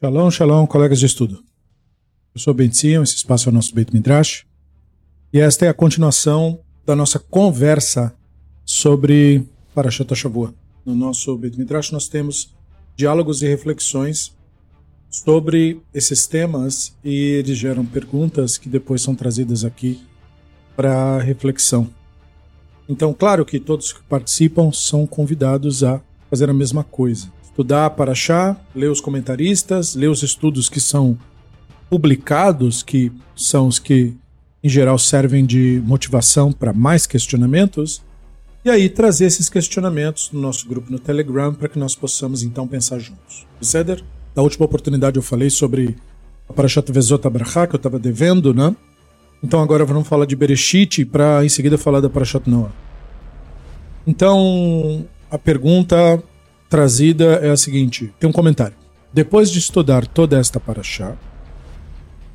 Shalom, shalom, colegas de estudo. Eu sou Ben esse espaço é o nosso Beit Midrash. E esta é a continuação da nossa conversa sobre Parashat Shavua. No nosso Beit Midrash nós temos diálogos e reflexões sobre esses temas e eles geram perguntas que depois são trazidas aqui para reflexão. Então, claro que todos que participam são convidados a fazer a mesma coisa estudar para achar, ler os comentaristas, ler os estudos que são publicados, que são os que em geral servem de motivação para mais questionamentos, e aí trazer esses questionamentos no nosso grupo no Telegram para que nós possamos então pensar juntos. Ceder, da última oportunidade eu falei sobre a Parashat Vezot Abraha, que eu estava devendo, né? Então agora vamos falar de Bereshit para em seguida falar da Parashat Noah. Então, a pergunta trazida é a seguinte: tem um comentário. Depois de estudar toda esta paraxá,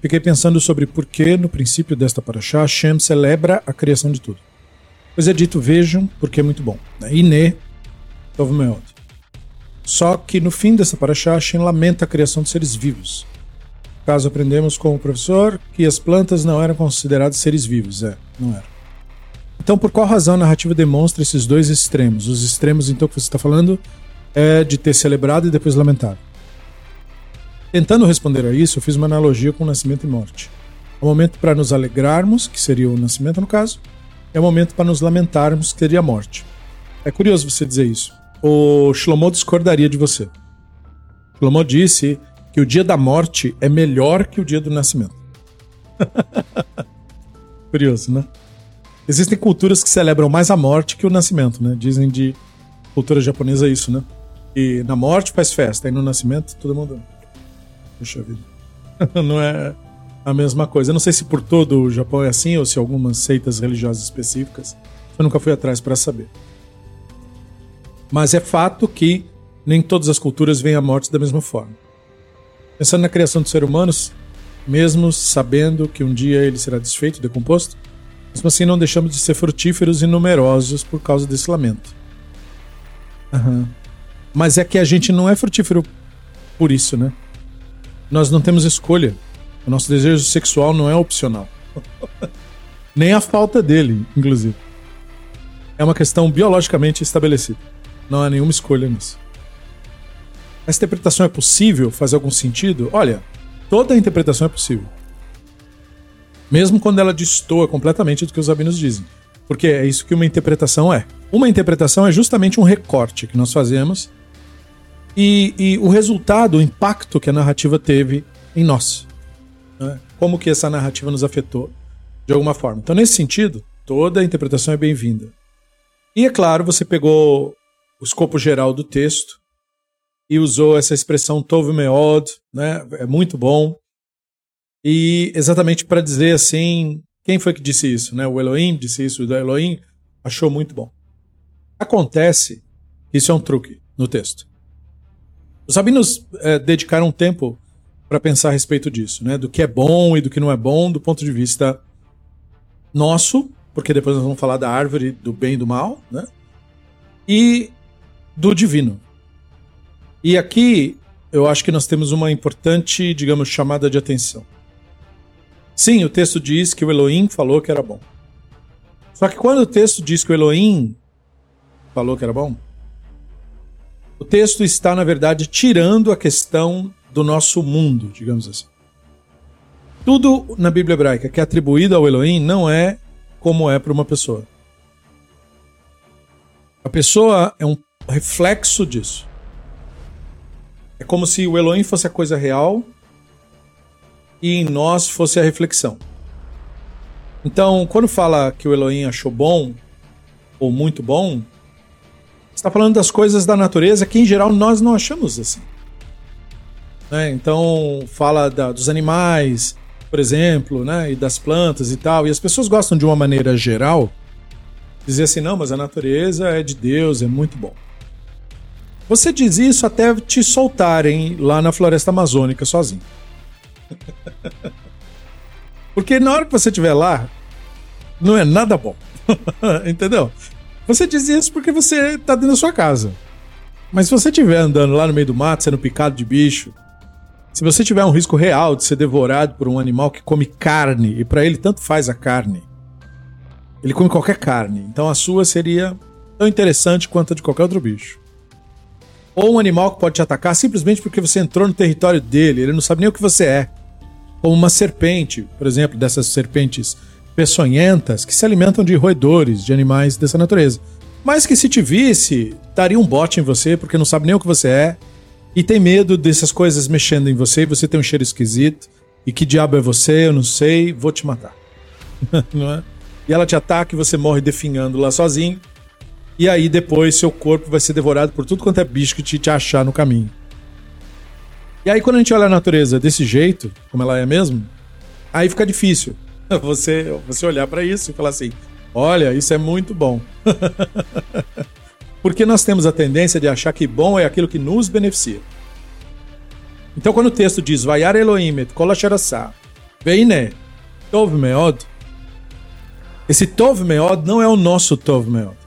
fiquei pensando sobre por que, no princípio desta paraxá, Hashem celebra a criação de tudo. Pois é dito, vejam, porque é muito bom. Ine, Tov Meod. Só que no fim dessa paraxá, Hashem lamenta a criação de seres vivos. Caso aprendemos com o professor que as plantas não eram consideradas seres vivos. É, não eram. Então, por qual razão a narrativa demonstra esses dois extremos? Os extremos, então, que você está falando é de ter celebrado e depois lamentado. Tentando responder a isso, eu fiz uma analogia com nascimento e morte. É o momento para nos alegrarmos, que seria o nascimento no caso, é o momento para nos lamentarmos, que seria a morte. É curioso você dizer isso. O Shlomo discordaria de você. Shlomo disse que o dia da morte é melhor que o dia do nascimento. curioso, né? Existem culturas que celebram mais a morte que o nascimento, né? Dizem de cultura japonesa isso, né? E na morte faz festa, e no nascimento todo mundo. Puxa vida. não é a mesma coisa. Eu não sei se por todo o Japão é assim ou se algumas seitas religiosas específicas. Eu nunca fui atrás para saber. Mas é fato que nem todas as culturas veem a morte da mesma forma. Pensando na criação dos seres humanos, mesmo sabendo que um dia ele será desfeito, decomposto, mesmo assim não deixamos de ser frutíferos e numerosos por causa desse lamento. Uhum. Mas é que a gente não é frutífero por isso, né? Nós não temos escolha. O nosso desejo sexual não é opcional. Nem a falta dele, inclusive. É uma questão biologicamente estabelecida. Não há nenhuma escolha nisso. Essa interpretação é possível? Faz algum sentido? Olha, toda interpretação é possível. Mesmo quando ela destoa completamente do que os rabinos dizem. Porque é isso que uma interpretação é. Uma interpretação é justamente um recorte que nós fazemos e, e o resultado, o impacto que a narrativa teve em nós. Né? Como que essa narrativa nos afetou de alguma forma. Então, nesse sentido, toda a interpretação é bem-vinda. E é claro, você pegou o escopo geral do texto e usou essa expressão Tov Meod, né? É muito bom. E exatamente para dizer assim, quem foi que disse isso, né? O Elohim disse isso, o Elohim achou muito bom. Acontece, isso é um truque no texto. Os rabinos é, dedicaram tempo para pensar a respeito disso, né? Do que é bom e do que não é bom do ponto de vista nosso, porque depois nós vamos falar da árvore do bem e do mal, né? E do divino. E aqui eu acho que nós temos uma importante, digamos, chamada de atenção. Sim, o texto diz que o Elohim falou que era bom. Só que quando o texto diz que o Elohim falou que era bom, o texto está, na verdade, tirando a questão do nosso mundo, digamos assim. Tudo na Bíblia hebraica que é atribuído ao Elohim não é como é para uma pessoa. A pessoa é um reflexo disso. É como se o Elohim fosse a coisa real e em nós fosse a reflexão. Então, quando fala que o Elohim achou bom ou muito bom, está falando das coisas da natureza que, em geral, nós não achamos assim. Né? Então, fala da, dos animais, por exemplo, né? e das plantas e tal. E as pessoas gostam, de uma maneira geral, dizer assim: não, mas a natureza é de Deus, é muito bom. Você diz isso até te soltarem lá na floresta amazônica sozinho. Porque na hora que você estiver lá, não é nada bom. Entendeu? Você diz isso porque você tá dentro da sua casa. Mas se você estiver andando lá no meio do mato, sendo picado de bicho, Se você tiver um risco real de ser devorado por um animal que come carne, e para ele tanto faz a carne, ele come qualquer carne, então a sua seria tão interessante quanto a de qualquer outro bicho. Ou um animal que pode te atacar simplesmente porque você entrou no território dele, ele não sabe nem o que você é. Ou uma serpente, por exemplo, dessas serpentes peçonhentas que se alimentam de roedores, de animais dessa natureza. Mas que se te visse, daria um bote em você porque não sabe nem o que você é e tem medo dessas coisas mexendo em você e você tem um cheiro esquisito. E que diabo é você? Eu não sei, vou te matar. não é? E ela te ataca e você morre definhando lá sozinho. E aí depois seu corpo vai ser devorado por tudo quanto é bicho que te, te achar no caminho. E aí quando a gente olha a natureza desse jeito, como ela é mesmo, aí fica difícil você, você olhar para isso e falar assim: olha, isso é muito bom. Porque nós temos a tendência de achar que bom é aquilo que nos beneficia. Então, quando o texto diz Vayar Elohim et kol veine tov meod, esse tov meod não é o nosso tov meod.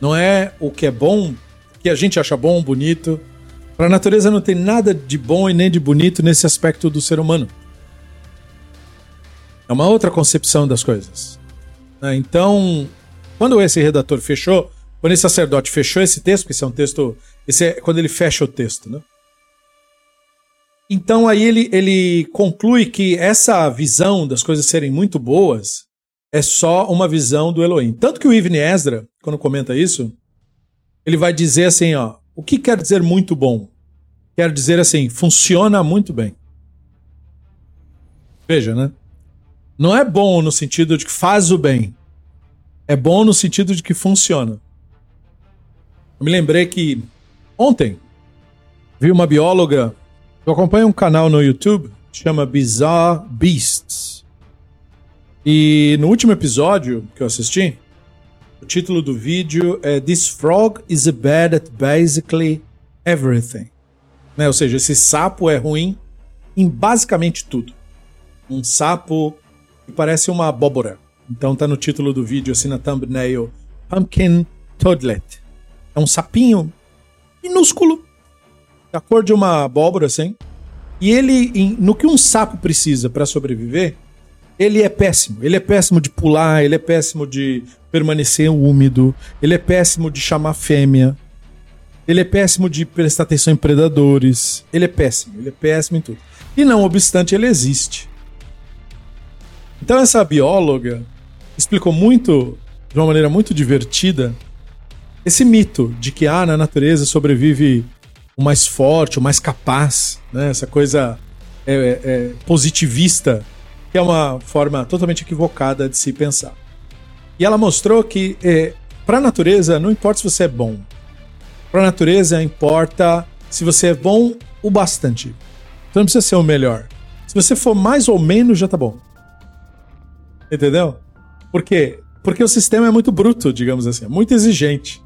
Não é o que é bom, que a gente acha bom, bonito. Para a natureza não tem nada de bom e nem de bonito nesse aspecto do ser humano. É uma outra concepção das coisas. Né? Então, quando esse redator fechou, quando esse sacerdote fechou esse texto, porque esse é um texto. Esse é quando ele fecha o texto, né? Então aí ele, ele conclui que essa visão das coisas serem muito boas é só uma visão do Elohim. Tanto que o Ibn Ezra, quando comenta isso, ele vai dizer assim, ó, o que quer dizer muito bom? Quer dizer assim, funciona muito bem. Veja, né? Não é bom no sentido de que faz o bem. É bom no sentido de que funciona. Eu me lembrei que ontem vi uma bióloga. Eu acompanho um canal no YouTube que chama Bizarre Beasts. E no último episódio que eu assisti, o título do vídeo é This Frog is bad at basically everything. Né? Ou seja, esse sapo é ruim em basicamente tudo. Um sapo parece uma abóbora. Então tá no título do vídeo, assim na thumbnail, Pumpkin Toadlet. É um sapinho minúsculo, da cor de uma abóbora, assim. E ele, no que um sapo precisa para sobreviver, ele é péssimo. Ele é péssimo de pular, ele é péssimo de permanecer úmido, ele é péssimo de chamar fêmea, ele é péssimo de prestar atenção em predadores, ele é péssimo, ele é péssimo em tudo. E não obstante, ele existe. Então essa bióloga explicou muito, de uma maneira muito divertida, esse mito de que ah, na natureza sobrevive o mais forte, o mais capaz, né? essa coisa é, é, é positivista, que é uma forma totalmente equivocada de se pensar. E ela mostrou que é, para a natureza não importa se você é bom, para a natureza importa se você é bom o bastante. Você não precisa ser o melhor. Se você for mais ou menos, já tá bom. Entendeu? Por quê? Porque o sistema é muito bruto, digamos assim, é muito exigente.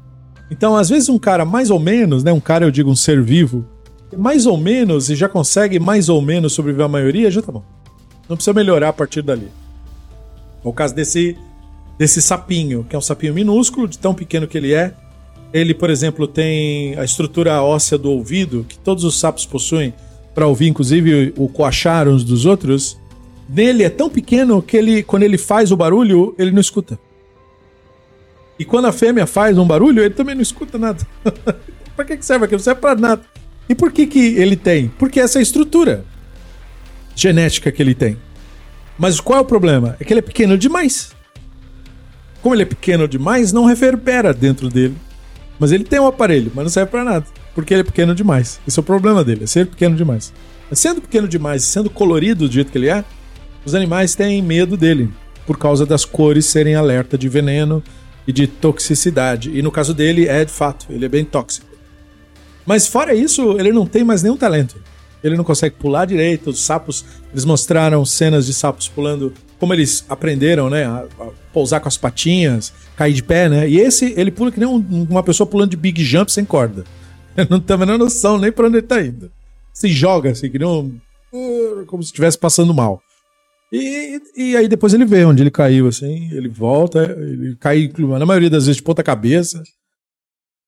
Então, às vezes, um cara mais ou menos, né? Um cara, eu digo, um ser vivo, mais ou menos, e já consegue mais ou menos sobreviver a maioria, já tá bom. Não precisa melhorar a partir dali. É o caso desse, desse sapinho, que é um sapinho minúsculo, de tão pequeno que ele é. Ele, por exemplo, tem a estrutura óssea do ouvido, que todos os sapos possuem, para ouvir, inclusive, o coachar uns dos outros. Nele é tão pequeno que ele, quando ele faz o barulho, ele não escuta. E quando a fêmea faz um barulho, ele também não escuta nada. pra que serve aquilo? Não serve pra nada. E por que, que ele tem? Porque essa é a estrutura genética que ele tem. Mas qual é o problema? É que ele é pequeno demais. Como ele é pequeno demais, não reverbera dentro dele. Mas ele tem um aparelho, mas não serve para nada. Porque ele é pequeno demais. Esse é o problema dele, é ser pequeno demais. Mas sendo pequeno demais e sendo colorido do jeito que ele é, os animais têm medo dele. Por causa das cores serem alerta de veneno, e de toxicidade. E no caso dele, é de fato, ele é bem tóxico. Mas fora isso, ele não tem mais nenhum talento. Ele não consegue pular direito. Os sapos, eles mostraram cenas de sapos pulando, como eles aprenderam, né? A, a pousar com as patinhas, cair de pé, né? E esse, ele pula que nem um, uma pessoa pulando de big jump sem corda. Não tem a menor noção nem pra onde ele tá indo. Se joga assim, que nem um. Como se estivesse passando mal. E, e aí depois ele vê onde ele caiu, assim, ele volta, ele cai, na maioria das vezes, de ponta cabeça.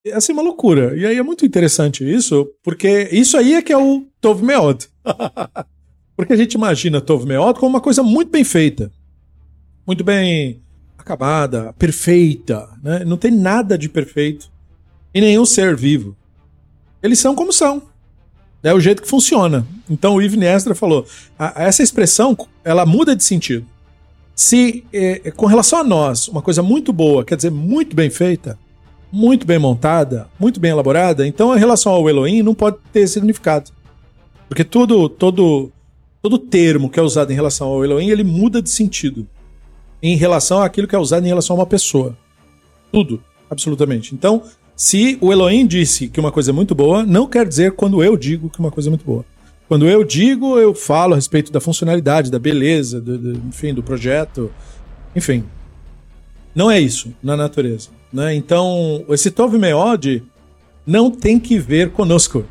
É assim, uma loucura. E aí é muito interessante isso, porque isso aí é que é o Tov Meod. porque a gente imagina Tov Meod como uma coisa muito bem feita. Muito bem acabada, perfeita. Né? Não tem nada de perfeito em nenhum ser vivo. Eles são como são. É o jeito que funciona. Então o Ivan Nestra falou: essa expressão ela muda de sentido. Se é, com relação a nós, uma coisa muito boa, quer dizer, muito bem feita, muito bem montada, muito bem elaborada, então em relação ao Elohim não pode ter significado. Porque tudo, todo, todo termo que é usado em relação ao Elohim, ele muda de sentido em relação àquilo que é usado em relação a uma pessoa. Tudo, absolutamente. Então, se o Elohim disse que uma coisa é muito boa, não quer dizer quando eu digo que uma coisa é muito boa. Quando eu digo, eu falo a respeito da funcionalidade, da beleza, do, do, enfim, do projeto. Enfim. Não é isso na natureza. Né? Então, esse Tov Meod não tem que ver conosco.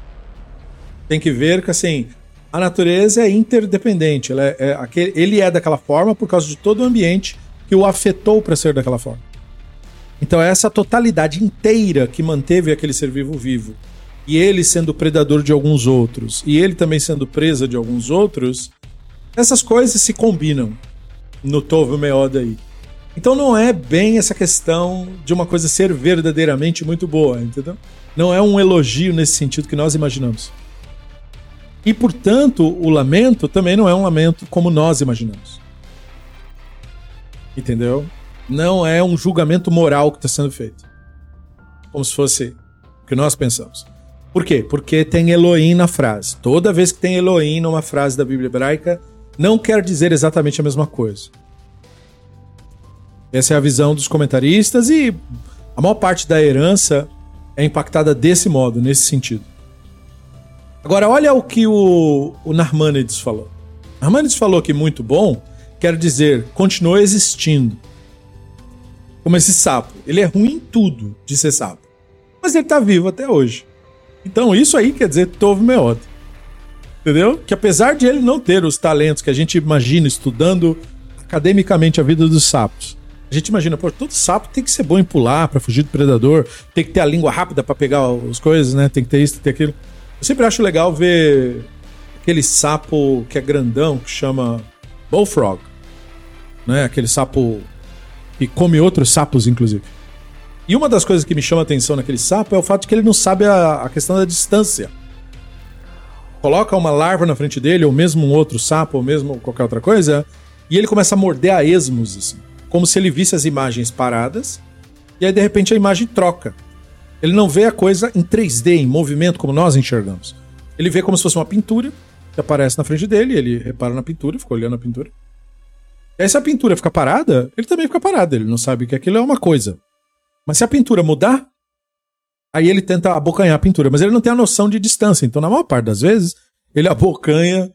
Tem que ver que, assim, a natureza é interdependente. É, é ele é daquela forma por causa de todo o ambiente que o afetou para ser daquela forma. Então, é essa totalidade inteira que manteve aquele ser vivo vivo. E ele sendo predador de alguns outros, e ele também sendo presa de alguns outros, essas coisas se combinam no Tov Meod aí. Então não é bem essa questão de uma coisa ser verdadeiramente muito boa, entendeu? Não é um elogio nesse sentido que nós imaginamos. E portanto, o lamento também não é um lamento como nós imaginamos. Entendeu? Não é um julgamento moral que está sendo feito. Como se fosse o que nós pensamos. Por quê? Porque tem Elohim na frase. Toda vez que tem Elohim numa frase da Bíblia hebraica, não quer dizer exatamente a mesma coisa. Essa é a visão dos comentaristas e a maior parte da herança é impactada desse modo, nesse sentido. Agora, olha o que o, o Narmanides falou. Narmanides falou que muito bom quer dizer continua existindo. Como esse sapo. Ele é ruim em tudo de ser sapo. Mas ele está vivo até hoje. Então isso aí quer dizer Tov Meod. Entendeu? Que apesar de ele não ter os talentos que a gente imagina estudando academicamente a vida dos sapos, a gente imagina, pô, todo sapo tem que ser bom em pular para fugir do predador, tem que ter a língua rápida para pegar as coisas, né? Tem que ter isso, tem que ter aquilo. Eu sempre acho legal ver aquele sapo que é grandão, que chama Bullfrog, né? Aquele sapo come outros sapos, inclusive. E uma das coisas que me chama a atenção naquele sapo é o fato de que ele não sabe a, a questão da distância. Coloca uma larva na frente dele, ou mesmo um outro sapo, ou mesmo qualquer outra coisa, e ele começa a morder a esmos, assim como se ele visse as imagens paradas, e aí de repente a imagem troca. Ele não vê a coisa em 3D, em movimento, como nós enxergamos. Ele vê como se fosse uma pintura que aparece na frente dele, ele repara na pintura, fica olhando a pintura. E aí, se a pintura fica parada, ele também fica parado, ele não sabe que aquilo é uma coisa. Mas se a pintura mudar, aí ele tenta abocanhar a pintura, mas ele não tem a noção de distância. Então, na maior parte das vezes, ele abocanha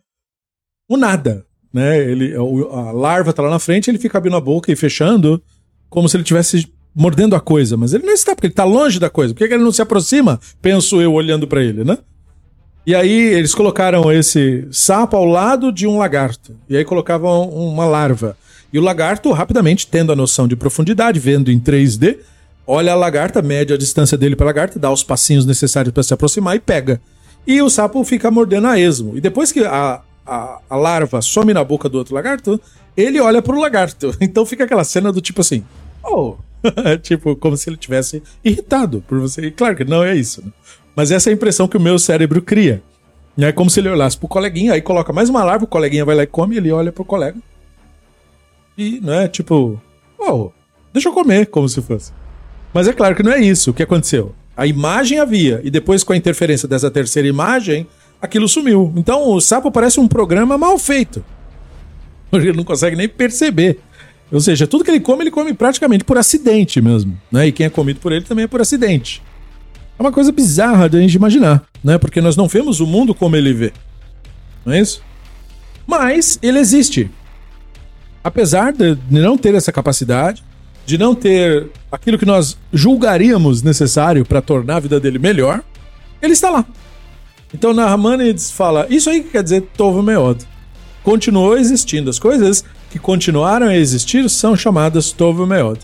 o nada né? Ele, a larva tá lá na frente, ele fica abrindo a boca e fechando, como se ele tivesse mordendo a coisa, mas ele não está, porque ele tá longe da coisa. Por que ele não se aproxima? Penso eu olhando para ele, né? E aí eles colocaram esse sapo ao lado de um lagarto. E aí colocavam uma larva. E o lagarto, rapidamente, tendo a noção de profundidade, vendo em 3D, olha a lagarta, mede a distância dele para a lagarta, dá os passinhos necessários para se aproximar e pega. E o sapo fica mordendo a esmo. E depois que a, a, a larva some na boca do outro lagarto, ele olha pro lagarto. Então fica aquela cena do tipo assim, oh, tipo, como se ele tivesse irritado por você. E claro que não é isso, né? Mas essa é a impressão que o meu cérebro cria. É como se ele olhasse pro coleguinha, aí coloca mais uma larva, o coleguinha vai lá e come, ele olha pro colega. E, não é tipo, oh, deixa eu comer, como se fosse. Mas é claro que não é isso o que aconteceu. A imagem havia, e depois com a interferência dessa terceira imagem, aquilo sumiu. Então o sapo parece um programa mal feito. Ele não consegue nem perceber. Ou seja, tudo que ele come, ele come praticamente por acidente mesmo. Né? E quem é comido por ele também é por acidente. É uma coisa bizarra de a gente imaginar, né? Porque nós não vemos o mundo como ele vê. Não é isso? Mas ele existe. Apesar de não ter essa capacidade, de não ter aquilo que nós julgaríamos necessário para tornar a vida dele melhor, ele está lá. Então Nahmanides fala, isso aí que quer dizer Tov Meod. Continuou existindo. As coisas que continuaram a existir são chamadas Tov Meod.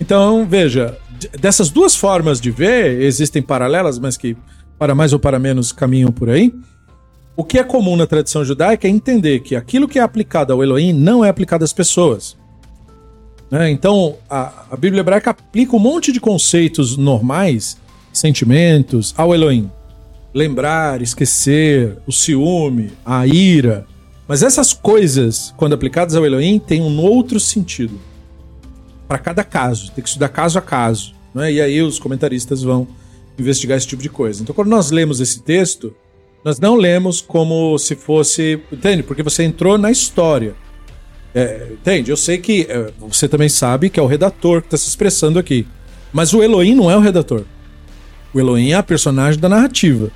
Então, veja, dessas duas formas de ver, existem paralelas, mas que para mais ou para menos caminham por aí. O que é comum na tradição judaica é entender que aquilo que é aplicado ao Elohim não é aplicado às pessoas. Né? Então, a, a Bíblia hebraica aplica um monte de conceitos normais, sentimentos, ao Elohim. Lembrar, esquecer, o ciúme, a ira. Mas essas coisas, quando aplicadas ao Elohim, têm um outro sentido. Para cada caso. Tem que estudar caso a caso. Né? E aí os comentaristas vão investigar esse tipo de coisa. Então, quando nós lemos esse texto, nós não lemos como se fosse. Entende? Porque você entrou na história. É, entende? Eu sei que é, você também sabe que é o redator que está se expressando aqui. Mas o Elohim não é o redator. O Elohim é a personagem da narrativa.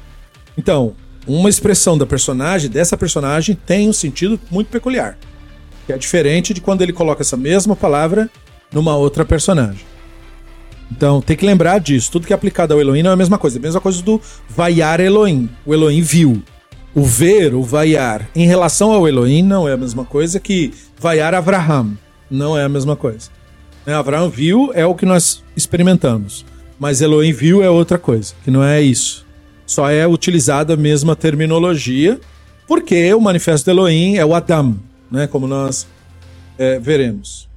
Então, uma expressão da personagem, dessa personagem, tem um sentido muito peculiar. Que é diferente de quando ele coloca essa mesma palavra numa outra personagem. Então tem que lembrar disso. Tudo que é aplicado ao Elohim não é a mesma coisa. É a mesma coisa do vaiar Elohim. O Elohim viu. O ver, o vaiar, em relação ao Elohim, não é a mesma coisa que vaiar Abraham. Não é a mesma coisa. É, Abraão viu é o que nós experimentamos. Mas Elohim viu é outra coisa, que não é isso. Só é utilizada a mesma terminologia, porque o manifesto de Elohim é o Adam, né, como nós é, veremos.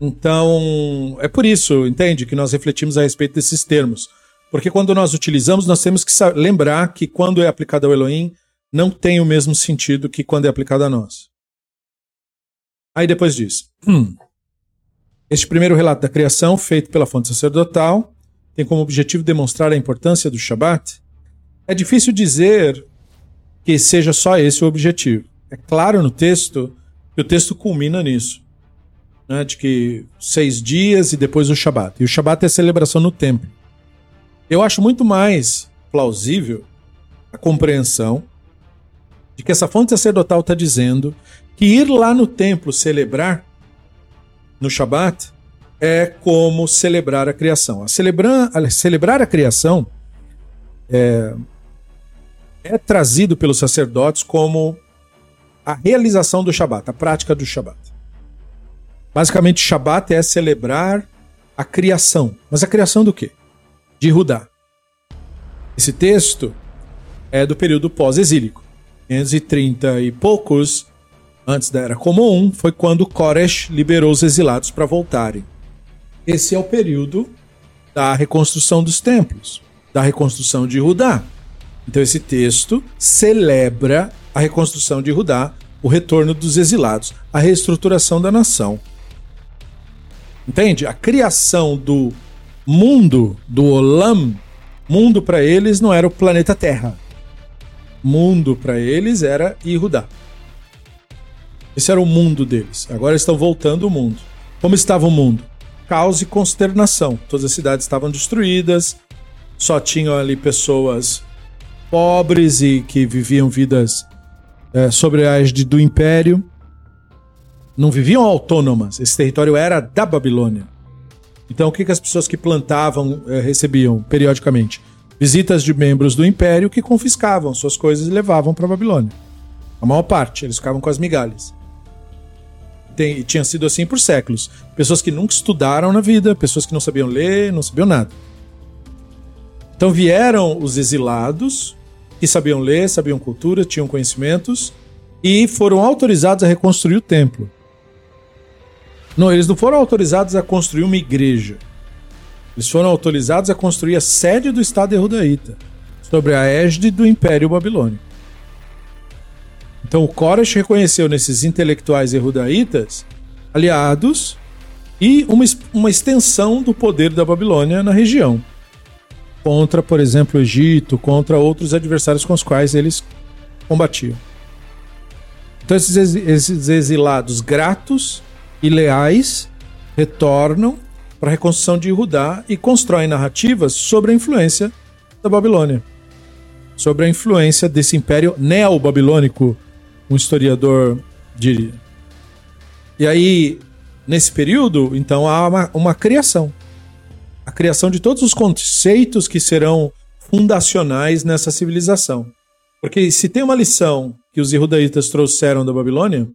Então, é por isso, entende, que nós refletimos a respeito desses termos. Porque quando nós utilizamos, nós temos que lembrar que quando é aplicado ao Elohim, não tem o mesmo sentido que quando é aplicado a nós. Aí depois diz: hum, Este primeiro relato da criação, feito pela fonte sacerdotal, tem como objetivo demonstrar a importância do Shabat. É difícil dizer que seja só esse o objetivo. É claro no texto que o texto culmina nisso né, de que seis dias e depois o Shabat. E o Shabat é a celebração no templo. Eu acho muito mais plausível a compreensão de que essa fonte sacerdotal está dizendo que ir lá no templo celebrar no Shabat é como celebrar a criação. A celebrar, a celebrar a criação é, é trazido pelos sacerdotes como a realização do Shabat, a prática do Shabat. Basicamente, Shabat é celebrar a criação. Mas a criação do quê? De Rudá. Esse texto é do período pós-exílico. 530 e poucos, antes da Era Comum, foi quando Koresh liberou os exilados para voltarem. Esse é o período da reconstrução dos templos, da reconstrução de Rudá. Então esse texto celebra a reconstrução de Rudá, o retorno dos exilados, a reestruturação da nação. Entende? A criação do mundo, do Olam, mundo para eles não era o planeta Terra. Mundo para eles era Irudá. Esse era o mundo deles. Agora estão voltando o mundo. Como estava o mundo? Caos e consternação. Todas as cidades estavam destruídas, só tinham ali pessoas pobres e que viviam vidas é, sobre do império não viviam autônomas. Esse território era da Babilônia. Então, o que, que as pessoas que plantavam eh, recebiam periodicamente? Visitas de membros do império que confiscavam suas coisas e levavam para Babilônia. A maior parte, eles ficavam com as migalhas. Tem, tinha sido assim por séculos. Pessoas que nunca estudaram na vida, pessoas que não sabiam ler, não sabiam nada. Então vieram os exilados, que sabiam ler, sabiam cultura, tinham conhecimentos, e foram autorizados a reconstruir o templo. Não, eles não foram autorizados a construir uma igreja. Eles foram autorizados a construir a sede do Estado Erudaíta, sobre a égide do Império Babilônico. Então o Koresh reconheceu nesses intelectuais erudaítas aliados e uma, uma extensão do poder da Babilônia na região. Contra, por exemplo, o Egito, contra outros adversários com os quais eles combatiam. Então esses exilados gratos e leais retornam para a reconstrução de Judá e constroem narrativas sobre a influência da Babilônia, sobre a influência desse império neo-babilônico, um historiador diria. E aí, nesse período, então, há uma, uma criação. A criação de todos os conceitos que serão fundacionais nessa civilização. Porque se tem uma lição que os Iudaítas trouxeram da Babilônia,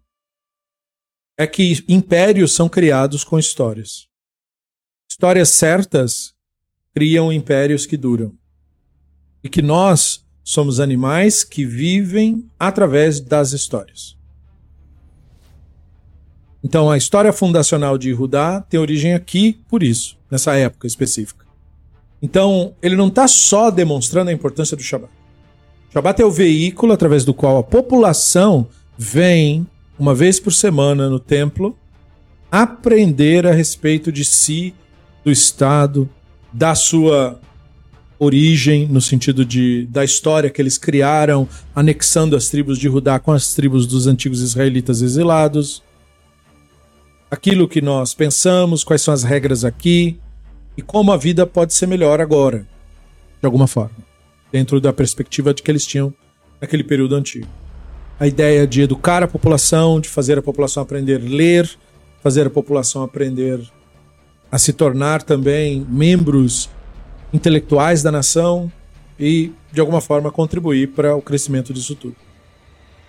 é que impérios são criados com histórias. histórias certas criam impérios que duram. E que nós somos animais que vivem através das histórias. Então a história fundacional de Rudá tem origem aqui por isso, nessa época específica. Então ele não está só demonstrando a importância do Shabat. O Shabat é o veículo através do qual a população vem uma vez por semana no templo aprender a respeito de si, do Estado, da sua origem, no sentido de da história que eles criaram, anexando as tribos de Judá com as tribos dos antigos israelitas exilados. Aquilo que nós pensamos, quais são as regras aqui e como a vida pode ser melhor agora, de alguma forma, dentro da perspectiva de que eles tinham naquele período antigo. A ideia de educar a população, de fazer a população aprender a ler, fazer a população aprender a se tornar também membros intelectuais da nação e, de alguma forma, contribuir para o crescimento disso tudo.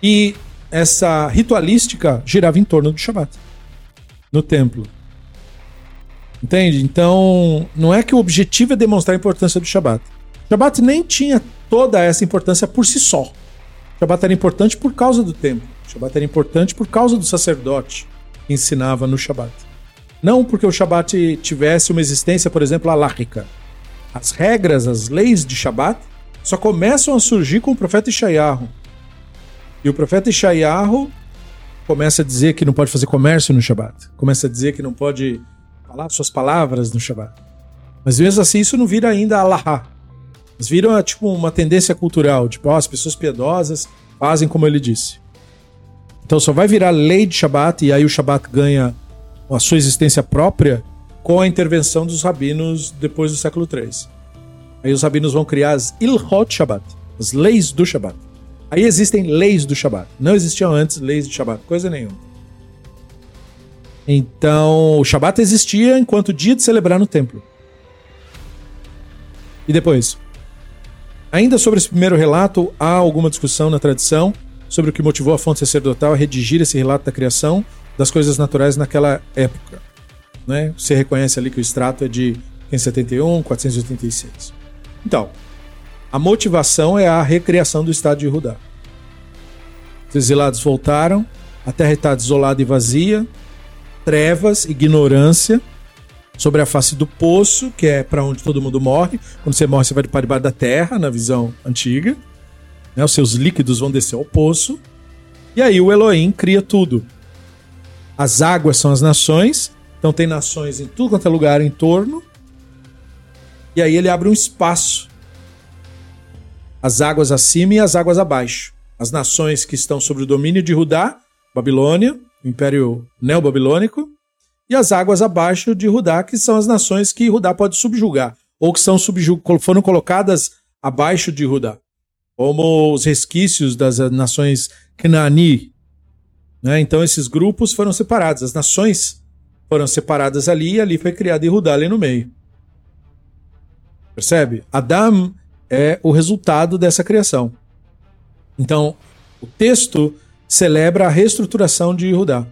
E essa ritualística girava em torno do Shabat, no templo. Entende? Então, não é que o objetivo é demonstrar a importância do Shabat. O Shabat nem tinha toda essa importância por si só. O Shabat era importante por causa do templo. O Shabat era importante por causa do sacerdote que ensinava no Shabat. Não porque o Shabat tivesse uma existência, por exemplo, alárrica. As regras, as leis de Shabat só começam a surgir com o profeta Ishayahu. E o profeta Ishayahu começa a dizer que não pode fazer comércio no Shabat. Começa a dizer que não pode falar suas palavras no Shabat. Mas mesmo assim, isso não vira ainda Allahá. Mas vira tipo uma tendência cultural, tipo, oh, as pessoas piedosas fazem como ele disse. Então só vai virar lei de Shabat e aí o Shabat ganha a sua existência própria com a intervenção dos rabinos depois do século III. Aí os rabinos vão criar as Ilhot Shabbat, as leis do Shabbat. Aí existem leis do Shabbat. Não existiam antes leis de Shabbat, coisa nenhuma. Então, o Shabbat existia enquanto dia de celebrar no templo. E depois? Ainda sobre esse primeiro relato, há alguma discussão na tradição sobre o que motivou a fonte sacerdotal a redigir esse relato da criação das coisas naturais naquela época. Né? Você reconhece ali que o extrato é de 571, 486. Então, a motivação é a recriação do estado de Judá. Os exilados voltaram, a terra está desolada e vazia, trevas, ignorância sobre a face do poço, que é para onde todo mundo morre. Quando você morre, você vai para debaixo da terra, na visão antiga. Né? Os seus líquidos vão descer ao poço. E aí o Elohim cria tudo. As águas são as nações, então tem nações em tudo quanto é lugar em torno. E aí ele abre um espaço. As águas acima e as águas abaixo. As nações que estão sob o domínio de Judá, Babilônia, Império Neobabilônico, e as águas abaixo de Judá, que são as nações que Judá pode subjugar, ou que são subjug... foram colocadas abaixo de Judá como os resquícios das nações Canaani. Né? Então esses grupos foram separados, as nações foram separadas ali e ali foi criado Yehudá ali no meio. Percebe? Adam é o resultado dessa criação. Então, o texto celebra a reestruturação de Yehudá.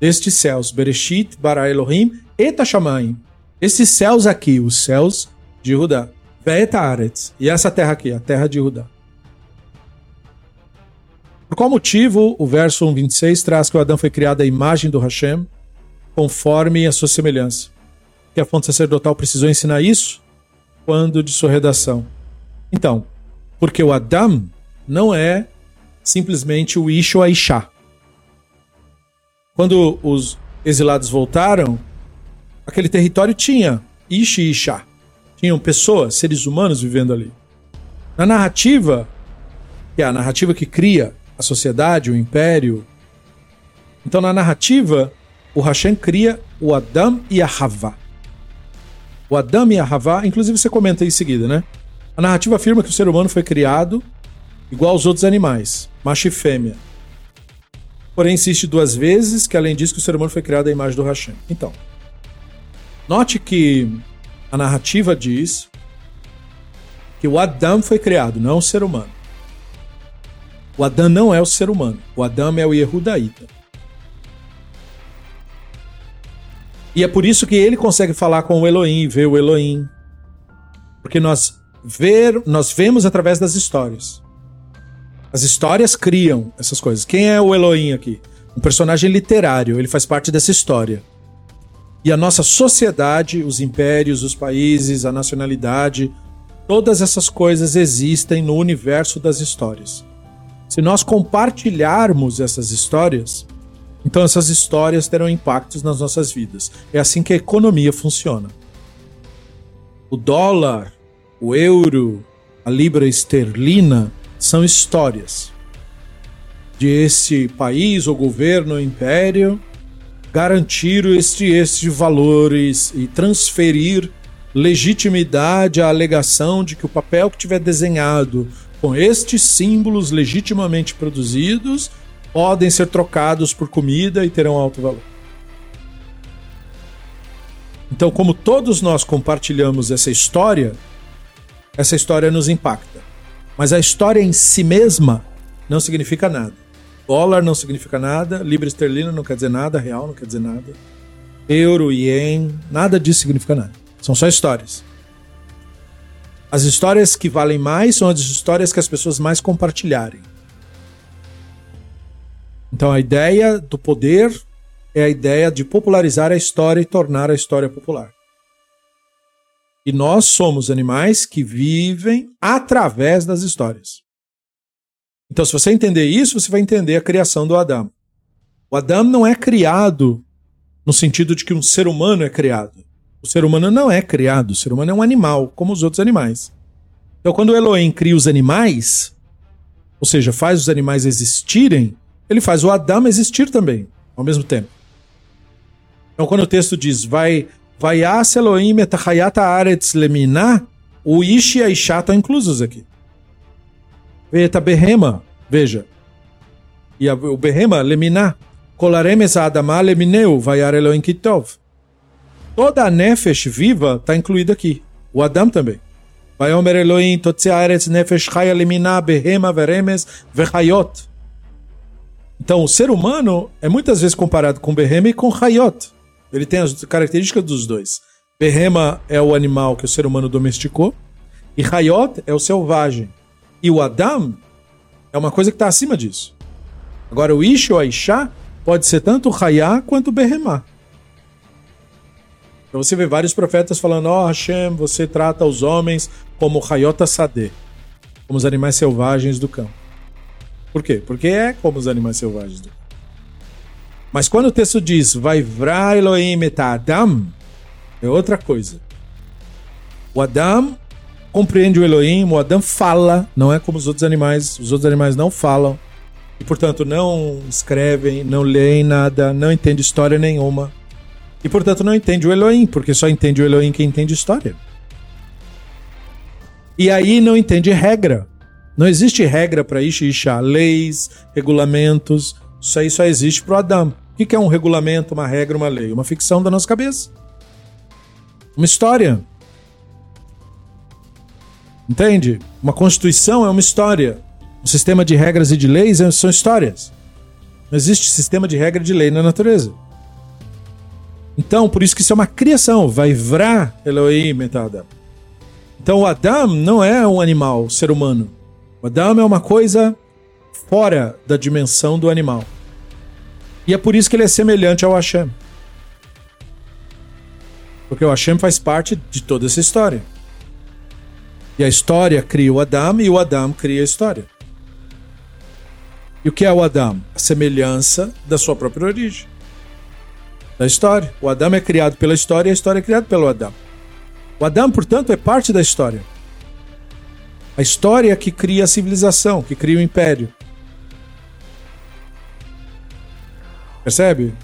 Destes céus, Bereshit, Bara Elohim e Tashamayim. Esses céus aqui, os céus de Judá. Veeta Aretz. E essa terra aqui, a terra de Judá. Por qual motivo o verso 126 traz que o Adão foi criado à imagem do Hashem, conforme a sua semelhança? Que a fonte sacerdotal precisou ensinar isso quando de sua redação. Então, porque o Adão não é simplesmente o Ish ou a Ishá. Quando os exilados voltaram, aquele território tinha Ish e Ishá. Tinham pessoas, seres humanos vivendo ali. Na narrativa, que é a narrativa que cria a sociedade, o império. Então, na narrativa, o Hashem cria o Adam e a Havá. O Adam e a Havá, inclusive você comenta aí em seguida, né? A narrativa afirma que o ser humano foi criado igual aos outros animais, macho e fêmea. Porém, insiste duas vezes que, além disso, que o ser humano foi criado à imagem do Hashem. Então, note que a narrativa diz que o Adam foi criado, não o ser humano. O Adão não é o ser humano. O Adão é o Yehudaíta. E é por isso que ele consegue falar com o Elohim ver o Elohim. Porque nós, ver, nós vemos através das histórias. As histórias criam essas coisas. Quem é o Elohim aqui? Um personagem literário, ele faz parte dessa história. E a nossa sociedade, os impérios, os países, a nacionalidade, todas essas coisas existem no universo das histórias. Se nós compartilharmos essas histórias, então essas histórias terão impactos nas nossas vidas. É assim que a economia funciona. O dólar, o euro, a libra esterlina são histórias de esse país ou governo ou império garantir este, estes valores e transferir legitimidade à alegação de que o papel que tiver desenhado com estes símbolos legitimamente produzidos podem ser trocados por comida e terão alto valor. Então, como todos nós compartilhamos essa história, essa história nos impacta. Mas a história em si mesma não significa nada. Dólar não significa nada, libra esterlina não quer dizer nada, real não quer dizer nada. Euro, ien, nada disso significa nada. São só histórias. As histórias que valem mais são as histórias que as pessoas mais compartilharem. Então a ideia do poder é a ideia de popularizar a história e tornar a história popular. E nós somos animais que vivem através das histórias. Então, se você entender isso, você vai entender a criação do Adão. O Adão não é criado no sentido de que um ser humano é criado. O ser humano não é criado, o ser humano é um animal, como os outros animais. Então, quando o Elohim cria os animais, ou seja, faz os animais existirem, ele faz o Adão existir também, ao mesmo tempo. Então, quando o texto diz, vai vai Elohim etachayata aretz lemina, o Ish e a Isha estão inclusos aqui. Veta Behema, veja. E o Behema, Leminá. Kolaremes Adamá Lemineu, Vayar Elohim Kitov. Toda a Nefesh viva está incluída aqui. O Adam também. Vayomer Elohim, Totzearetz Nefesh Chaya Leminá, Behema, Veremes, Vechayot. Então, o ser humano é muitas vezes comparado com Behema e com Hayot. Ele tem as características dos dois. Behema é o animal que o ser humano domesticou, e Hayot é o selvagem. E o Adam é uma coisa que está acima disso. Agora, o Ish ou a Isha pode ser tanto Hayá quanto Behemá. Então você vê vários profetas falando: Ó oh, Hashem, você trata os homens como Hayota Sadeh, como os animais selvagens do campo. Por quê? Porque é como os animais selvagens do campo. Mas quando o texto diz vai vrar Elohim et Adam, é outra coisa. O Adam compreende o Elohim, o Adam fala, não é como os outros animais, os outros animais não falam, e portanto não escrevem, não leem nada, não entende história nenhuma. E portanto não entende o Elohim, porque só entende o Elohim quem entende história. E aí não entende regra. Não existe regra para Isha, leis, regulamentos. Isso aí só existe para o Adam. O que é um regulamento, uma regra, uma lei? Uma ficção da nossa cabeça. Uma história. Entende? Uma constituição é uma história. Um sistema de regras e de leis são histórias. Não existe sistema de regra e de lei na natureza. Então, por isso que isso é uma criação. Vai vrar Elohim metada. Então, o Adam não é um animal, ser humano. O Adam é uma coisa fora da dimensão do animal. E é por isso que ele é semelhante ao Hashem. Porque o Hashem faz parte de toda essa história. E a história cria o Adam e o Adam cria a história. E o que é o Adam? A semelhança da sua própria origem. Da história. O Adam é criado pela história e a história é criada pelo Adam. O Adam, portanto, é parte da história. A história que cria a civilização, que cria o império. Percebe?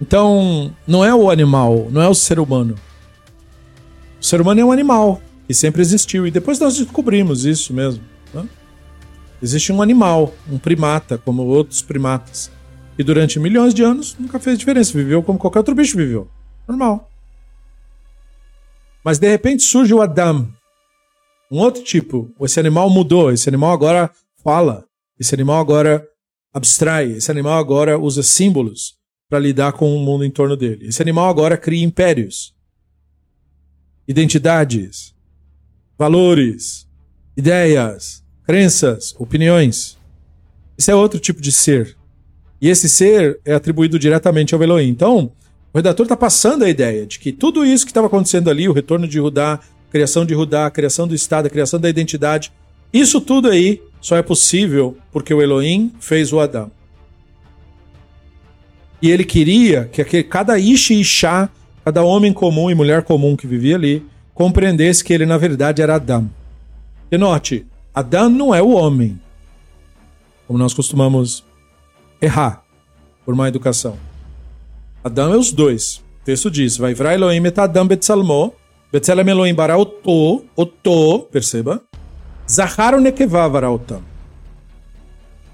Então, não é o animal, não é o ser humano. O ser humano é um animal que sempre existiu. E depois nós descobrimos isso mesmo. Né? Existe um animal, um primata, como outros primatas, que durante milhões de anos nunca fez diferença. Viveu como qualquer outro bicho viveu. Normal. Mas de repente surge o Adam. Um outro tipo. Esse animal mudou. Esse animal agora fala. Esse animal agora abstrai. Esse animal agora usa símbolos para lidar com o mundo em torno dele. Esse animal agora cria impérios, identidades, valores, ideias, crenças, opiniões. Isso é outro tipo de ser. E esse ser é atribuído diretamente ao Elohim. Então, o redator está passando a ideia de que tudo isso que estava acontecendo ali, o retorno de Judá, a criação de Judá, a criação do Estado, criação da identidade, isso tudo aí só é possível porque o Elohim fez o Adão. E ele queria que aquele, cada Ish e Ishá, cada homem comum e mulher comum que vivia ali, compreendesse que ele na verdade era Adão. E note, Adão não é o homem, como nós costumamos errar por má educação. Adão é os dois. O texto diz: Vai Elohim et Adam betsalmo, betsalem Elohim bara oto, perceba, Zahar nekevá varautam.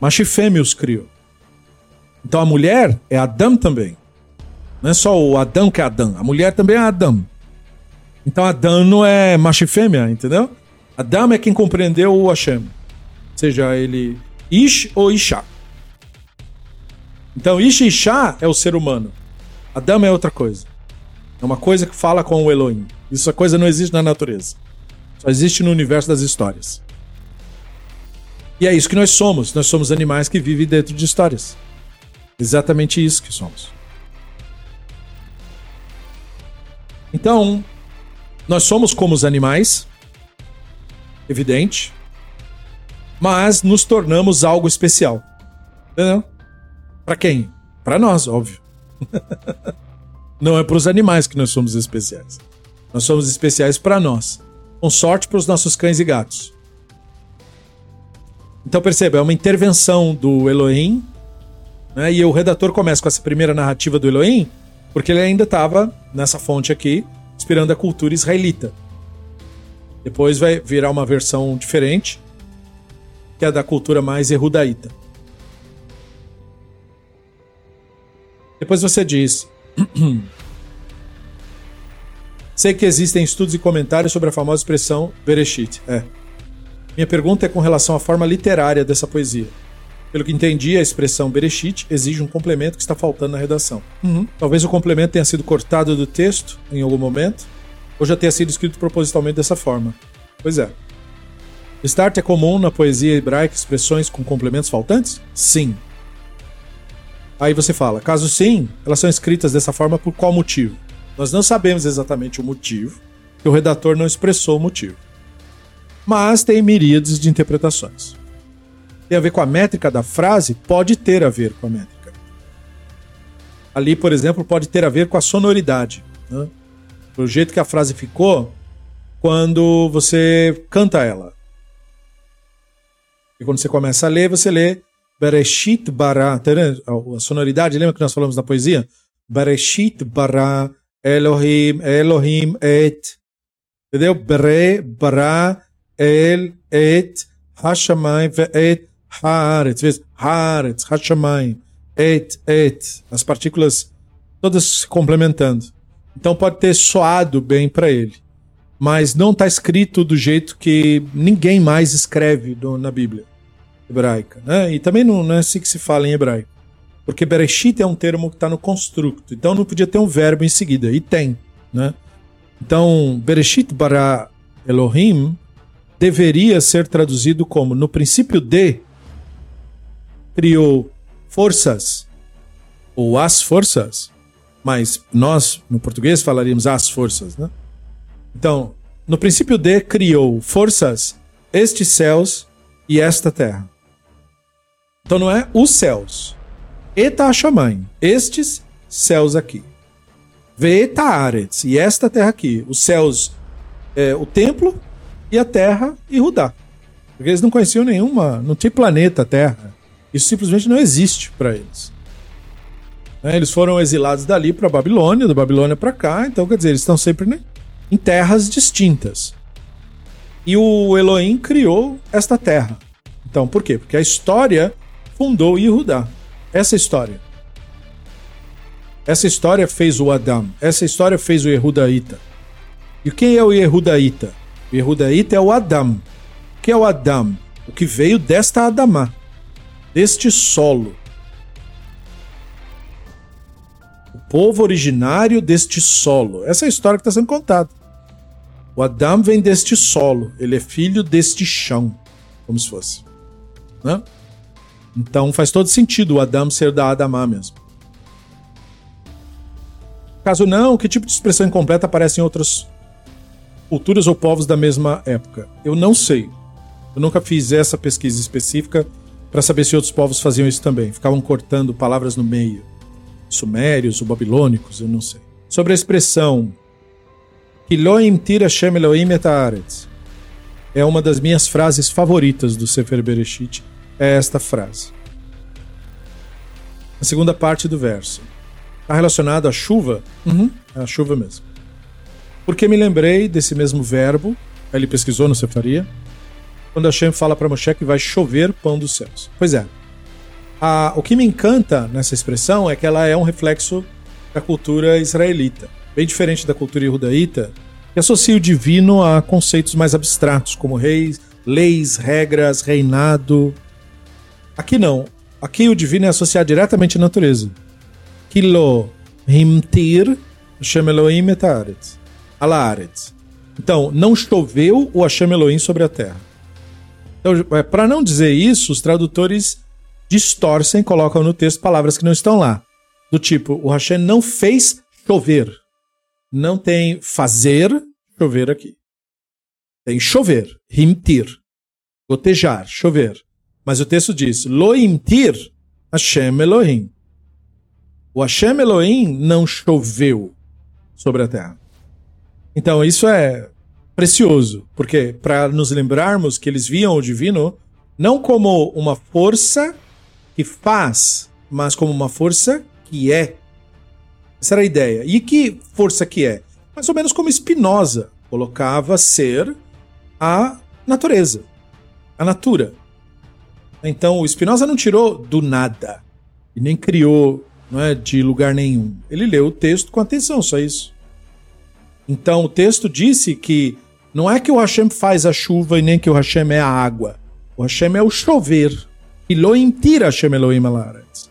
Macho e fêmea os criou. Então a mulher é Adão também. Não é só o Adão que é Adão, a mulher também é Adão. Então Adão não é macho e fêmea, entendeu? Adão é quem compreendeu o Hashem. Seja ele Ish ou Isha. Então Ish e Isha é o ser humano. Adão é outra coisa. É uma coisa que fala com o Elohim. Isso a coisa não existe na natureza. Só existe no universo das histórias. E é isso que nós somos. Nós somos animais que vivem dentro de histórias. Exatamente isso que somos. Então, nós somos como os animais, evidente, mas nos tornamos algo especial. Entendeu? Para quem? Para nós, óbvio. Não é para os animais que nós somos especiais. Nós somos especiais para nós. Com sorte para os nossos cães e gatos. Então perceba, é uma intervenção do Elohim né? E o redator começa com essa primeira narrativa do Elohim, porque ele ainda estava nessa fonte aqui, inspirando a cultura israelita. Depois vai virar uma versão diferente, que é da cultura mais errudaíta. Depois você diz. Sei que existem estudos e comentários sobre a famosa expressão Bereshit. É. Minha pergunta é com relação à forma literária dessa poesia. Pelo que entendi, a expressão Bereshit exige um complemento que está faltando na redação. Uhum. Talvez o complemento tenha sido cortado do texto em algum momento, ou já tenha sido escrito propositalmente dessa forma. Pois é. Start é comum na poesia hebraica expressões com complementos faltantes? Sim. Aí você fala, caso sim, elas são escritas dessa forma por qual motivo? Nós não sabemos exatamente o motivo, que o redator não expressou o motivo. Mas tem miríades de interpretações tem a ver com a métrica da frase, pode ter a ver com a métrica. Ali, por exemplo, pode ter a ver com a sonoridade. Né? O jeito que a frase ficou quando você canta ela. E quando você começa a ler, você lê Bereshit bara. Tá a sonoridade, lembra que nós falamos na poesia? Bereshit bara Elohim, Elohim et. Entendeu? Bere, bara, el, et, Hashamayim, et, Haaretz, vezes Haaretz, Hashamayim, Et, Et, as partículas todas se complementando. Então pode ter soado bem para ele, mas não está escrito do jeito que ninguém mais escreve do, na Bíblia hebraica. Né? E também não, não, é assim que se fala em hebraico. Porque Bereshit é um termo que está no construto, então não podia ter um verbo em seguida, e tem. Né? Então, Bereshit bara Elohim deveria ser traduzido como no princípio de criou forças, ou as forças, mas nós, no português, falaríamos as forças, né? Então, no princípio de criou forças, estes céus e esta terra. Então não é os céus. Eta Shaman, estes céus aqui. Veta Aretz, e esta terra aqui. Os céus, é, o templo e a terra e Rudá. Porque eles não conheciam nenhuma, não tinha planeta Terra. Isso simplesmente não existe para eles. Né, eles foram exilados dali para Babilônia, da Babilônia para cá, então quer dizer, eles estão sempre né, em terras distintas. E o Elohim criou esta terra. Então, por quê? Porque a história fundou Yehudá. Essa história. Essa história fez o Adão. Essa história fez o Yehudaíta. E quem é o Yehudaíta? O Yehudaíta é o Adão. O que é o Adão? O que veio desta Adamá deste solo. povo originário deste solo. Essa é a história que está sendo contada. O Adão vem deste solo, ele é filho deste chão, como se fosse. Né? Então faz todo sentido o Adão ser da Adamá mesmo. Caso não, que tipo de expressão incompleta aparece em outras culturas ou povos da mesma época? Eu não sei. Eu nunca fiz essa pesquisa específica para saber se outros povos faziam isso também. Ficavam cortando palavras no meio. Sumérios ou babilônicos, eu não sei. Sobre a expressão Elohim tira et É uma das minhas frases favoritas do Sefer Bereshit. É esta frase. A segunda parte do verso. Está relacionado à chuva? Uhum, é a chuva mesmo. Porque me lembrei desse mesmo verbo, ele pesquisou no Sefaria, quando Hashem fala para Moshe que vai chover pão dos céus. Pois é. A, o que me encanta nessa expressão é que ela é um reflexo da cultura israelita. Bem diferente da cultura judaíta, que associa o divino a conceitos mais abstratos, como reis, leis, regras, reinado. Aqui não. Aqui o divino é associado diretamente à natureza. Kilo himtir Hashem Elohim Ala Então, não choveu o Hashem Elohim sobre a terra. Então, é, para não dizer isso, os tradutores distorcem, colocam no texto palavras que não estão lá. Do tipo, o Hashem não fez chover. Não tem fazer chover aqui. Tem chover, rimtir, gotejar, chover. Mas o texto diz, loimtir Hashem Elohim. O Hashem Elohim não choveu sobre a terra. Então, isso é precioso, porque para nos lembrarmos que eles viam o divino não como uma força que faz, mas como uma força que é. Essa era a ideia. E que força que é? Mais ou menos como Spinoza colocava ser a natureza, a natura. Então, o Spinoza não tirou do nada e nem criou não é, de lugar nenhum. Ele leu o texto com atenção, só isso. Então, o texto disse que não é que o Hashem faz a chuva e nem que o Hashem é a água. O Hashem é o chover. Elohim tira Hashem Elohim alaretz.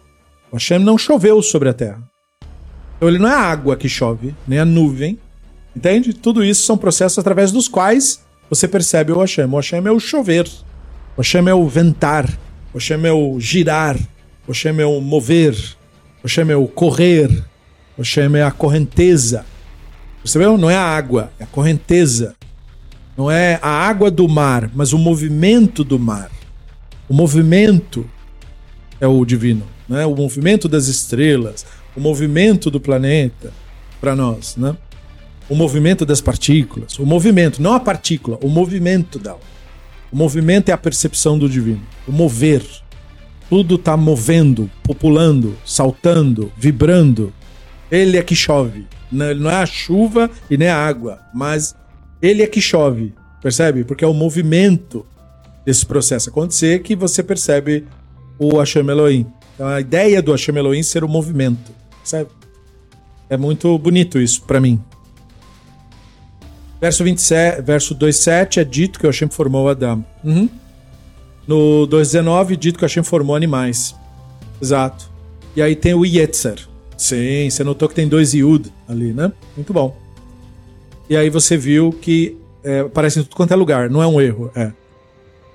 O Hashem não choveu sobre a terra. Então ele não é a água que chove, nem a nuvem. Entende? Tudo isso são processos através dos quais você percebe o Hashem. O Hashem é o chover. O Hashem é o ventar. O Hashem é o girar. O Hashem é o mover. O Hashem é o correr. O Hashem é a correnteza. Percebeu? Não é a água, é a correnteza. Não é a água do mar, mas o movimento do mar. O movimento é o divino, né? O movimento das estrelas, o movimento do planeta para nós, né? O movimento das partículas, o movimento, não a partícula, o movimento dela. O movimento é a percepção do divino, o mover. Tudo está movendo, populando, saltando, vibrando. Ele é que chove. Não é a chuva e nem a água, mas ele é que chove, percebe? Porque é o movimento desse processo acontecer que você percebe o Hashem Elohim. Então a ideia do Hashem Elohim ser o movimento, percebe? É muito bonito isso para mim. Verso 27, verso 2:7 é dito que o Hashem formou Adão. Uhum. No 2:19 dito que o Hashem formou animais. Exato. E aí tem o Yetzer. Sim, você notou que tem dois Yud ali, né? Muito bom. E aí você viu que é, aparece em tudo quanto é lugar. Não é um erro, é.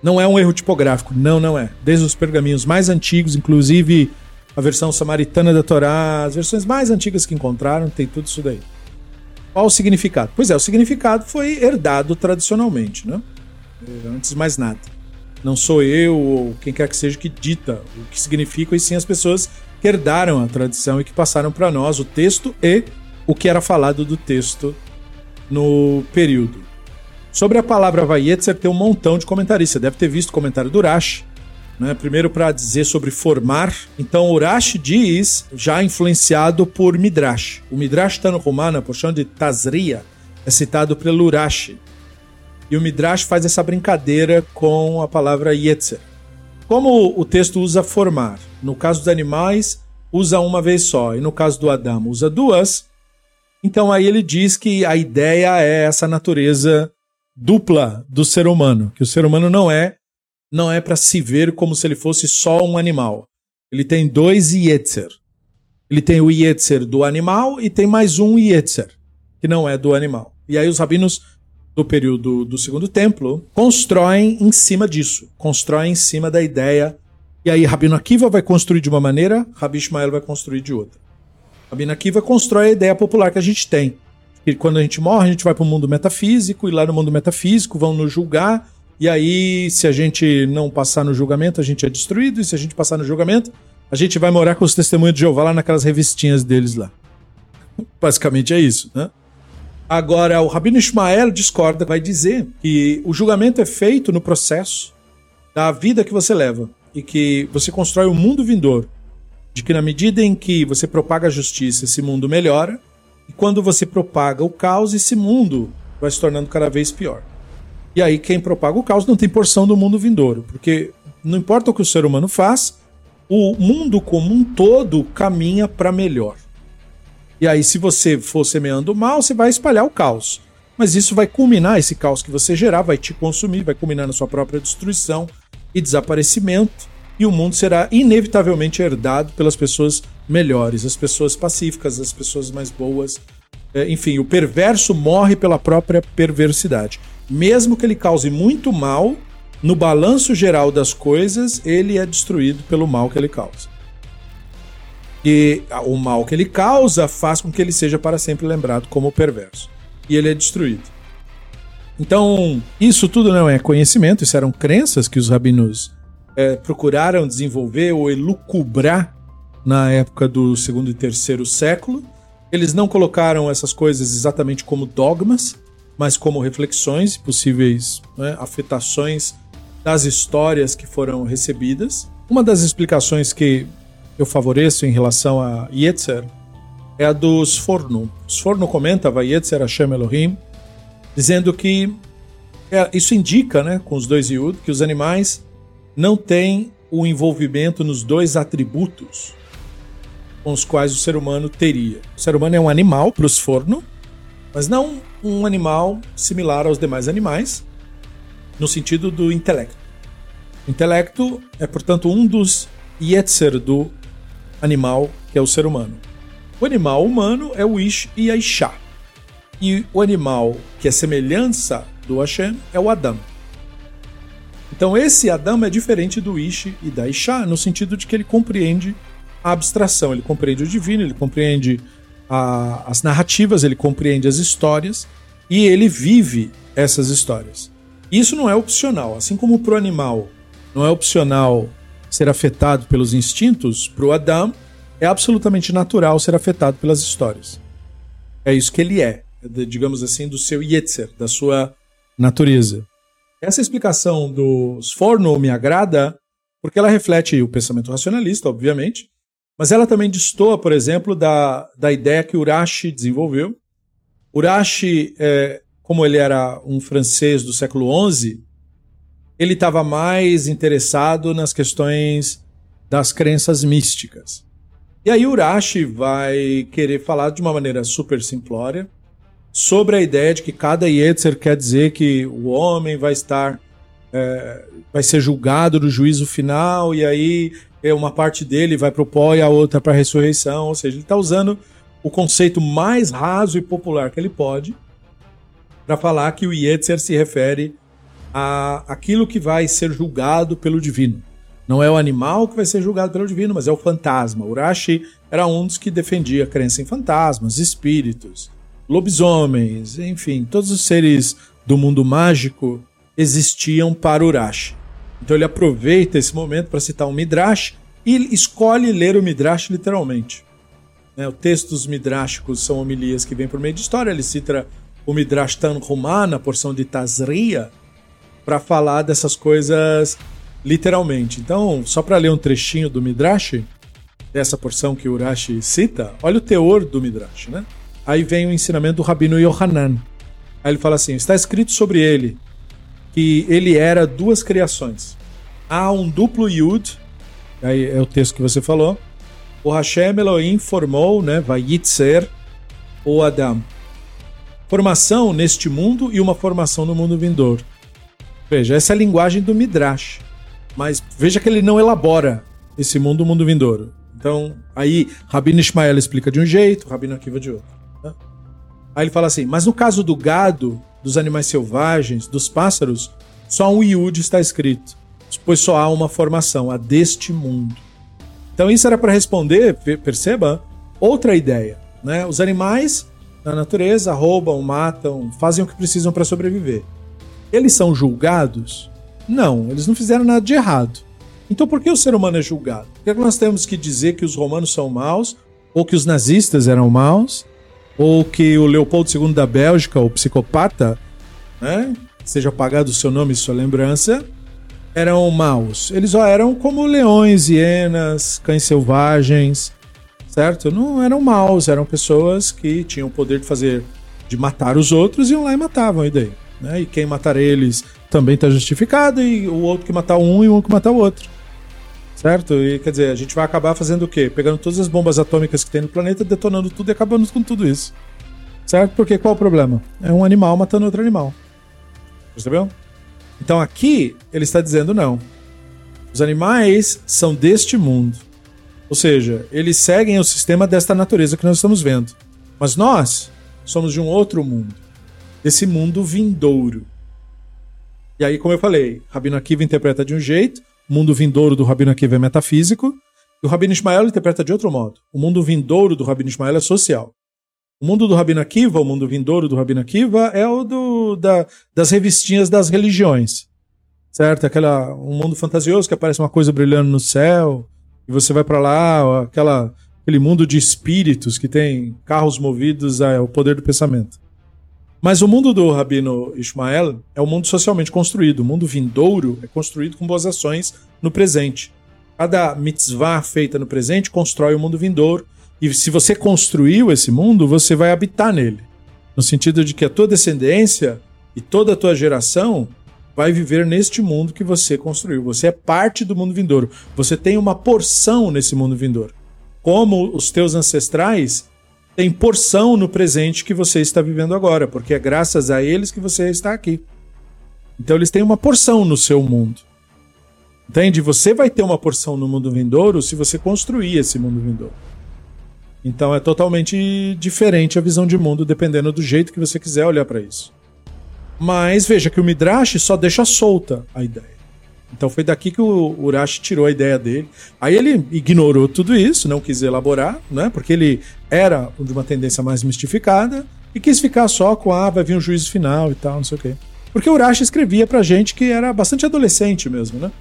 Não é um erro tipográfico. Não, não é. Desde os pergaminhos mais antigos, inclusive a versão samaritana da Torá, as versões mais antigas que encontraram, tem tudo isso daí. Qual o significado? Pois é, o significado foi herdado tradicionalmente, né? É, antes de mais nada. Não sou eu ou quem quer que seja que dita o que significa, e sim as pessoas que herdaram a tradição e que passaram para nós o texto e o que era falado do texto no período. Sobre a palavra Vayetzer tem um montão de comentaristas. Você deve ter visto o comentário do Urash. Né? Primeiro para dizer sobre formar. Então Urash diz, já influenciado por Midrash. O Midrash Tanhumá, na porção de Tazria, é citado pelo Urash. E o Midrash faz essa brincadeira com a palavra Yetzer. Como o texto usa formar, no caso dos animais, usa uma vez só, e no caso do Adão, usa duas, então aí ele diz que a ideia é essa natureza dupla do ser humano, que o ser humano não é não é para se ver como se ele fosse só um animal. Ele tem dois yetzer. Ele tem o Yetzer do animal e tem mais um Yetzer, que não é do animal. E aí os rabinos do período do Segundo Templo constroem em cima disso, constroem em cima da ideia. E aí Rabino Akiva vai construir de uma maneira, Rabi Ishmael vai construir de outra. Rabino Akiva constrói a ideia popular que a gente tem. Que quando a gente morre, a gente vai para o mundo metafísico, e lá no mundo metafísico vão nos julgar, e aí, se a gente não passar no julgamento, a gente é destruído, e se a gente passar no julgamento, a gente vai morar com os testemunhos de Jeová lá naquelas revistinhas deles lá. Basicamente é isso, né? Agora, o Rabino Ismael discorda, vai dizer que o julgamento é feito no processo da vida que você leva e que você constrói um mundo vindouro. De que na medida em que você propaga a justiça, esse mundo melhora, e quando você propaga o caos, esse mundo vai se tornando cada vez pior. E aí, quem propaga o caos não tem porção do mundo vindouro, porque não importa o que o ser humano faz, o mundo como um todo caminha para melhor. E aí, se você for semeando mal, você vai espalhar o caos. Mas isso vai culminar, esse caos que você gerar vai te consumir, vai culminar na sua própria destruição e desaparecimento. E o mundo será inevitavelmente herdado pelas pessoas melhores, as pessoas pacíficas, as pessoas mais boas. É, enfim, o perverso morre pela própria perversidade. Mesmo que ele cause muito mal, no balanço geral das coisas, ele é destruído pelo mal que ele causa. E o mal que ele causa faz com que ele seja para sempre lembrado como perverso. E ele é destruído. Então, isso tudo não é conhecimento, isso eram crenças que os rabinos é, procuraram desenvolver ou elucubrar na época do segundo e terceiro século. Eles não colocaram essas coisas exatamente como dogmas, mas como reflexões, possíveis né, afetações das histórias que foram recebidas. Uma das explicações que eu favoreço em relação a Yetzer é a dos Forno. Os Forno comenta, vai Yetzer Hashem Elohim, dizendo que é, isso indica, né, com os dois Yud, que os animais não têm o envolvimento nos dois atributos com os quais o ser humano teria. O ser humano é um animal para os Forno, mas não um animal similar aos demais animais, no sentido do intelecto. O intelecto é, portanto, um dos Yetzer do animal, que é o ser humano. O animal humano é o Ish e a Isha. E o animal que é semelhança do Hashem é o Adam. Então esse Adam é diferente do Ish e da Isha, no sentido de que ele compreende a abstração, ele compreende o divino, ele compreende a, as narrativas, ele compreende as histórias e ele vive essas histórias. Isso não é opcional, assim como para o animal não é opcional ser afetado pelos instintos, para o Adam é absolutamente natural ser afetado pelas histórias. É isso que ele é, digamos assim, do seu Yetzer, da sua natureza. Essa explicação dos Forno me agrada porque ela reflete o pensamento racionalista, obviamente, mas ela também destoa, por exemplo, da, da ideia que Urashi desenvolveu. Urashi, é, como ele era um francês do século XI, ele estava mais interessado nas questões das crenças místicas. E aí Urashi vai querer falar de uma maneira super simplória sobre a ideia de que cada Yetzer quer dizer que o homem vai estar é, vai ser julgado no juízo final e aí é, uma parte dele vai para o pó e a outra para a ressurreição. Ou seja, ele está usando o conceito mais raso e popular que ele pode para falar que o Yetzer se refere a aquilo que vai ser julgado pelo divino. Não é o animal que vai ser julgado pelo divino, mas é o fantasma. Urashi era um dos que defendia a crença em fantasmas, espíritos, lobisomens, enfim, todos os seres do mundo mágico existiam para Urashi. Então ele aproveita esse momento para citar um Midrash e escolhe ler o Midrash literalmente. Né, o texto dos Midrashicos são homilias que vêm por meio de história. Ele cita o Midrash Tanhumá na porção de Tazria, para falar dessas coisas literalmente. Então, só para ler um trechinho do Midrash, dessa porção que Urashi cita, olha o teor do Midrash, né? Aí vem o ensinamento do Rabino Yohanan. Aí ele fala assim: está escrito sobre ele que ele era duas criações. Há um duplo Yud, aí é o texto que você falou. O Hashem Elohim formou, né, Vayitzer, o Adam. Formação neste mundo e uma formação no mundo vindouro. Veja, essa é a linguagem do Midrash. Mas veja que ele não elabora esse mundo, o mundo vindouro. Então, aí Rabino Ishmael explica de um jeito, Rabino Akiva de outro. Né? Aí ele fala assim: mas no caso do gado, dos animais selvagens, dos pássaros, só um Yud está escrito, pois só há uma formação, a deste mundo. Então isso era para responder, perceba, outra ideia. Né? Os animais na natureza roubam, matam, fazem o que precisam para sobreviver. Eles são julgados? Não, eles não fizeram nada de errado. Então por que o ser humano é julgado? Por que nós temos que dizer que os romanos são maus, ou que os nazistas eram maus, ou que o Leopoldo II da Bélgica, o psicopata, né, seja apagado o seu nome e sua lembrança, eram maus? Eles eram como leões, hienas, cães selvagens, certo? Não eram maus, eram pessoas que tinham o poder de fazer, de matar os outros, iam lá e matavam, e daí? Né? E quem matar eles também está justificado, e o outro que matar um e o outro que matar o outro. Certo? E quer dizer, a gente vai acabar fazendo o quê? Pegando todas as bombas atômicas que tem no planeta, detonando tudo e acabando com tudo isso. Certo? Porque qual é o problema? É um animal matando outro animal. Percebeu? Então aqui ele está dizendo não. Os animais são deste mundo. Ou seja, eles seguem o sistema desta natureza que nós estamos vendo. Mas nós somos de um outro mundo. Desse mundo vindouro. E aí, como eu falei, Rabino Akiva interpreta de um jeito, o mundo vindouro do Rabino Akiva é metafísico, e o Rabino Ismael interpreta de outro modo. O mundo vindouro do Rabino Ismael é social. O mundo do Rabino Akiva, o mundo vindouro do Rabino Akiva, é o do, da, das revistinhas das religiões. Certo? Aquela, um mundo fantasioso que aparece uma coisa brilhando no céu, e você vai para lá, aquela, aquele mundo de espíritos que tem carros movidos ao poder do pensamento. Mas o mundo do Rabino Ismael é um mundo socialmente construído. O mundo vindouro é construído com boas ações no presente. Cada mitzvah feita no presente constrói o mundo vindouro. E se você construiu esse mundo, você vai habitar nele. No sentido de que a tua descendência e toda a tua geração vai viver neste mundo que você construiu. Você é parte do mundo vindouro. Você tem uma porção nesse mundo vindouro. Como os teus ancestrais tem porção no presente que você está vivendo agora, porque é graças a eles que você está aqui. Então eles têm uma porção no seu mundo. Entende? Você vai ter uma porção no mundo vindouro se você construir esse mundo vindouro. Então é totalmente diferente a visão de mundo dependendo do jeito que você quiser olhar para isso. Mas veja que o Midrash só deixa solta a ideia. Então foi daqui que o Urashi tirou a ideia dele. Aí ele ignorou tudo isso, não quis elaborar, né? Porque ele era de uma tendência mais mistificada e quis ficar só com ah, vai vir um juízo final e tal, não sei o quê. Porque o Urashi escrevia pra gente que era bastante adolescente mesmo, né?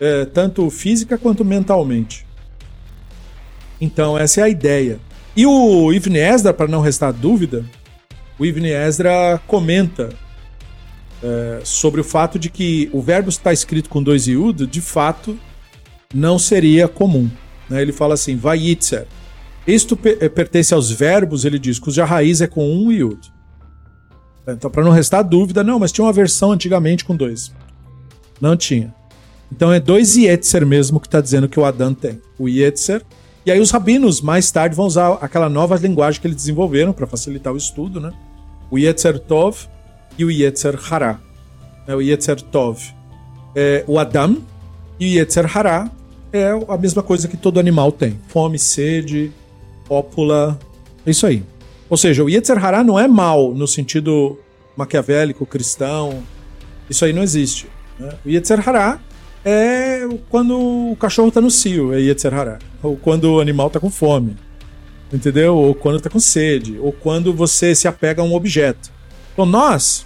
É, tanto física quanto mentalmente. Então essa é a ideia. E o Ivne Esdra, para não restar dúvida, o Ivne Esdra comenta é, sobre o fato de que o verbo está escrito com dois iud, de fato, não seria comum. Né? Ele fala assim, vayitzer. Isto é, pertence aos verbos, ele diz, cuja raiz é com um iud. Então, para não restar dúvida, não, mas tinha uma versão antigamente com dois. Não tinha. Então é dois Yetzer mesmo que está dizendo que o Adam tem. O Yetzer. E aí os rabinos mais tarde vão usar aquela nova linguagem que eles desenvolveram para facilitar o estudo, né? O Yetzer Tov e o Yetzer Hará. É o Yetzer Tov é o Adam e o Yetzer Hará é a mesma coisa que todo animal tem. Fome, sede, cópula, é isso aí. Ou seja, o Yetzer Hará não é mal no sentido maquiavélico, cristão. Isso aí não existe. Né? O Yetzer Hará é quando o cachorro está no cio, é Yetzer Hará. Ou quando o animal está com fome. Entendeu? Ou quando está com sede. Ou quando você se apega a um objeto. Então nós,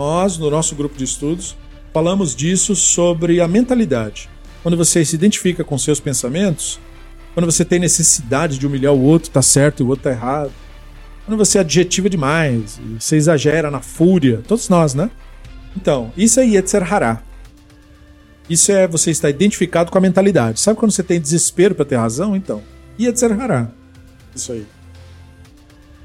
nós no nosso grupo de estudos, falamos disso sobre a mentalidade. Quando você se identifica com seus pensamentos, quando você tem necessidade de humilhar o outro, tá certo e o outro tá errado. Quando você adjetiva demais, você exagera na fúria, todos nós, né? Então, isso é Yetzer Hará. Isso é você estar identificado com a mentalidade. Sabe quando você tem desespero para ter razão? Então, Yetzer Hará. Isso aí.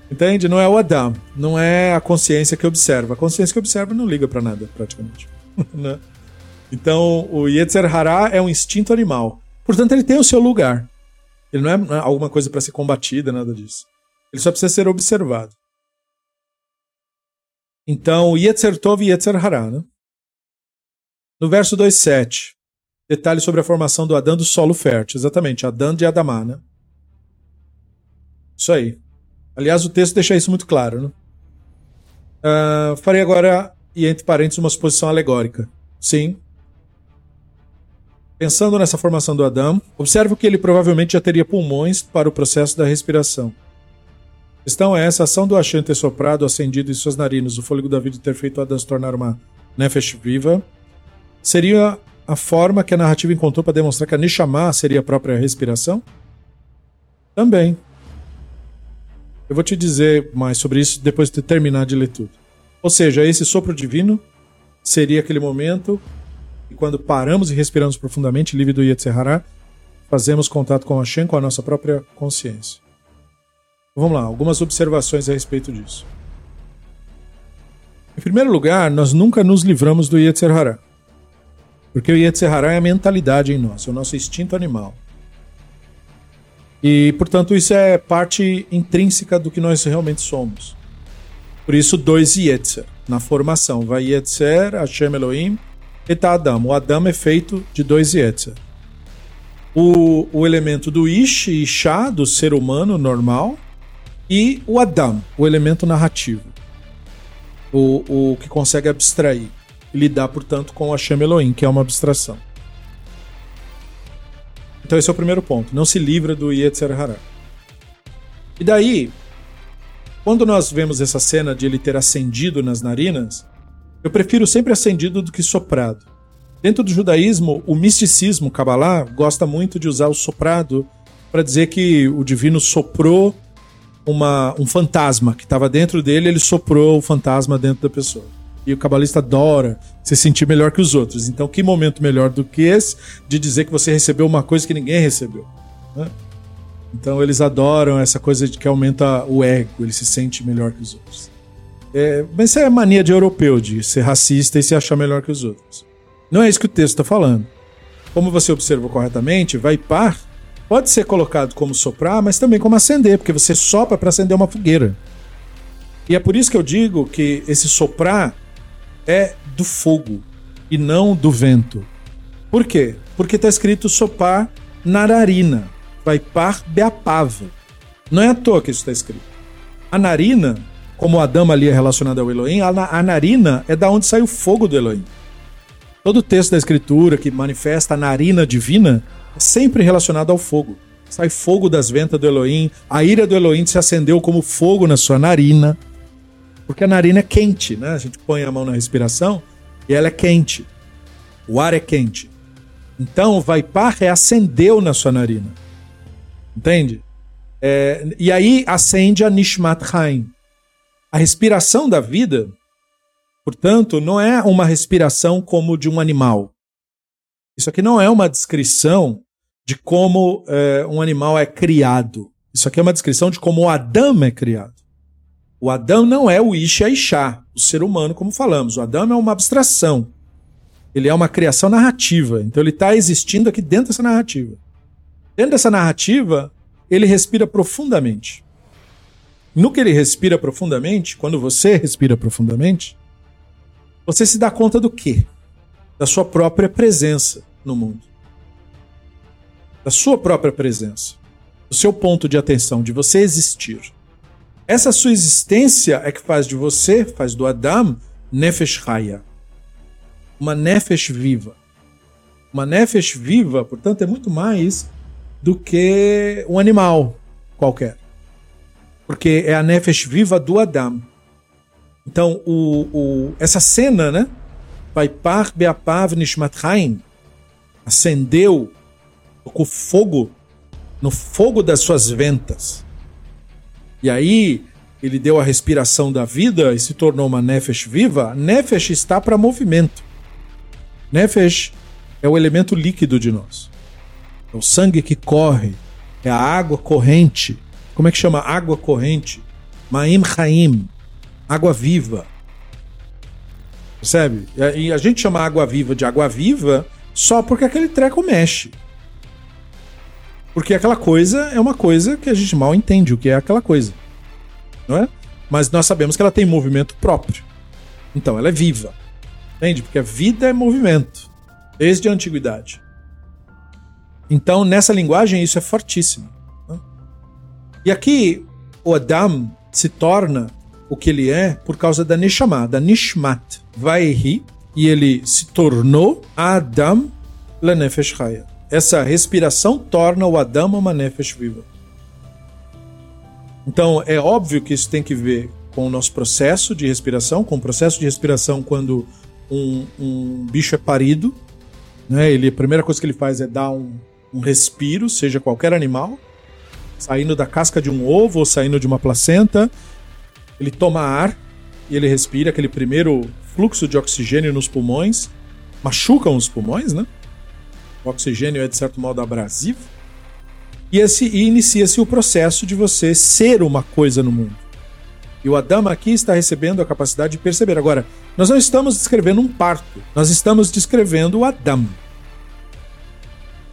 Entende? Não é o Adam, não é a consciência que observa. A consciência que observa não liga para nada, praticamente. né? Então, o Yetzer Hará é um instinto animal. Portanto, ele tem o seu lugar. Ele não é, é alguma coisa para ser combatida, nada disso. Ele só precisa ser observado. Então, Yetzer Tov e Yetzer Hará. Né? No verso 2.7, detalhes sobre a formação do Adão do solo fértil. Exatamente, Adão de Adamá, né? Isso aí. Aliás, o texto deixa isso muito claro, né? Uh, farei agora, e entre parênteses, uma suposição alegórica. Sim. Pensando nessa formação do Adão, observo que ele provavelmente já teria pulmões para o processo da respiração. A questão é essa ação do Hashem ter soprado, acendido em suas narinas o fôlego da vida ter feito Adão se tornar uma Nefesh viva, seria a forma que a narrativa encontrou para demonstrar que a Neshama seria a própria respiração? Também. Eu vou te dizer mais sobre isso depois de terminar de ler tudo. Ou seja, esse sopro divino seria aquele momento e quando paramos e respiramos profundamente, livre do Yetzirah, fazemos contato com Hashem, com a nossa própria consciência. Vamos lá, algumas observações a respeito disso. Em primeiro lugar, nós nunca nos livramos do Yetzirah. Porque o Yetzirah é a mentalidade em nós, é o nosso instinto animal. E, portanto, isso é parte intrínseca do que nós realmente somos. Por isso, dois Yetzer na formação. Vai Yetzer, Hashem Elohim, e tá Adam. O Adam é feito de dois Yetzer. O, o elemento do Ish e Shah, do ser humano normal, e o Adam, o elemento narrativo. O, o que consegue abstrair e lidar, portanto, com Hashem Elohim, que é uma abstração. Então esse é o primeiro ponto. Não se livra do Yetzer Hara. E daí, quando nós vemos essa cena de ele ter acendido nas narinas, eu prefiro sempre acendido do que soprado. Dentro do judaísmo, o misticismo, Kabbalah, gosta muito de usar o soprado para dizer que o divino soprou uma, um fantasma que estava dentro dele, ele soprou o fantasma dentro da pessoa. E o cabalista adora se sentir melhor que os outros. Então, que momento melhor do que esse de dizer que você recebeu uma coisa que ninguém recebeu? Né? Então, eles adoram essa coisa de que aumenta o ego, ele se sente melhor que os outros. É, mas isso é mania de europeu, de ser racista e se achar melhor que os outros. Não é isso que o texto está falando. Como você observou corretamente, vai par pode ser colocado como soprar, mas também como acender, porque você sopra para acender uma fogueira. E é por isso que eu digo que esse soprar é do fogo e não do vento. Por quê? Porque está escrito sopar nararina, vai par beapava. Não é à toa que isso está escrito. A narina, como a dama ali é relacionada ao Elohim, a, narina é da onde sai o fogo do Elohim. Todo texto da escritura que manifesta a narina divina é sempre relacionado ao fogo. Sai fogo das ventas do Elohim, a ira do Elohim se acendeu como fogo na sua narina. Porque a narina é quente, né? A gente põe a mão na respiração e ela é quente. O ar é quente. Então, o Vaipar acendeu na sua narina. Entende? É, e aí acende a Nishmat Haim. A respiração da vida, portanto, não é uma respiração como de um animal. Isso aqui não é uma descrição de como é, um animal é criado. Isso aqui é uma descrição de como o Adão é criado. O Adão não é o Ish e o ser humano, como falamos. O Adão é uma abstração. Ele é uma criação narrativa. Então ele está existindo aqui dentro dessa narrativa. Dentro dessa narrativa, ele respira profundamente. No que ele respira profundamente, quando você respira profundamente, você se dá conta do quê? Da sua própria presença no mundo. Da sua própria presença. Do seu ponto de atenção, de você existir. Essa sua existência é que faz de você, faz do Adam, Nefesh Haya. Uma Nefesh viva. Uma Nefesh viva, portanto, é muito mais do que um animal qualquer. Porque é a Nefesh viva do Adam. Então, o, o, essa cena, né? Vaipar Beapav Nishmat Haim acendeu com fogo no fogo das suas ventas e aí ele deu a respiração da vida e se tornou uma Nefesh viva, Nefesh está para movimento. Nefesh é o elemento líquido de nós. É o sangue que corre, é a água corrente. Como é que chama água corrente? Maim Haim, água viva. Percebe? E a gente chama água viva de água viva só porque aquele treco mexe. Porque aquela coisa é uma coisa que a gente mal entende o que é aquela coisa. Não é? Mas nós sabemos que ela tem movimento próprio. Então ela é viva. Entende? Porque a vida é movimento. Desde a antiguidade. Então, nessa linguagem, isso é fortíssimo. Né? E aqui, o Adam se torna o que ele é por causa da Neshama, da Nishmat. Vaihi, e ele se tornou Adam Lenefesh Chaya. Essa respiração torna o Adam uma Nefesh viva. Então, é óbvio que isso tem que ver com o nosso processo de respiração, com o processo de respiração quando um, um bicho é parido. Né? Ele, a primeira coisa que ele faz é dar um, um respiro, seja qualquer animal, saindo da casca de um ovo ou saindo de uma placenta. Ele toma ar e ele respira aquele primeiro fluxo de oxigênio nos pulmões, machucam os pulmões, né? O oxigênio é de certo modo abrasivo. E, esse, e inicia-se o processo de você ser uma coisa no mundo. E o Adam aqui está recebendo a capacidade de perceber. Agora, nós não estamos descrevendo um parto, nós estamos descrevendo o Adam.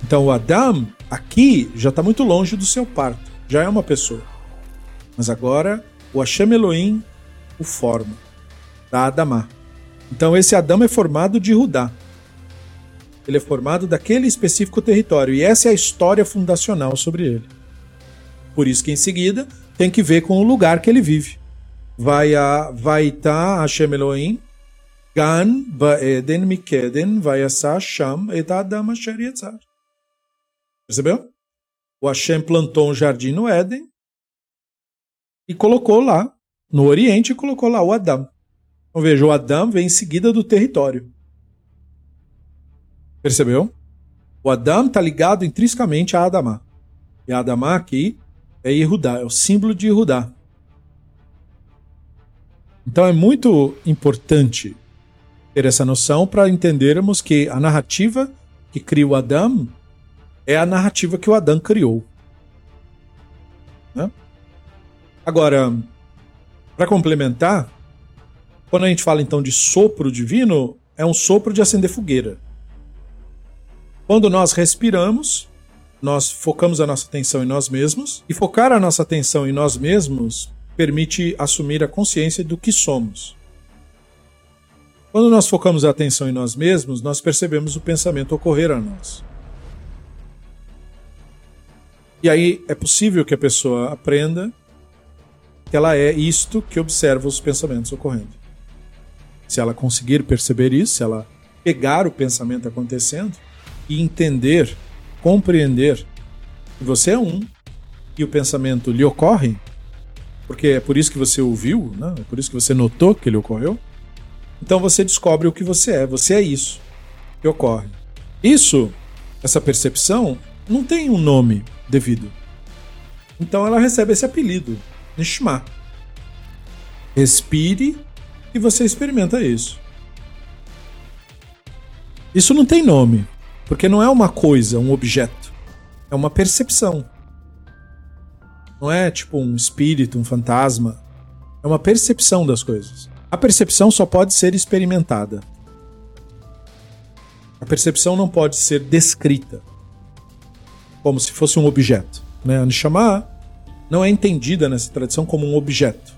Então, o Adam aqui já está muito longe do seu parto, já é uma pessoa. Mas agora, o Hashem Elohim o forma, da Adamá. Então, esse Adam é formado de Rudá. Ele é formado daquele específico território. E essa é a história fundacional sobre ele. Por isso que em seguida tem que ver com o lugar que ele vive. Vai a Vaita Hashem Elohim Gan Vaeden Mikeden Vayasa Sham et Adam Asher Yetzar. Percebeu? O Hashem plantou um jardim no Éden e colocou lá, no Oriente, colocou lá o Adam. Então veja, o Adam vem em seguida do território. Percebeu? O Adam está ligado intrinsecamente a Adamá. E a Adamá aqui é Yehudá, é o símbolo de Yehudá. Então é muito importante ter essa noção para entendermos que a narrativa que cria o Adam é a narrativa que o Adam criou. Né? Agora, para complementar, quando a gente fala então de sopro divino, é um sopro de acender fogueira. Quando nós respiramos, nós focamos a nossa atenção em nós mesmos, e focar a nossa atenção em nós mesmos permite assumir a consciência do que somos. Quando nós focamos a atenção em nós mesmos, nós percebemos o pensamento ocorrer a nós. E aí é possível que a pessoa aprenda que ela é isto que observa os pensamentos ocorrendo. Se ela conseguir perceber isso, se ela pegar o pensamento acontecendo, e entender, compreender que você é um e o pensamento lhe ocorre, porque é por isso que você ouviu, né? é por isso que você notou que ele ocorreu, então você descobre o que você é. Você é isso que ocorre. Isso, essa percepção, não tem um nome devido. Então ela recebe esse apelido, Nishma. Respire e você experimenta isso. Isso não tem nome. Porque não é uma coisa, um objeto. É uma percepção. Não é tipo um espírito, um fantasma. É uma percepção das coisas. A percepção só pode ser experimentada. A percepção não pode ser descrita como se fosse um objeto. Né? A Nishama não é entendida nessa tradição como um objeto,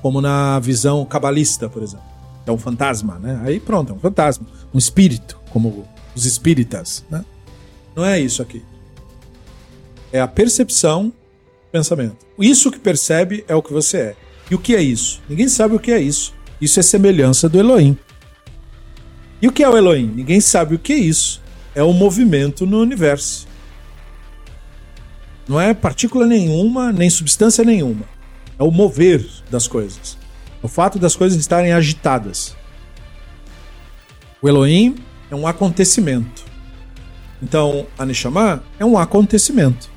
como na visão cabalista, por exemplo. É um fantasma, né? Aí pronto, é um fantasma, um espírito, como os espíritas. Né? Não é isso aqui. É a percepção, pensamento. Isso que percebe é o que você é. E o que é isso? Ninguém sabe o que é isso. Isso é semelhança do Elohim. E o que é o Elohim? Ninguém sabe o que é isso. É um movimento no universo. Não é partícula nenhuma, nem substância nenhuma. É o mover das coisas. O fato das coisas estarem agitadas. O Elohim é um acontecimento. Então, a Neshama é um acontecimento.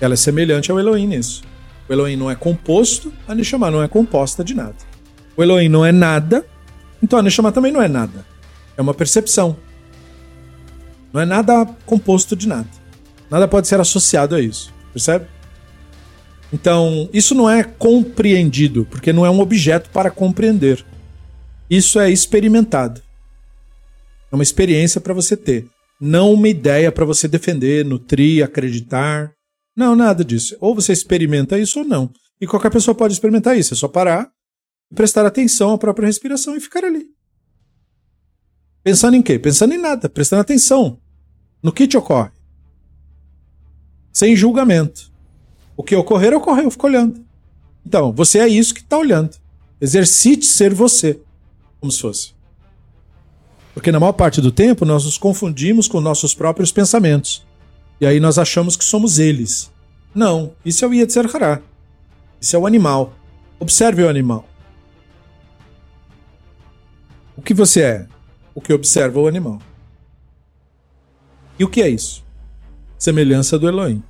Ela é semelhante ao Elohim nisso. O Elohim não é composto, a Neshama não é composta de nada. O Elohim não é nada, então a Neshama também não é nada. É uma percepção. Não é nada composto de nada. Nada pode ser associado a isso. Percebe? Então, isso não é compreendido, porque não é um objeto para compreender. Isso é experimentado. É uma experiência para você ter. Não uma ideia para você defender, nutrir, acreditar. Não, nada disso. Ou você experimenta isso ou não. E qualquer pessoa pode experimentar isso. É só parar e prestar atenção à própria respiração e ficar ali. Pensando em quê? Pensando em nada, prestando atenção. No que te ocorre? Sem julgamento. O que ocorrer, ocorreu, eu fico olhando. Então, você é isso que está olhando. Exercite ser você, como se fosse. Porque na maior parte do tempo nós nos confundimos com nossos próprios pensamentos. E aí nós achamos que somos eles. Não, isso é o Yetzer Hará. Isso é o animal. Observe o animal. O que você é? O que observa o animal. E o que é isso? Semelhança do Elohim.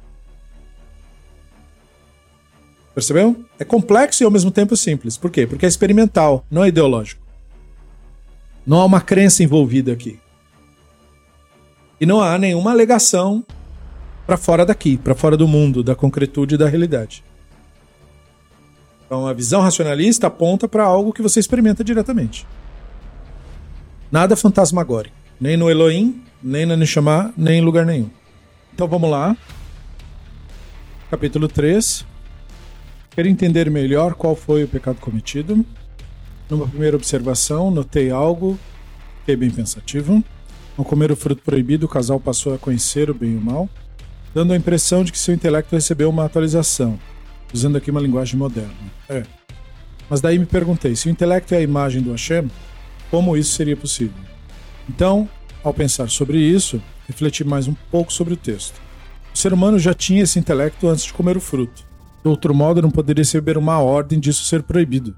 Percebeu? É complexo e ao mesmo tempo simples. Por quê? Porque é experimental, não é ideológico. Não há uma crença envolvida aqui. E não há nenhuma alegação para fora daqui, para fora do mundo, da concretude e da realidade. Então a visão racionalista aponta para algo que você experimenta diretamente. Nada fantasmagórico. Nem no Elohim, nem na Neshama, nem em lugar nenhum. Então vamos lá. Capítulo 3. Quero entender melhor qual foi o pecado cometido. Numa primeira observação, notei algo, fiquei bem pensativo. Ao comer o fruto proibido, o casal passou a conhecer o bem e o mal, dando a impressão de que seu intelecto recebeu uma atualização, usando aqui uma linguagem moderna. É. Mas daí me perguntei: se o intelecto é a imagem do Hashem, como isso seria possível. Então, ao pensar sobre isso, refleti mais um pouco sobre o texto. O ser humano já tinha esse intelecto antes de comer o fruto. De outro modo, não poderia receber uma ordem disso ser proibido.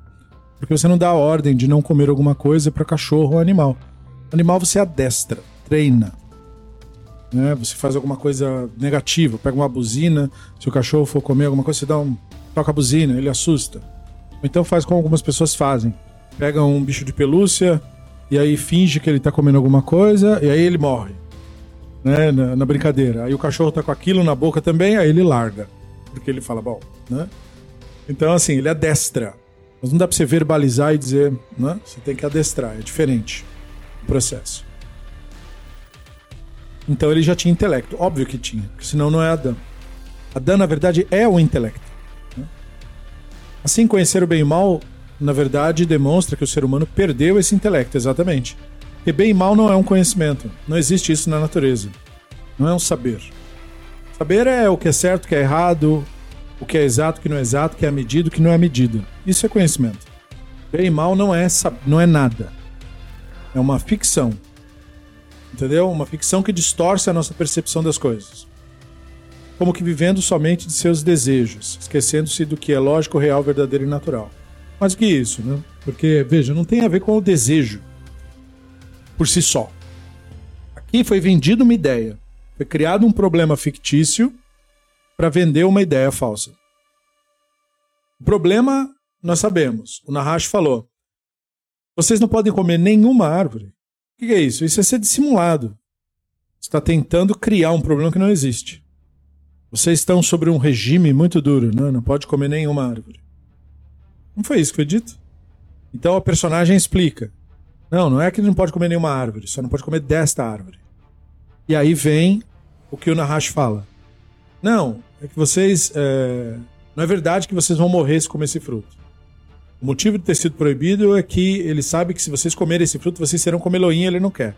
Porque você não dá a ordem de não comer alguma coisa para cachorro ou animal. Animal você adestra, treina. Né? Você faz alguma coisa negativa, pega uma buzina, se o cachorro for comer alguma coisa, você dá um. toca a buzina, ele assusta. Então faz como algumas pessoas fazem pega um bicho de pelúcia e aí finge que ele tá comendo alguma coisa e aí ele morre. Né, na, na, brincadeira. Aí o cachorro tá com aquilo na boca também, aí ele larga. Porque ele fala, bom, né? Então, assim, ele adestra. Mas não dá pra você verbalizar e dizer, né? Você tem que adestrar, é diferente o processo. Então ele já tinha intelecto, óbvio que tinha, porque senão não é Adão. Adão, na verdade, é o intelecto. Né? Assim, conhecer o bem e o mal na verdade, demonstra que o ser humano perdeu esse intelecto, exatamente. Porque bem e mal não é um conhecimento. Não existe isso na natureza. Não é um saber. Saber é o que é certo, o que é errado, o que é exato, o que não é exato, o que é medido, o que não é medido. Isso é conhecimento. Bem e mal não é, não é nada. É uma ficção. Entendeu? Uma ficção que distorce a nossa percepção das coisas. Como que vivendo somente de seus desejos, esquecendo-se do que é lógico, real, verdadeiro e natural. Mais do que isso, né? Porque, veja, não tem a ver com o desejo por si só. Aqui foi vendida uma ideia. Foi criado um problema fictício para vender uma ideia falsa. O problema, nós sabemos. O Nahash falou: vocês não podem comer nenhuma árvore. O que é isso? Isso é ser dissimulado. Está tentando criar um problema que não existe. Vocês estão sobre um regime muito duro, não, não pode comer nenhuma árvore. Não foi isso que foi dito? Então a personagem explica. Não, não é que ele não pode comer nenhuma árvore, só não pode comer desta árvore. E aí vem o que o Nahash fala. Não, é que vocês. É... Não é verdade que vocês vão morrer se comer esse fruto. O motivo de ter sido proibido é que ele sabe que se vocês comerem esse fruto, vocês serão como Elohim ele não quer.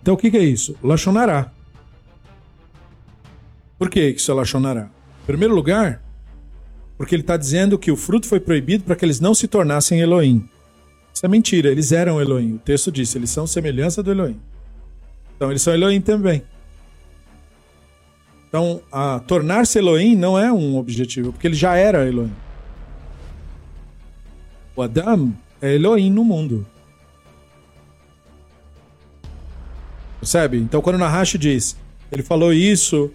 Então o que, que é isso? Lachonará. Por que isso é Lachonará? Em primeiro lugar, porque ele está dizendo que o fruto foi proibido para que eles não se tornassem Elohim. Isso é mentira, eles eram Elohim. O texto disse, eles são semelhança do Elohim. Então eles são Elohim também. Então, tornar-se Elohim não é um objetivo, porque ele já era Elohim. O Adam é Elohim no mundo. Percebe? Então, quando Nahash diz, ele falou isso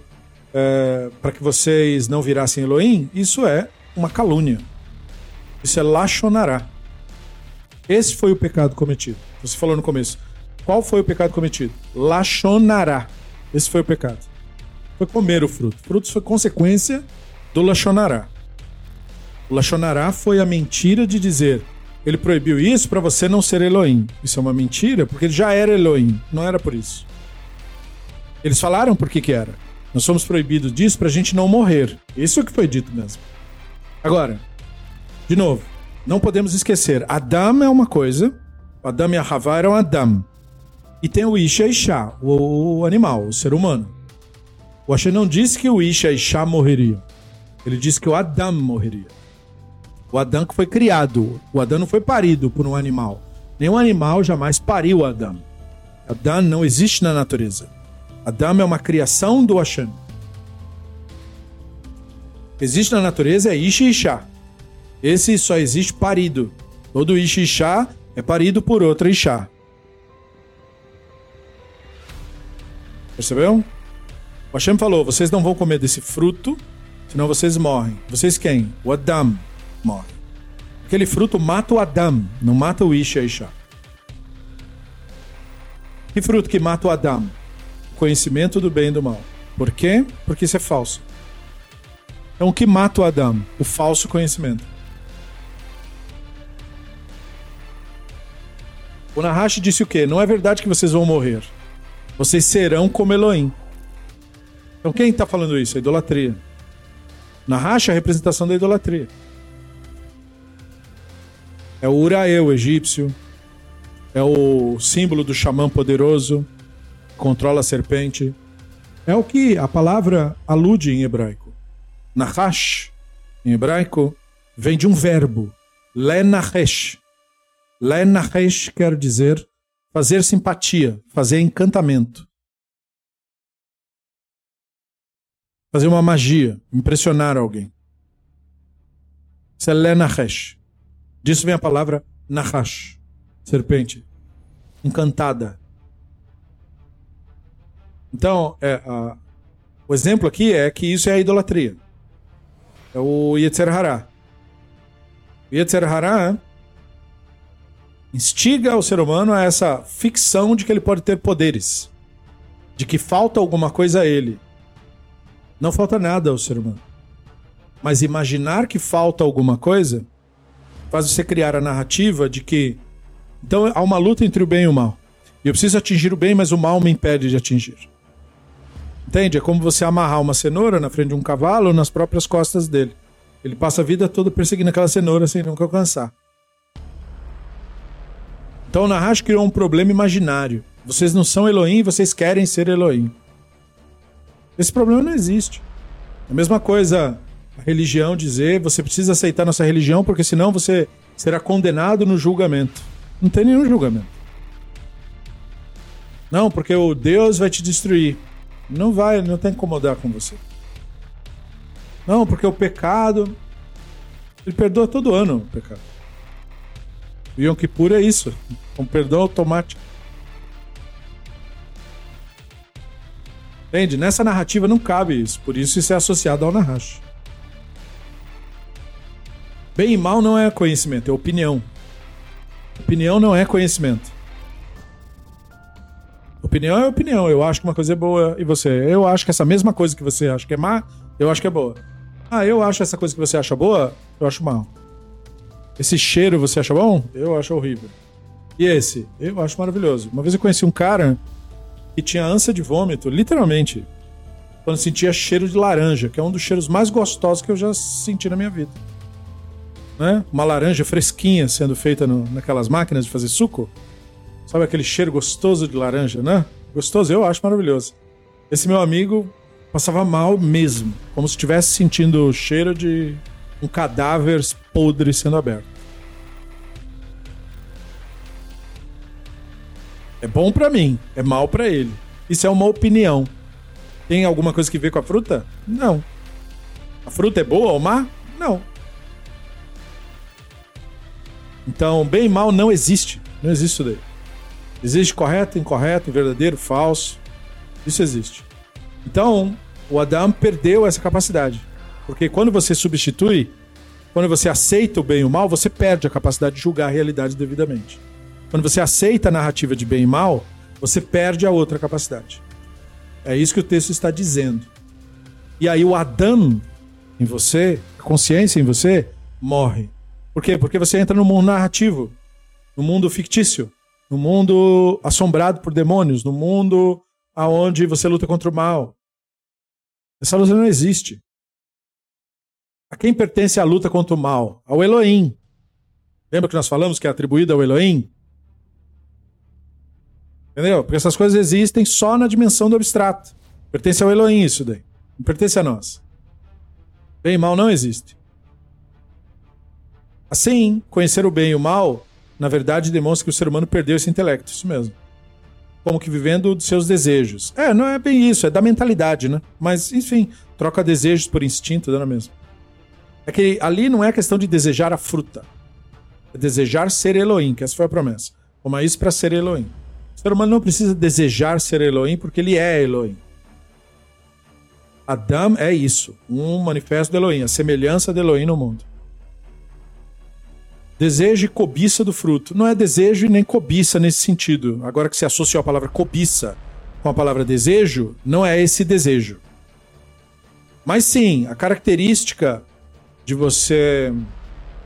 é, para que vocês não virassem Elohim, isso é uma calúnia. Isso é Lachonará. Esse foi o pecado cometido. Você falou no começo. Qual foi o pecado cometido? Lachonará. Esse foi o pecado. Foi comer o fruto. O fruto foi consequência do Lachonará. O Lachonará foi a mentira de dizer ele proibiu isso para você não ser Elohim. Isso é uma mentira, porque ele já era Elohim. Não era por isso. Eles falaram por que que era. Nós somos proibidos disso para a gente não morrer. Isso é o que foi dito mesmo. Agora, de novo, não podemos esquecer: Adam é uma coisa, Adam e a Havá eram Adam. E tem o Isha e Isha, o, animal, o ser humano. O Hashem não disse que o Isha e Isha morreriam. Ele disse que o Adam morreria. O Adão que foi criado. O Adão não foi parido por um animal. Nenhum animal jamais pariu o Adão. Adão não existe na natureza. Adão é uma criação do Hashem. Existe na natureza é Isha e Isha. Esse só existe parido. Todo Isha e Isha é parido por outra Isha. Percebeu? O Hashem falou: vocês não vão comer desse fruto, senão vocês morrem. Vocês quem? O Adam morre. Aquele fruto mata o Adam, não mata o Isha Isha. Que fruto que mata o Adam? O conhecimento do bem e do mal. Por quê? Porque isso é falso. Então o que mata o Adam? O falso conhecimento. O Nahash disse o quê? Não é verdade que vocês vão morrer. Vocês serão como Elohim. Então quem está falando isso? A idolatria. Nahash é a representação da idolatria. É o Uraeu egípcio. É o símbolo do xamã poderoso. Controla a serpente. É o que a palavra alude em hebraico. Nahash, em hebraico, vem de um verbo. Lenahesh. Lenahesh quer dizer fazer simpatia, fazer encantamento. Fazer uma magia, impressionar alguém. Isso é Lenahesh. Disso vem a palavra Nahash, serpente, encantada. Então, é, a, o exemplo aqui é que isso é a idolatria. É o Yetzer Hará. O Yetzer Hará instiga o ser humano a essa ficção de que ele pode ter poderes, de que falta alguma coisa a ele. Não falta nada ao ser humano. Mas imaginar que falta alguma coisa faz você criar a narrativa de que. Então há uma luta entre o bem e o mal. E eu preciso atingir o bem, mas o mal me impede de atingir. Entende? É como você amarrar uma cenoura na frente de um cavalo nas próprias costas dele. Ele passa a vida toda perseguindo aquela cenoura sem nunca alcançar. Então o Nahash criou um problema imaginário. Vocês não são Elohim, vocês querem ser Elohim. Esse problema não existe. É a mesma coisa a religião dizer, você precisa aceitar nossa religião, porque senão você será condenado no julgamento. Não tem nenhum julgamento. Não, porque o Deus vai te destruir. Não vai, não tem que incomodar com você. Não, porque o pecado. Ele perdoa todo ano o pecado. O Yom Kippur é isso. Um perdão automático. Entende? Nessa narrativa não cabe isso. Por isso isso é associado ao Nahash. Bem e mal não é conhecimento, é opinião. Opinião não é conhecimento. Opinião é opinião. Eu acho que uma coisa é boa e você. Eu acho que essa mesma coisa que você acha que é má, eu acho que é boa. Ah, eu acho essa coisa que você acha boa, eu acho mal. Esse cheiro você acha bom? Eu acho horrível. E esse? Eu acho maravilhoso. Uma vez eu conheci um cara que tinha ânsia de vômito, literalmente, quando sentia cheiro de laranja, que é um dos cheiros mais gostosos que eu já senti na minha vida né? Uma laranja fresquinha sendo feita no, naquelas máquinas de fazer suco. Sabe aquele cheiro gostoso de laranja, né? Gostoso, eu acho maravilhoso. Esse meu amigo passava mal mesmo, como se estivesse sentindo o cheiro de um cadáver podre sendo aberto. É bom para mim, é mal para ele. Isso é uma opinião. Tem alguma coisa que ver com a fruta? Não. A fruta é boa ou má? Não. Então, bem e mal não existe. Não existe isso daí. Existe correto, incorreto, verdadeiro, falso. Isso existe. Então, o Adam perdeu essa capacidade. Porque quando você substitui, quando você aceita o bem e o mal, você perde a capacidade de julgar a realidade devidamente. Quando você aceita a narrativa de bem e mal, você perde a outra capacidade. É isso que o texto está dizendo. E aí o Adam em você, a consciência em você, morre. Por quê? Porque você entra no mundo narrativo, no mundo fictício, no mundo assombrado por demônios, no mundo aonde você luta contra o mal. Essa luta não existe. A quem pertence a luta contra o mal? Ao Elohim. Lembra que nós falamos que é atribuída ao Elohim? Entendeu? Porque essas coisas existem só na dimensão do abstrato. Pertence ao Elohim isso daí. Não pertence a nós. Bem e mal não existe. Assim, conhecer o bem e o mal, na verdade, demonstra que o ser humano perdeu esse intelecto. Isso mesmo. Como que vivendo dos seus desejos. É, não é bem isso, é da mentalidade, né? Mas, enfim, troca desejos por instinto, dá mesmo. É que ali não é questão de desejar a fruta. É desejar ser Elohim, que essa foi a promessa. Coma isso para ser Elohim. O ser humano não precisa desejar ser Elohim porque ele é Elohim. Adam é isso, um manifesto de Elohim, a semelhança de Elohim no mundo. Desejo e cobiça do fruto. Não é desejo nem cobiça nesse sentido. Agora que se associou a palavra cobiça com a palavra desejo, não é esse desejo. Mas sim, a característica de você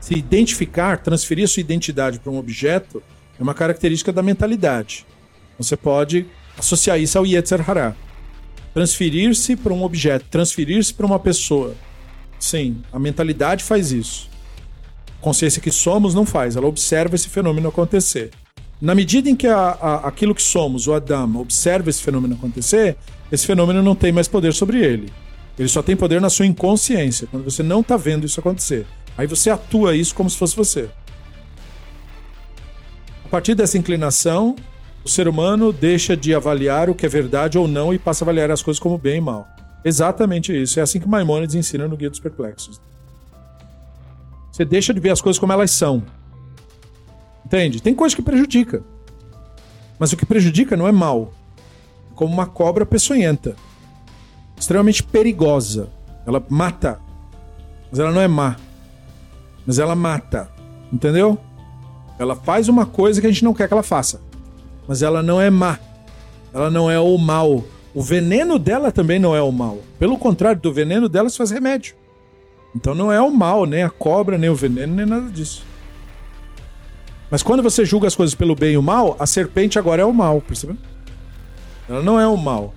se identificar, transferir sua identidade para um objeto, é uma característica da mentalidade. Você pode associar isso ao Yetzer Hará. Transferir-se para um objeto, transferir-se para uma pessoa. Sim, a mentalidade faz isso. A consciência que somos não faz, ela observa esse fenômeno acontecer. Na medida em que a, a, aquilo que somos, o Adam, observa esse fenômeno acontecer, esse fenômeno não tem mais poder sobre ele. Ele só tem poder na sua inconsciência, quando você não está vendo isso acontecer. Aí você atua isso como se fosse você. A partir dessa inclinação, o ser humano deixa de avaliar o que é verdade ou não e passa a avaliar as coisas como bem e mal. Exatamente isso. É assim que Maimonides ensina no Guia dos Perplexos. Você deixa de ver as coisas como elas são. Entende? Tem coisa que prejudica. Mas o que prejudica não é mal. Como uma cobra peçonhenta. Extremamente perigosa. Ela mata. Mas ela não é má. Mas ela mata. Entendeu? Ela faz uma coisa que a gente não quer que ela faça mas ela não é má. Ela não é o mal. O veneno dela também não é o mal. Pelo contrário, do veneno dela se faz remédio. Então não é o mal, nem a cobra, nem o veneno, nem nada disso. Mas quando você julga as coisas pelo bem e o mal, a serpente agora é o mal, percebeu? Ela não é o mal.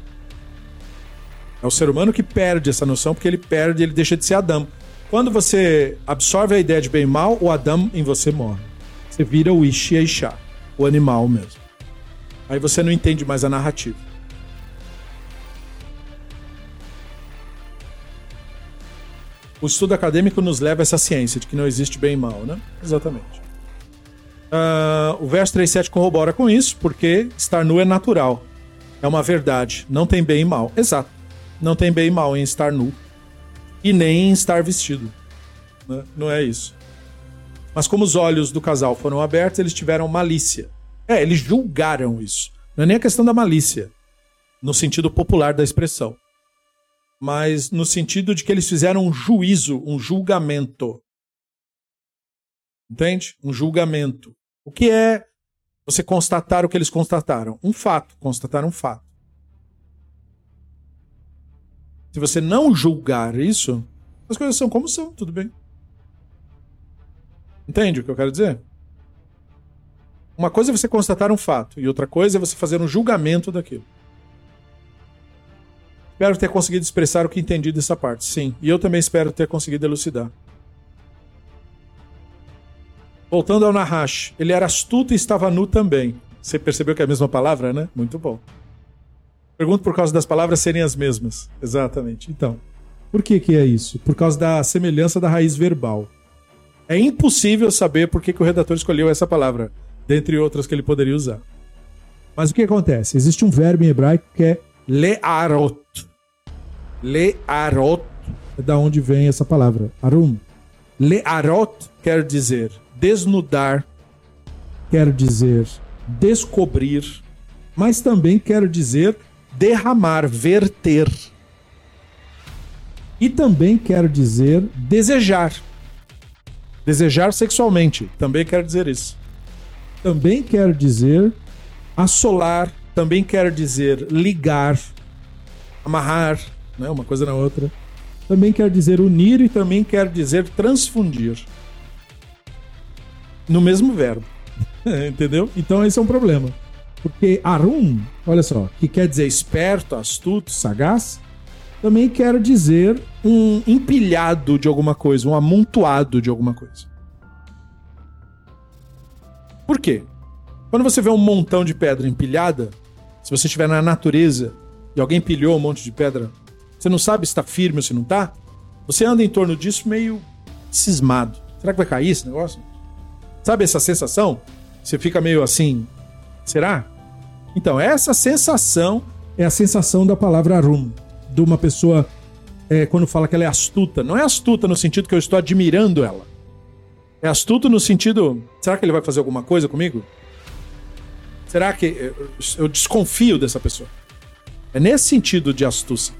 É o ser humano que perde essa noção, porque ele perde, ele deixa de ser Adão. Quando você absorve a ideia de bem e mal, o Adão em você morre. Você vira o Ishi e Isha, o animal mesmo. Aí você não entende mais a narrativa. O estudo acadêmico nos leva a essa ciência de que não existe bem e mal, né? Exatamente. Uh, o verso 3.7 corrobora com isso, porque estar nu é natural. É uma verdade. Não tem bem e mal. Exato. Não tem bem e mal em estar nu. E nem em estar vestido. Né? Não é isso. Mas como os olhos do casal foram abertos, eles tiveram malícia. É, eles julgaram isso. Não é nem a questão da malícia, no sentido popular da expressão, mas no sentido de que eles fizeram um juízo, um julgamento. Entende? Um julgamento. O que é você constatar o que eles constataram? Um fato. Constataram um fato. Se você não julgar isso, as coisas são como são, tudo bem. Entende o que eu quero dizer? Uma coisa é você constatar um fato, e outra coisa é você fazer um julgamento daquilo. Espero ter conseguido expressar o que entendi dessa parte, sim. E eu também espero ter conseguido elucidar. Voltando ao Nahash, ele era astuto e estava nu também. Você percebeu que é a mesma palavra, né? Muito bom. Pergunto por causa das palavras serem as mesmas. Exatamente. Então, por que, que é isso? Por causa da semelhança da raiz verbal. É impossível saber por que, que o redator escolheu essa palavra dentre outras que ele poderia usar. Mas o que acontece? Existe um verbo em hebraico que é learot. Learot é da onde vem essa palavra, arum. Learot quer dizer desnudar, quer dizer descobrir, mas também quer dizer derramar, verter. E também quer dizer desejar. Desejar sexualmente, também quer dizer isso também quer dizer assolar, também quer dizer ligar, amarrar, né, uma coisa na outra. Também quer dizer unir e também quer dizer transfundir. No mesmo verbo. Entendeu? Então esse é um problema. Porque arum, olha só, que quer dizer esperto, astuto, sagaz, também quer dizer um empilhado de alguma coisa, um amontoado de alguma coisa. Por quê? Quando você vê um montão de pedra empilhada, Se você estiver na natureza e alguém pilhou um monte de pedra, você não sabe se está firme ou se não está, você anda em torno disso meio cismado. Será que vai cair esse negócio? Sabe essa sensação? Você fica meio assim, será? Então, essa sensação é a sensação da palavra arum, de uma pessoa é, quando fala que ela é astuta. Não é astuta no sentido que eu estou admirando ela. É astuto no sentido, será que ele vai fazer alguma coisa comigo? Será que eu desconfio dessa pessoa? É nesse sentido de astúcia.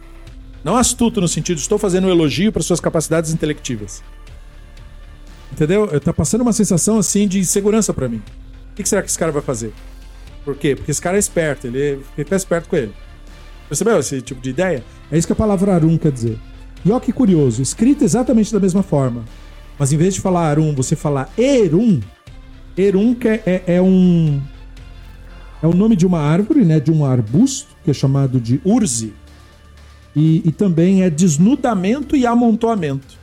Não astuto no sentido, estou fazendo um elogio para suas capacidades intelectivas. Entendeu? Tá passando uma sensação assim de insegurança para mim. O que será que esse cara vai fazer? Por quê? Porque esse cara é esperto, ele fica esperto com ele. Percebeu esse tipo de ideia? É isso que a palavra arum quer dizer. E olha que curioso, escrito exatamente da mesma forma. Mas em vez de falar arum, você falar erum. Erum que é, é, é um. É o nome de uma árvore, né? De um arbusto, que é chamado de urze. E, e também é desnudamento e amontoamento.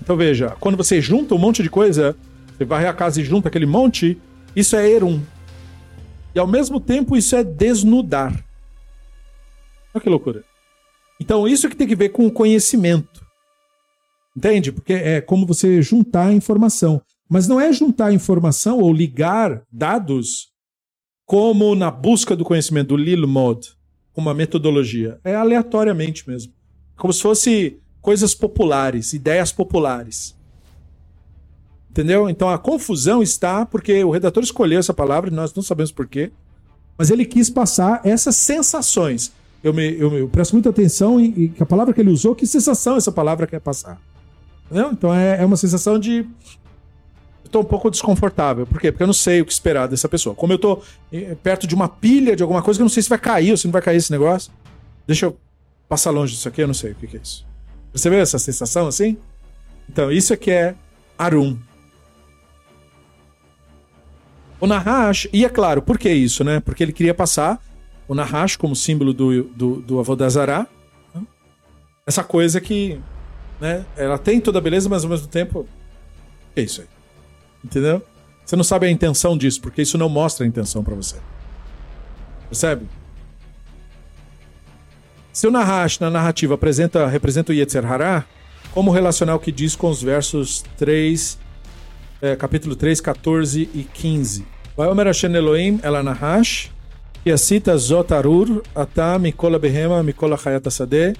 Então veja, quando você junta um monte de coisa, você varre a casa e junta aquele monte, isso é erum. E ao mesmo tempo isso é desnudar. Olha que loucura. Então isso que tem que ver com o conhecimento. Entende? Porque é como você juntar informação. Mas não é juntar informação ou ligar dados como na busca do conhecimento, do Lilmod, com uma metodologia. É aleatoriamente mesmo. Como se fosse coisas populares, ideias populares. Entendeu? Então a confusão está porque o redator escolheu essa palavra e nós não sabemos porquê, mas ele quis passar essas sensações. Eu, me, eu, eu presto muita atenção em, em, que a palavra que ele usou, que sensação essa palavra quer passar. Entendeu? Então é, é uma sensação de. Estou um pouco desconfortável. Por quê? Porque eu não sei o que esperar dessa pessoa. Como eu estou eh, perto de uma pilha de alguma coisa que eu não sei se vai cair ou se não vai cair esse negócio. Deixa eu passar longe disso aqui, eu não sei o que é isso. Percebeu essa sensação assim? Então, isso aqui é Arum. O Nahash, e é claro, por que isso, né? Porque ele queria passar o Nahash como símbolo do, do, do Avodazará. Né? Essa coisa que, né? Ela tem toda a beleza, mas ao mesmo tempo. é isso aí? Entendeu? Você não sabe a intenção disso, porque isso não mostra a intenção para você. Percebe? Se o Nahash na narrativa apresenta, representa o Yetzer Hará, como relacionar o que diz com os versos 3, é, capítulo 3, 14 e 15? Vaiomer Hashem Elohim ela Nahash, e cita Zotarur, Ata Mikola Behema, Mikola Hayat Asadeh,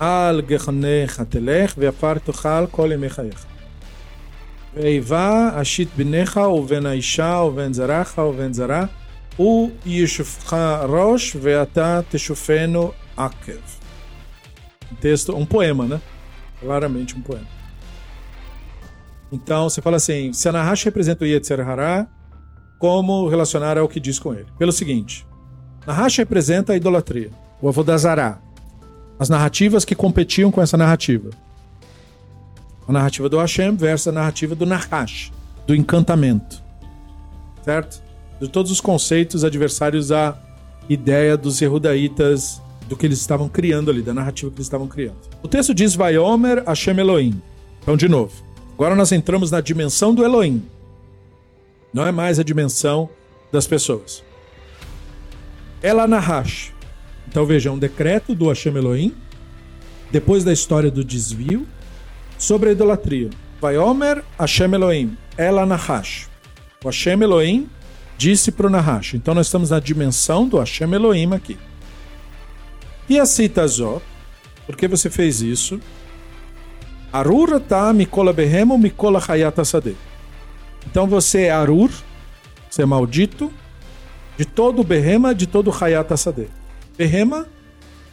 על גחונך תלך, ועפר תאכל כל ימיך. ואיבה אשית בניך ובין האישה ובין זרעך ובין זרע, וישופך ראש, ואתה תשופנו Akev. Um texto, um poema, né? Claramente um poema. Então você fala assim: se a Nahash representa o Yetzer Hará, como relacionar ao que diz com ele? Pelo seguinte: Nahash representa a idolatria, o Avodazará, as narrativas que competiam com essa narrativa. A narrativa do Hashem versus a narrativa do Nahash, do encantamento. Certo? De todos os conceitos adversários à ideia dos Yehudaítas do que eles estavam criando ali, da narrativa que eles estavam criando. O texto diz Vaiomer Hashem Elohim. Então, de novo, agora nós entramos na dimensão do Elohim. Não é mais a dimensão das pessoas. Ela Nahash. Então veja, um decreto do Hashem Elohim, depois da história do desvio, sobre a idolatria. Vaiomer Hashem Elohim. Ela Nahash. O Hashem Elohim disse para o Nahash. Então nós estamos na dimensão do Hashem Elohim aqui. E a Zó, por que você fez isso? Arur tá mikola behemo mikola hayata sade. Então você é Arur, você é maldito, de todo Behema, de todo Hayata Sade. Behema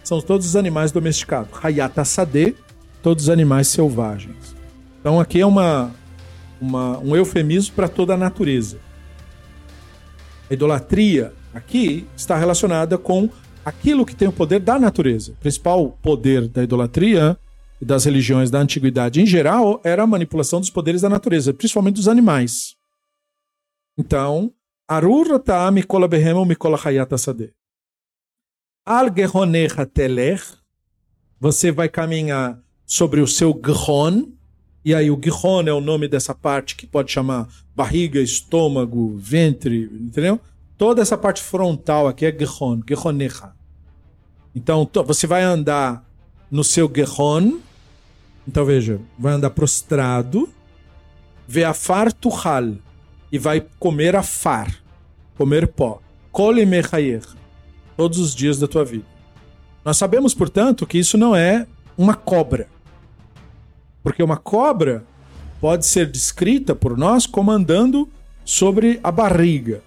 são todos os animais domesticados. Hayata Sade, todos os animais selvagens. Então aqui é uma, uma um eufemismo para toda a natureza. A idolatria aqui está relacionada com aquilo que tem o poder da natureza. O principal poder da idolatria e das religiões da antiguidade em geral era a manipulação dos poderes da natureza, principalmente dos animais. Então, Arur ta mikola behemo mikola hayata sade. Al gehonecha telech, você vai caminhar sobre o seu gihon, e aí o gihon é o nome dessa parte que pode chamar barriga, estômago, ventre, entendeu? Toda essa parte frontal aqui é Gehon, Gehonecha. Então você vai andar no seu Gehon. Então veja, vai andar prostrado. Veafar tuhal. E vai comer afar. Comer pó. Kole Todos os dias da tua vida. Nós sabemos, portanto, que isso não é uma cobra. Porque uma cobra pode ser descrita por nós como andando sobre a barriga.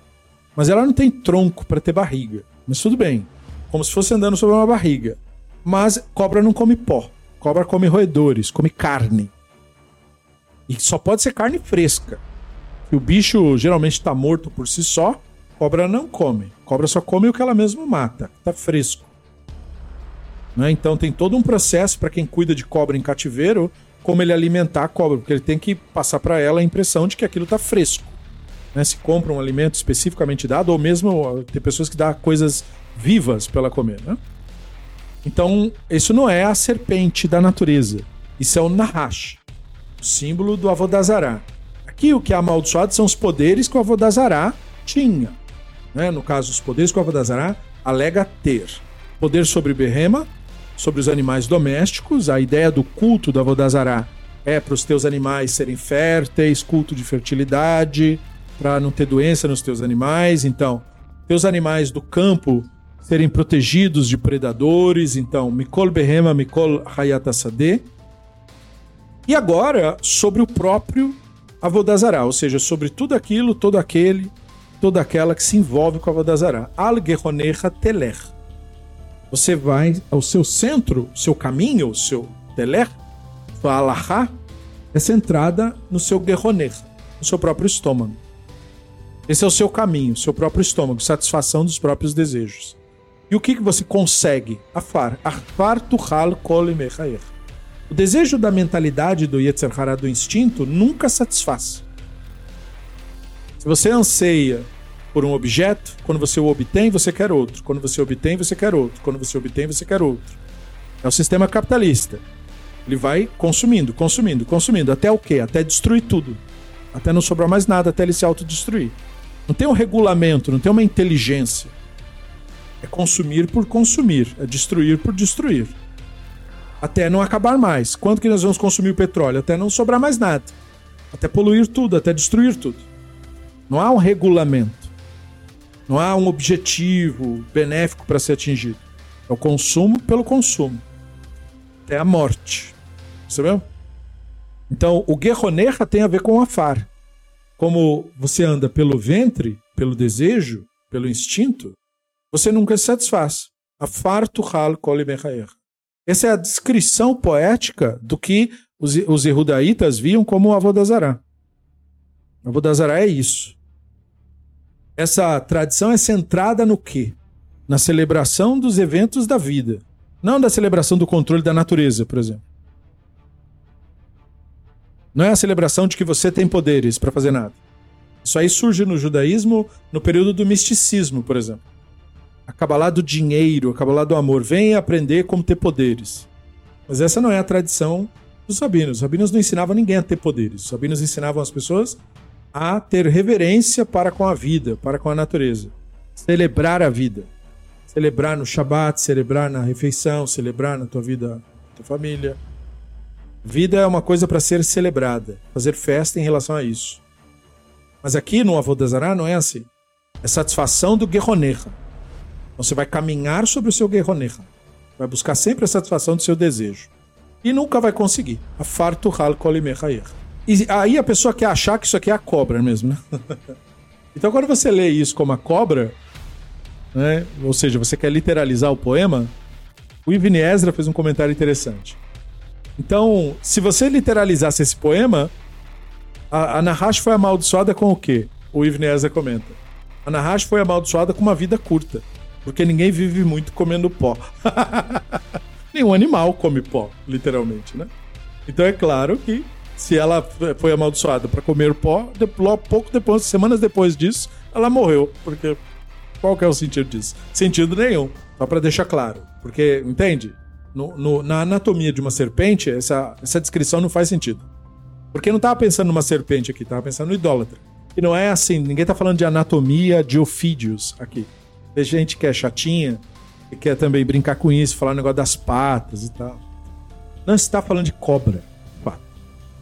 Mas ela não tem tronco para ter barriga. Mas tudo bem. Como se fosse andando sobre uma barriga. Mas cobra não come pó. Cobra come roedores, come carne. E só pode ser carne fresca. E o bicho geralmente está morto por si só. Cobra não come. Cobra só come o que ela mesma mata. Está fresco. Né? Então tem todo um processo para quem cuida de cobra em cativeiro, como ele alimentar a cobra, porque ele tem que passar para ela a impressão de que aquilo está fresco. Né? Se compra um alimento especificamente dado, ou mesmo tem pessoas que dão coisas vivas para ela comer. Né? Então, isso não é a serpente da natureza. Isso é o Nahash, o símbolo do Avodazará. Aqui o que é amaldiçoado são os poderes que o Avodazará tinha. Né? No caso, os poderes que o Avodazará alega ter. Poder sobre Berrema, sobre os animais domésticos. A ideia do culto da Vodazará é para os teus animais serem férteis, culto de fertilidade, para não ter doença nos teus animais. Então, teus animais do campo serem protegidos de predadores. Então, Mikol Behema, Mikol Hayatasade. E agora, sobre o próprio Avodazará, ou seja, sobre tudo aquilo, todo aquele, toda aquela que se envolve com a Avodazará. Al Gehonecha Teler você vai ao seu centro, seu caminho, o seu teler, sua alahá, é centrada no seu guerroner, no seu próprio estômago. Esse é o seu caminho, seu próprio estômago, satisfação dos próprios desejos. E o que, que você consegue? Afar. Afar tuhal kol O desejo da mentalidade do Yetzer Hará, do instinto, nunca satisfaz. Se você anseia por um objeto, quando você o obtém, você quer outro. Quando você obtém, você quer outro. Quando você obtém, você quer outro. É o sistema capitalista. Ele vai consumindo, consumindo, consumindo. Até o quê? Até destruir tudo. Até não sobrar mais nada, até ele se autodestruir. Não tem um regulamento, não tem uma inteligência. É consumir por consumir, é destruir por destruir. Até não acabar mais. Quanto que nós vamos consumir o petróleo? Até não sobrar mais nada. Até poluir tudo, até destruir tudo. Não há um regulamento. Não há um objetivo benéfico para ser atingido. É o consumo pelo consumo. Até a morte. Percebeu? Então, o Guerroneja tem a ver com o Afar. Como você anda pelo ventre, pelo desejo, pelo instinto, você nunca se satisfaz. Afar tuhal kol Essa é a descrição poética do que os, os Erudaítas viam como o Avodazará. Avodazará é isso. Essa tradição é centrada no quê? Na celebração dos eventos da vida, não da celebração do controle da natureza, por exemplo. Não é a celebração de que você tem poderes para fazer nada. Isso aí surge no judaísmo no período do misticismo, por exemplo. A Kabbalah do dinheiro, a Kabbalah do amor. Vem aprender como ter poderes. Mas essa não é a tradição dos rabinos. Os rabinos não ensinavam ninguém a ter poderes. Os rabinos ensinavam as pessoas a ter reverência para com a vida, para com a natureza. Celebrar a vida. Celebrar no Shabat, celebrar na refeição, celebrar na tua vida, na tua família. Vida é uma coisa para ser celebrada, fazer festa em relação a isso. Mas aqui no Avodazará não é assim. É satisfação do Guerroneja. Você vai caminhar sobre o seu Guerroneja. Vai buscar sempre a satisfação do seu desejo. E nunca vai conseguir. A farto hal kolimechayer. E aí a pessoa quer achar que isso aqui é a cobra mesmo, né? então quando você lê isso como a cobra, né? ou seja, você quer literalizar o poema, o Ibn Ezra fez um comentário interessante. Então, se você literalizasse esse poema, a, a Nahash foi amaldiçoada com o quê? O Ibn Ezra comenta. A Nahash foi amaldiçoada com uma vida curta, porque ninguém vive muito comendo pó. Nenhum animal come pó, literalmente, né? Então é claro que se ela foi amaldiçoada para comer pó, pouco depois, semanas depois disso, ela morreu. Porque qual que é o sentido disso? Sentido nenhum. Só para deixar claro. Porque, entende? No, no, na anatomia de uma serpente, essa, essa descrição não faz sentido. Porque não estava pensando numa serpente aqui, estava pensando no idólatra. E não é assim, ninguém tá falando de anatomia de ofídeos aqui. Tem gente que é chatinha e quer também brincar com isso, falar o negócio das patas e tal. Não está falando de cobra.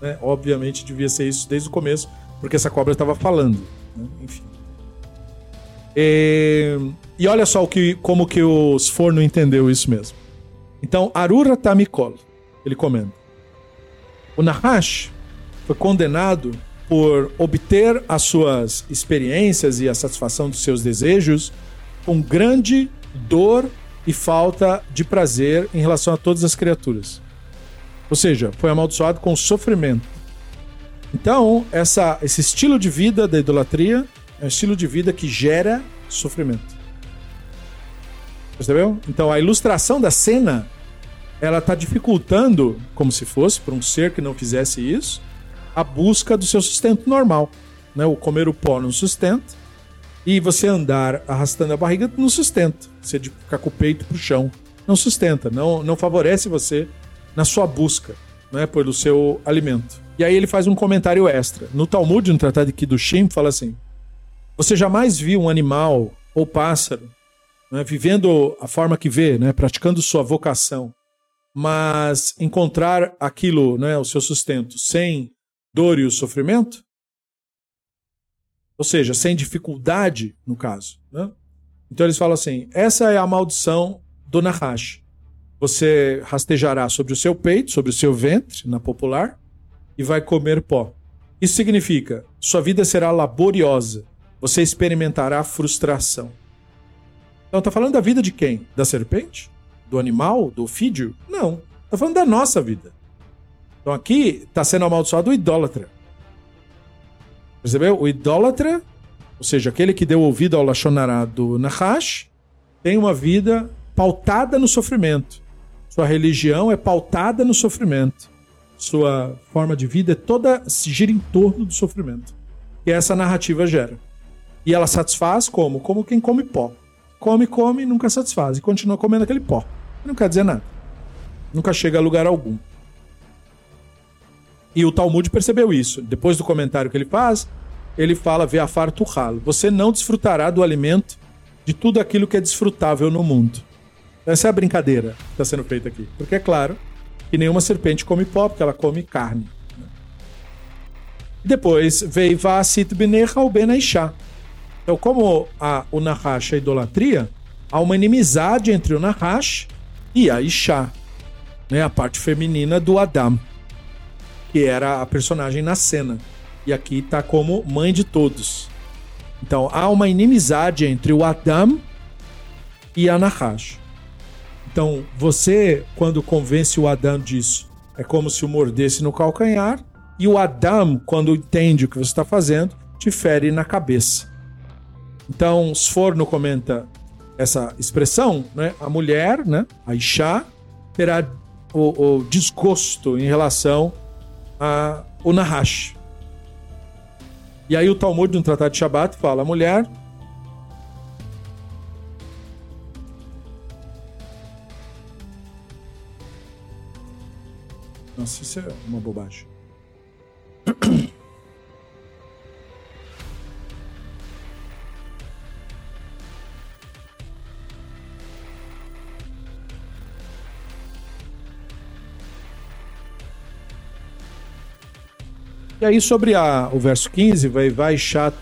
Né? Obviamente devia ser isso desde o começo, porque essa cobra estava falando. Né? Enfim. E, e, olha só o que, como que o Sforno entendeu isso mesmo. Então, Arura Tamikol, ele comenta. O Nahash foi condenado por obter as suas experiências e a satisfação dos seus desejos com grande dor e falta de prazer em relação a todas as criaturas. Ou seja, foi amaldiçoado com sofrimento. Então, essa, esse estilo de vida da idolatria é um estilo de vida que gera sofrimento. Percebeu? Então, a ilustração da cena ela está dificultando, como se fosse para um ser que não fizesse isso, a busca do seu sustento normal. Né? O comer o pó não sustenta, e você andar arrastando a barriga não sustenta. Você ficar com o peito para o chão não sustenta, não, não favorece você na sua busca né, pelo seu alimento. E aí ele faz um comentário extra. No Talmud, no Tratado de Kiddushim, fala assim: Você jamais viu um animal ou pássaro né, vivendo a forma que vê, né, praticando sua vocação, mas encontrar aquilo, né, o seu sustento, sem dor e o sofrimento? Ou seja, sem dificuldade, no caso. Né? Então eles falam assim: essa é a maldição do Nahash. Você rastejará sobre o seu peito, sobre o seu ventre, na popular, e vai comer pó. Isso significa: sua vida será laboriosa, você experimentará frustração. Então está falando da vida de quem? Da serpente? Do animal? Do ofídio? Não. Está falando da nossa vida. Então aqui está sendo amaldiçoado o idólatra. Percebeu? O idólatra, ou seja, aquele que deu ouvido ao Lachonará do Nahash, tem uma vida pautada no sofrimento. Sua religião é pautada no sofrimento. Sua forma de vida é toda se gira em torno do sofrimento. E essa narrativa gera. E ela satisfaz como? Como quem come pó. Come, come, nunca satisfaz. E continua comendo aquele pó. Não quer dizer nada. Nunca chega a lugar algum. E o Talmud percebeu isso. Depois do comentário que ele faz, ele fala: Veafar Tuhal. Você não desfrutará do alimento de tudo aquilo que é desfrutável no mundo. Essa é a brincadeira que está sendo feita aqui. Porque é claro que nenhuma serpente come pó, porque ela come carne. Depois veio Vasit Benecha ou Benaishá. Então, como a, o Nahash é idolatria, há uma inimizade entre o Nahash e a Isha, né, a parte feminina do Adam, que era a personagem na cena. E aqui está como mãe de todos. Então, há uma inimizade entre o Adam e a Nahash. Então, você, quando convence o Adam disso, é como se o mordesse no calcanhar, e o Adam, quando entende o que você está fazendo, te fere na cabeça. Então, Sforno comenta essa expressão, né? A mulher, né? A Isha, terá o, o desgosto em relação ao Nahash. E aí o Talmud, no Tratado de Shabbat, fala: a mulher Nossa, isso é uma bobagem. E aí sobre a, o verso 15, vai vai chat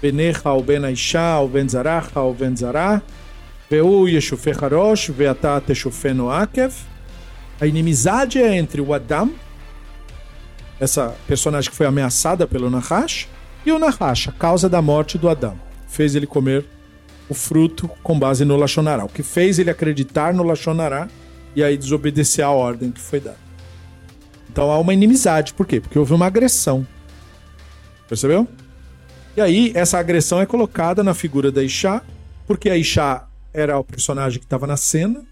benecha o ben o zaracha o ben zarah veu yeshufech harosh veata teshufeno akev a inimizade é entre o Adam, essa personagem que foi ameaçada pelo Nahash, e o Nahash, a causa da morte do Adam. Fez ele comer o fruto com base no Lachonará. O que fez ele acreditar no Lachonará e aí desobedecer a ordem que foi dada. Então há uma inimizade. Por quê? Porque houve uma agressão. Percebeu? E aí essa agressão é colocada na figura da Isha, porque a Isha era o personagem que estava na cena.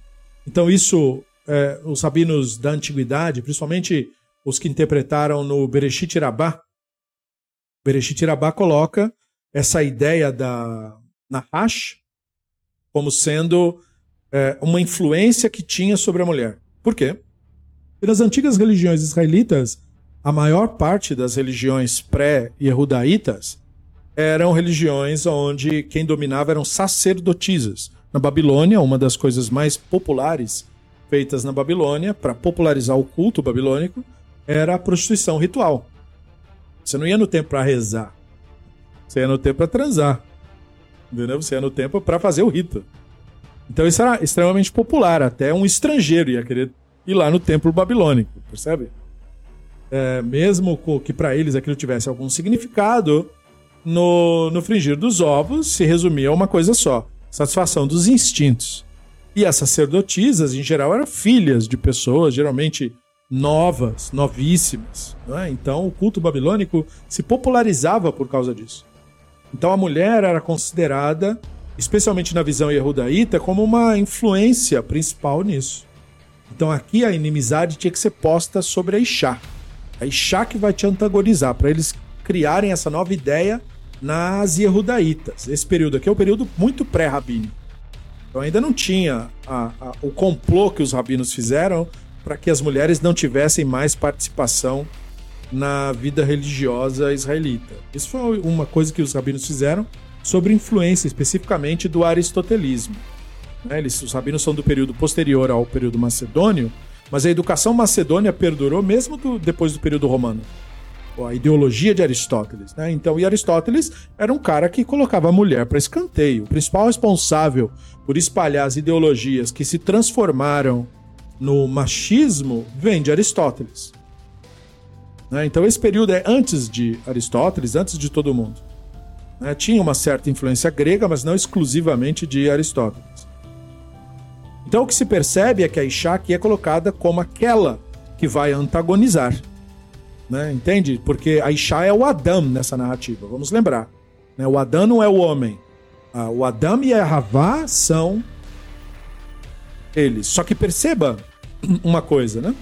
Então isso é, os rabinos da antiguidade, principalmente os que interpretaram no Bereshit Rabbah, Bereshit Rabbah coloca essa ideia da Nahash como sendo é, uma influência que tinha sobre a mulher. Por quê? Porque nas antigas religiões israelitas, a maior parte das religiões pré-yehudaítas eram religiões onde quem dominava eram sacerdotisas. Na Babilônia, uma das coisas mais populares feitas na Babilônia para popularizar o culto babilônico era a prostituição ritual. Você não ia no templo para rezar. Você ia no templo para transar. Entendeu? Você ia no templo para fazer o rito. Então isso era extremamente popular. Até um estrangeiro ia querer ir lá no templo babilônico, percebe? É, mesmo que para eles aquilo tivesse algum significado, no, no fringir dos ovos se resumia a uma coisa só: satisfação dos instintos. E as sacerdotisas, em geral, eram filhas de pessoas, geralmente novas, novíssimas. É? Então o culto babilônico se popularizava por causa disso. Então a mulher era considerada, especialmente na visão yehudaíta, como uma influência principal nisso. Então aqui a inimizade tinha que ser posta sobre a Ixá. A Ixá que vai te antagonizar, para eles criarem essa nova ideia nas Yehudaítas. Esse período aqui é um período muito pré-rabínico. Então ainda não tinha a, a, o complô que os rabinos fizeram para que as mulheres não tivessem mais participação na vida religiosa israelita. Isso foi uma coisa que os rabinos fizeram sobre influência especificamente do aristotelismo. Né? Eles, os rabinos são do período posterior ao período macedônio, mas a educação macedônia perdurou mesmo do, depois do período romano. A ideologia de Aristóteles. Né? Então, e Aristóteles era um cara que colocava a mulher para escanteio. O principal responsável por espalhar as ideologias que se transformaram no machismo vem de Aristóteles. Né? Então esse período é antes de Aristóteles, antes de todo mundo. Né? Tinha uma certa influência grega, mas não exclusivamente de Aristóteles. Então o que se percebe é que a Ixá aqui é colocada como aquela que vai antagonizar. Né? Entende? Porque a Ixá é o Adão nessa narrativa, vamos lembrar. Né? O Adão não é o homem. Ah, o Adão e a Havá são eles. Só que perceba uma coisa, né?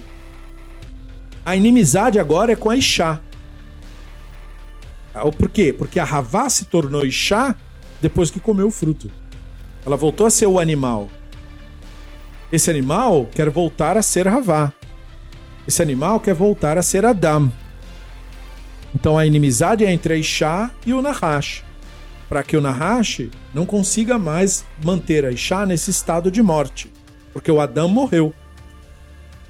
A inimizade agora é com a Ixá. Ah, por quê? Porque a Havá se tornou Ixá depois que comeu o fruto. Ela voltou a ser o animal. Esse animal quer voltar a ser Havá. Esse animal quer voltar a ser Adam. Então a inimizade é entre a Ixá e o Nahash. Para que o Nahash não consiga mais manter a Ixá nesse estado de morte. Porque o Adam morreu.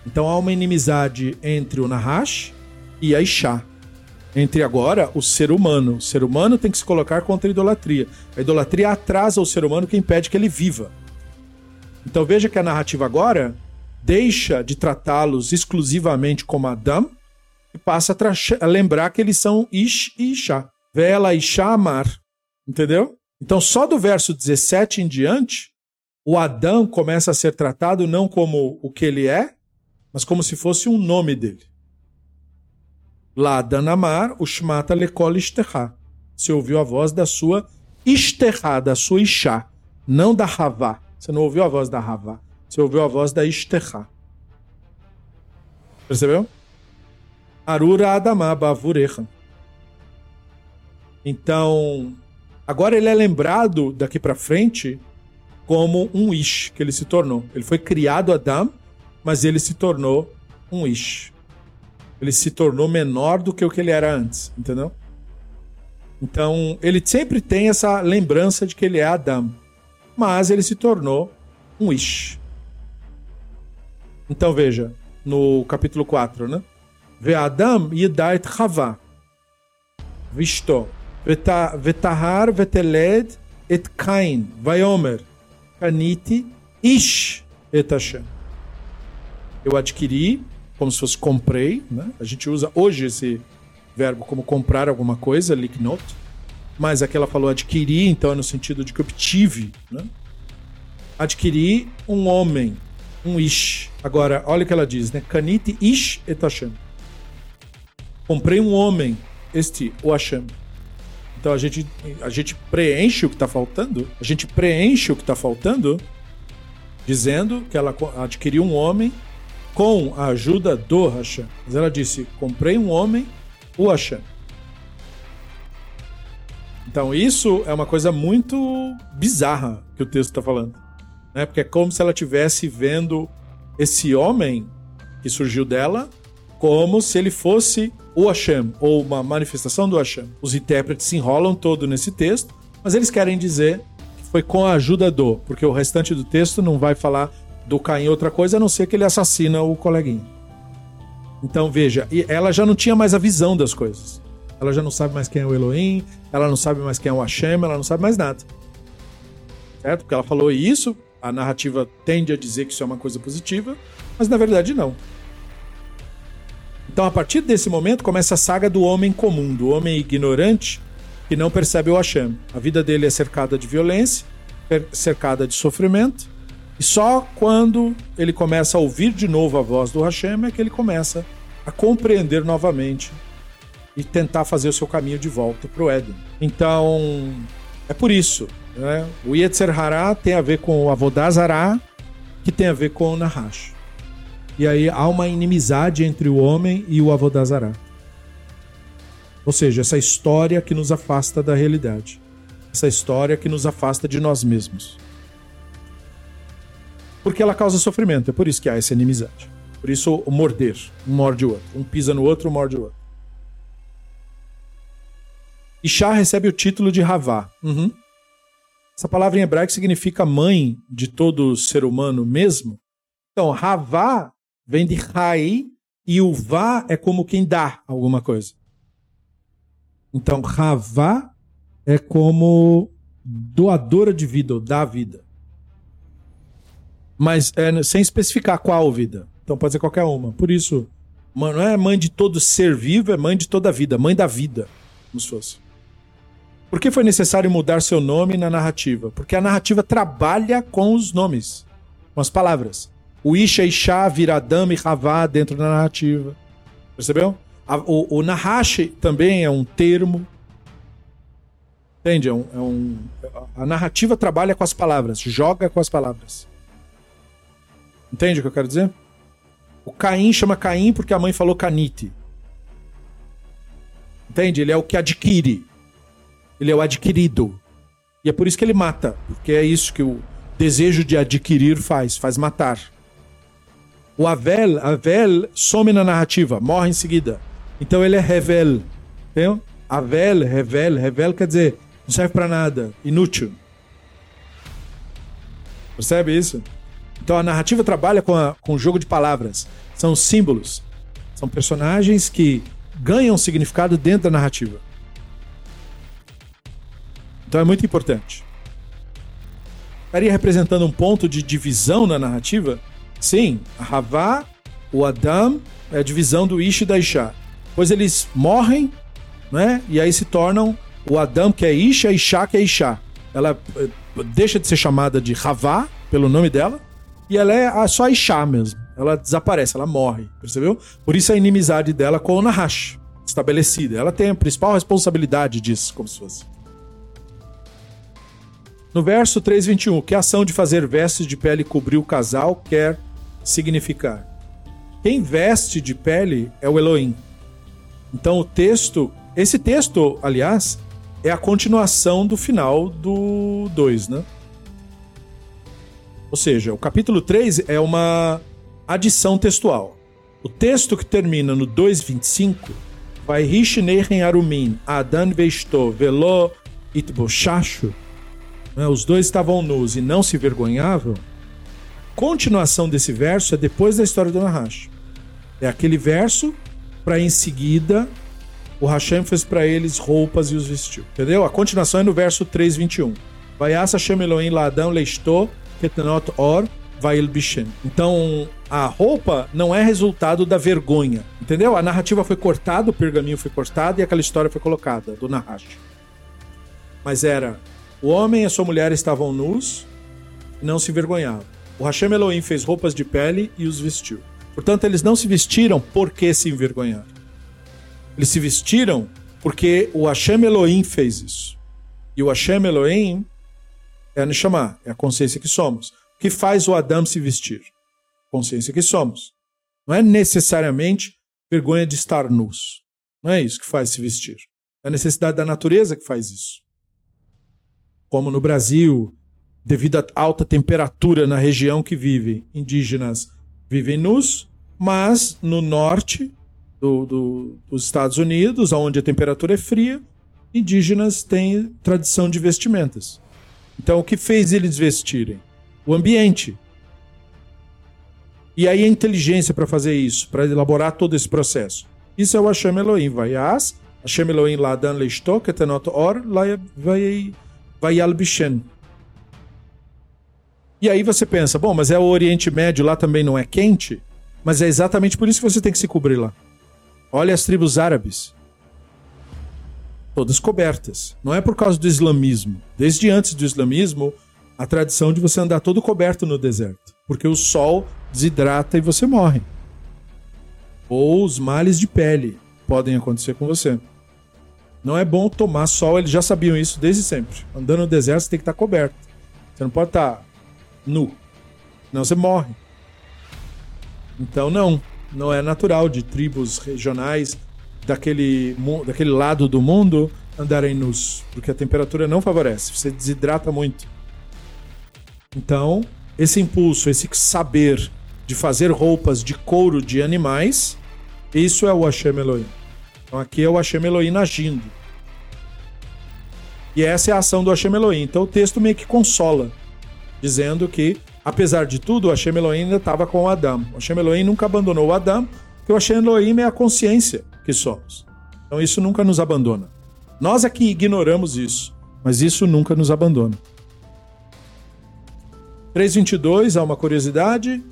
Então há uma inimizade entre o Nahash e a Ixá. Entre agora o ser humano. O ser humano tem que se colocar contra a idolatria. A idolatria atrasa o ser humano que impede que ele viva. Então veja que a narrativa agora deixa de tratá-los exclusivamente como Adam e passa a, a, lembrar que eles são Ish e Ixá. Vela, Ixá, Amar. Entendeu? Então só do verso 17 em diante, o Adão começa a ser tratado não como o que ele é, mas como se fosse um nome dele. Lá Danamar, o Shmata Lekol Ishterá. Você ouviu a voz da sua Ishterá, da sua Ishá, não da Havá. Você não ouviu a voz da Havá. Você ouviu a voz da Ishterá. Percebeu? Arura Adamá Bavurecha. Então, agora ele é lembrado daqui para frente como um Ish que ele se tornou. Ele foi criado Adam mas ele se tornou um Ish. Ele se tornou menor do que o que ele era antes, entendeu? Então, ele sempre tem essa lembrança de que ele é Adam, mas ele se tornou um Ish. Então, veja, no capítulo 4, né? Ve Adam yidá et Chava. Visto. Kaniti ish et Hashem eu adquiri, como se fosse comprei, né? A gente usa hoje esse verbo como comprar alguma coisa, liknot, mas aqui ela falou adquirir, então é no sentido de que obtive, né? Adquiri um homem, um ish. Agora, olha o que ela diz, né? Kaniti ish et Hashem. Comprei um homem, este, o Hashem. Então a gente, a gente preenche o que está faltando, a gente preenche o que está faltando, dizendo que ela adquiriu um homem com a ajuda do Hashem. Mas ela disse: comprei um homem, o Hashem. Então isso é uma coisa muito bizarra que o texto está falando. Né? Porque é como se ela estivesse vendo esse homem que surgiu dela como se ele fosse o Hashem, ou uma manifestação do Hashem. Os intérpretes se enrolam todo nesse texto, mas eles querem dizer que foi com a ajuda do, porque o restante do texto não vai falar do Caim outra coisa, a não ser que ele assassina o coleguinha. Então veja, ela já não tinha mais a visão das coisas. Ela já não sabe mais quem é o Elohim, ela não sabe mais quem é o Hashem, ela não sabe mais nada. Certo? Porque ela falou isso, a narrativa tende a dizer que isso é uma coisa positiva, mas na verdade não. Então, a partir desse momento, começa a saga do homem comum, do homem ignorante que não percebe o Hashem. A vida dele é cercada de violência, cercada de sofrimento, e só quando ele começa a ouvir de novo a voz do Hashem é que ele começa a compreender novamente e tentar fazer o seu caminho de volta para o Éden. Então, é por isso. Né? O Yetzer Hará tem a ver com o Avodazará, que tem a ver com o Nahash. E aí há uma inimizade entre o homem e o Avodazará. Ou seja, essa história que nos afasta da realidade. Essa história que nos afasta de nós mesmos. Porque ela causa sofrimento, é por isso que há essa inimizade. Por isso o morder, um morde o outro. Um pisa no outro, um morde o outro. Ishá recebe o título de Havá. Uhum. Essa palavra em hebraico significa mãe de todo ser humano mesmo. Então, Havá vem de Rai e o Vá é como quem dá alguma coisa. Então, Havá é como doadora de vida, ou dá vida. Mas é, sem especificar qual vida. Então pode ser qualquer uma. Por isso, não é mãe de todo ser vivo, é mãe de toda a vida, mãe da vida, como se fosse. Por que foi necessário mudar seu nome na narrativa? Porque a narrativa trabalha com os nomes, com as palavras. O Isha, Isha vira Adam e Havá dentro da narrativa. Percebeu? o, o também é um termo. Entende? É um, é um, a narrativa trabalha com as palavras, joga com as palavras. Entende o que eu quero dizer? O Caim chama Caim porque a mãe falou Canite. Entende? Ele é o que adquire. Ele é o adquirido. E é por isso que ele mata. Porque é isso que o desejo de adquirir faz, faz matar. O Avel, Avel some na narrativa, morre em seguida. Então ele é Revel. Entendeu? Avel, Revel, Revel quer dizer não serve para nada, inútil. Percebe isso? Então a narrativa trabalha com, a, com o jogo de palavras. São símbolos. São personagens que ganham significado dentro da narrativa. Então é muito importante. Estaria representando um ponto de divisão na narrativa? Sim, a Havá, o Adam, é a divisão do Ish e da Isha. Pois eles morrem, né? E aí se tornam o Adam, que é Ish, e a Isha, que é Isha. Ela eh, deixa de ser chamada de Havá, pelo nome dela, e ela é só Isha mesmo. Ela desaparece, ela morre, percebeu? Por isso a inimizade dela com o Nahash, estabelecida. Ela tem a principal responsabilidade disso, como se fosse. No verso 3:21, o que ação de fazer vestes de pele cobrir o casal quer significar? Quem veste de pele é o Elohim. Então o texto, esse texto, aliás, é a continuação do final do 2, né? Ou seja, o capítulo 3 é uma adição textual. O texto que termina no 2:25 vai Rishneichen Arumin, Adan Veisto, Velo Itboshashu, né, os dois estavam nus e não se vergonhavam. Continuação desse verso é depois da história do Nahash. É aquele verso para em seguida o Hashem fez para eles roupas e os vestiu. Entendeu? A continuação é no verso 3:21. Vaiasa Hashem Elohim Ladam Leisto Ketanot Or Vail. Então, a roupa não é resultado da vergonha. Entendeu? A narrativa foi cortada, o pergaminho foi cortado e aquela história foi colocada, do Nahash. Mas era: o homem e a sua mulher estavam nus e não se envergonhavam. O Hashem Elohim fez roupas de pele e os vestiu. Portanto, eles não se vestiram porque se envergonharam. Eles se vestiram porque o Hashem Elohim fez isso. E o Hashem Elohim é a Neshama, é a consciência que somos. O que faz o Adam se vestir? Consciência que somos. Não é necessariamente vergonha de estar nus. Não é isso que faz se vestir. É a necessidade da natureza que faz isso. Como no Brasil, devido à alta temperatura na região que vivem, indígenas vivem nus, mas no norte do, do, dos Estados Unidos, onde a temperatura é fria, indígenas têm tradição de vestimentas. Então, o que fez eles vestirem? O ambiente. E aí a inteligência para fazer isso, para elaborar todo esse processo. Isso é o Hashem Elohim. Vaias, Hashem Elohim ladan leishto, ketenot or, vai albishen. E aí você pensa, bom, mas é o Oriente Médio, lá também não é quente? Mas é exatamente por isso que você tem que se cobrir lá. Olha as tribos árabes. Todas cobertas. Não é por causa do islamismo. Desde antes do islamismo, a tradição de você andar todo coberto no deserto. Porque o sol desidrata e você morre. Ou os males de pele podem acontecer com você. Não é bom tomar sol, eles já sabiam isso desde sempre. Andando no deserto, você tem que estar coberto. Você não pode estar nu. Senão você morre. Então, não. Não é natural de tribos regionais daquele, daquele lado do mundo andarem nus. Porque a temperatura não favorece. Você desidrata muito. Então, esse impulso, esse saber de fazer roupas de couro de animais, isso é o Hashem Elohim. Então aqui é o Hashem Elohim agindo. E essa é a ação do Hashem Elohim. Então o texto meio que consola, dizendo que, apesar de tudo, o Hashem Elohim ainda estava com o Adão. O Hashem Elohim nunca abandonou o Adão, porque o Hashem Elohim é a consciência que somos. Então isso nunca nos abandona. Nós aqui ignoramos isso, mas isso nunca nos abandona. 3.22, há uma curiosidade,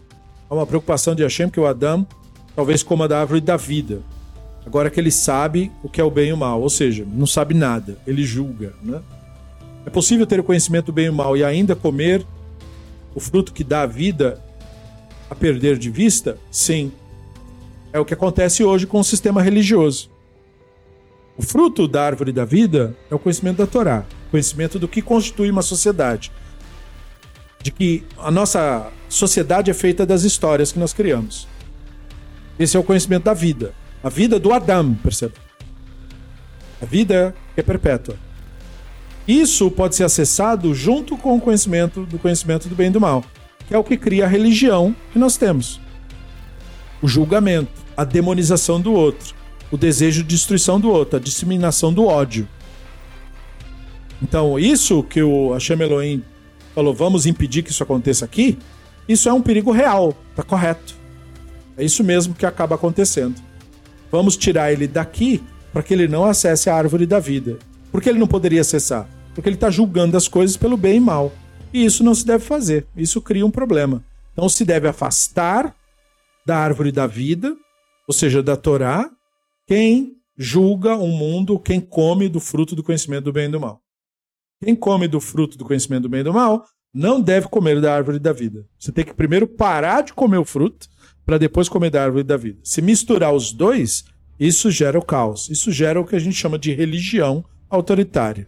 há uma preocupação de Hashem que o Adão talvez coma da árvore da vida. Agora que ele sabe o que é o bem e o mal, ou seja, não sabe nada, ele julga. Né? É possível ter o conhecimento do bem e mal e ainda comer o fruto que dá a vida a perder de vista? Sim. É o que acontece hoje com o sistema religioso. O fruto da árvore da vida é o conhecimento da Torá, conhecimento do que constitui uma sociedade, de que a nossa sociedade é feita das histórias que nós criamos. Esse é o conhecimento da vida. A vida do Adão, percebe? A vida é perpétua. Isso pode ser acessado junto com o conhecimento do conhecimento do bem e do mal, que é o que cria a religião que nós temos. O julgamento, a demonização do outro, o desejo de destruição do outro, a disseminação do ódio. Então, isso que o Hashem Elohim falou, vamos impedir que isso aconteça aqui, isso é um perigo real, tá correto. É isso mesmo que acaba acontecendo. Vamos tirar ele daqui para que ele não acesse a árvore da vida. Por que ele não poderia acessar? Porque ele está julgando as coisas pelo bem e mal. E isso não se deve fazer. Isso cria um problema. Então se deve afastar da árvore da vida, ou seja, da Torá, quem julga o mundo, quem come do fruto do conhecimento do bem e do mal. Quem come do fruto do conhecimento do bem e do mal não deve comer da árvore da vida. Você tem que primeiro parar de comer o fruto para depois comer da árvore da vida. Se misturar os dois, isso gera o caos. Isso gera o que a gente chama de religião autoritária.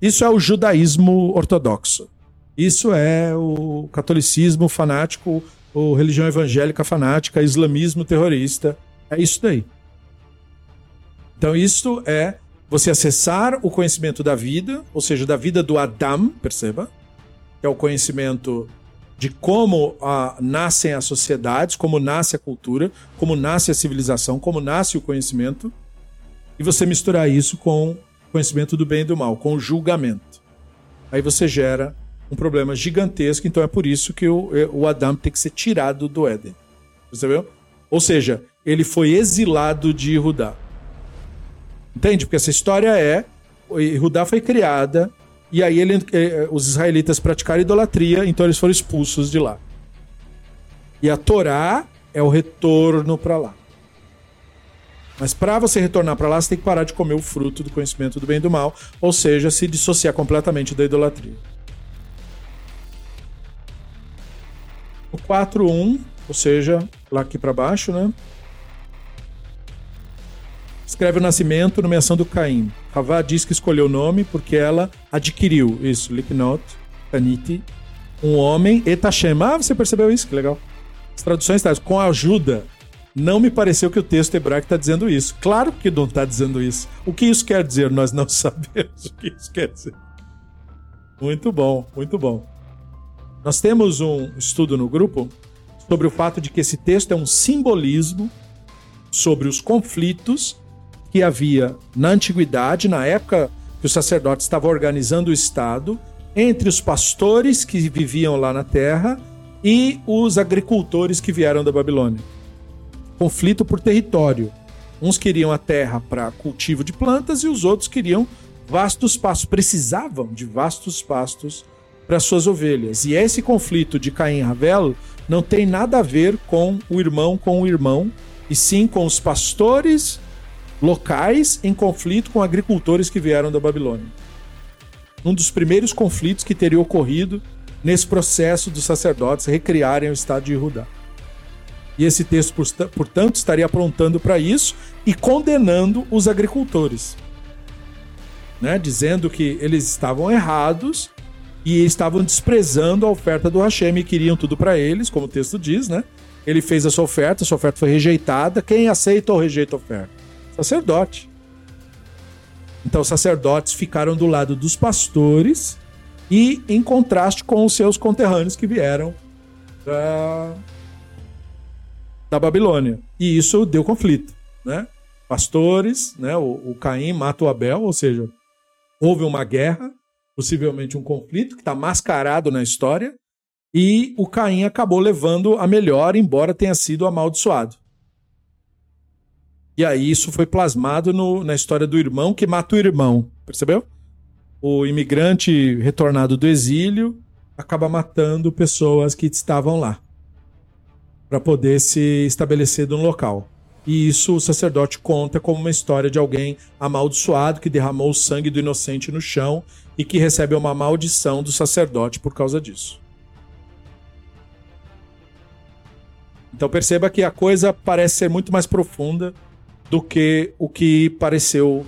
Isso é o judaísmo ortodoxo. Isso é o catolicismo fanático, ou religião evangélica fanática, islamismo terrorista. É isso daí. Então, isso é você acessar o conhecimento da vida, ou seja, da vida do Adam, perceba, que é o conhecimento de como ah, nascem as sociedades, como nasce a cultura, como nasce a civilização, como nasce o conhecimento, e você misturar isso com o conhecimento do bem e do mal, com o julgamento. Aí você gera um problema gigantesco, então é por isso que o, o Adam tem que ser tirado do Éden. Percebeu? Ou seja, ele foi exilado de Judá. Entende? Porque essa história é. Judá foi criada, e aí ele, eh, os israelitas praticaram idolatria, então eles foram expulsos de lá. E a Torá é o retorno para lá. Mas para você retornar para lá, você tem que parar de comer o fruto do conhecimento do bem e do mal, ou seja, se dissociar completamente da idolatria. O 4.1, ou seja, lá aqui para baixo, né? escreve o nascimento, nomeação do Caim. Havá diz que escolheu o nome porque ela adquiriu isso, Liknot, Kaniti, um homem, Etashem. Ah, você percebeu isso? Que legal. As traduções estão com a ajuda. Não me pareceu que o texto hebraico está dizendo isso. Claro que não está dizendo isso. O que isso quer dizer? Nós não sabemos o que isso quer dizer. Muito bom, muito bom. Nós temos um estudo no grupo sobre o fato de que esse texto é um simbolismo sobre os conflitos que havia na antiguidade, na época que os sacerdotes estavam organizando o Estado, entre os pastores que viviam lá na terra e os agricultores que vieram da Babilônia. Conflito por território. Uns queriam a terra para cultivo de plantas e os outros queriam vastos pastos, precisavam de vastos pastos para suas ovelhas. E esse conflito de Caim e Ravel não tem nada a ver com o irmão com o irmão, e sim com os pastores locais em conflito com agricultores que vieram da Babilônia. Um dos primeiros conflitos que teria ocorrido nesse processo dos sacerdotes recriarem o estado de Judá. E esse texto, portanto, estaria aprontando para isso e condenando os agricultores, né? dizendo que eles estavam errados e estavam desprezando a oferta do Hashem e queriam tudo para eles, como o texto diz, né? Ele fez a sua oferta, a sua oferta foi rejeitada. Quem aceita ou rejeita a oferta? Sacerdote. Então, os sacerdotes ficaram do lado dos pastores e em contraste com os seus conterrâneos que vieram da Babilônia. E isso deu conflito, né? Pastores, né? O, o Caim mata o Abel, ou seja, houve uma guerra, possivelmente um conflito que está mascarado na história, e o Caim acabou levando a melhor, embora tenha sido amaldiçoado. E aí isso foi plasmado no, na história do irmão que mata o irmão, percebeu? O imigrante retornado do exílio acaba matando pessoas que estavam lá para poder se estabelecer no local. E isso o sacerdote conta como uma história de alguém amaldiçoado que derramou o sangue do inocente no chão e que recebe uma maldição do sacerdote por causa disso. Então perceba que a coisa parece ser muito mais profunda do que o que pareceu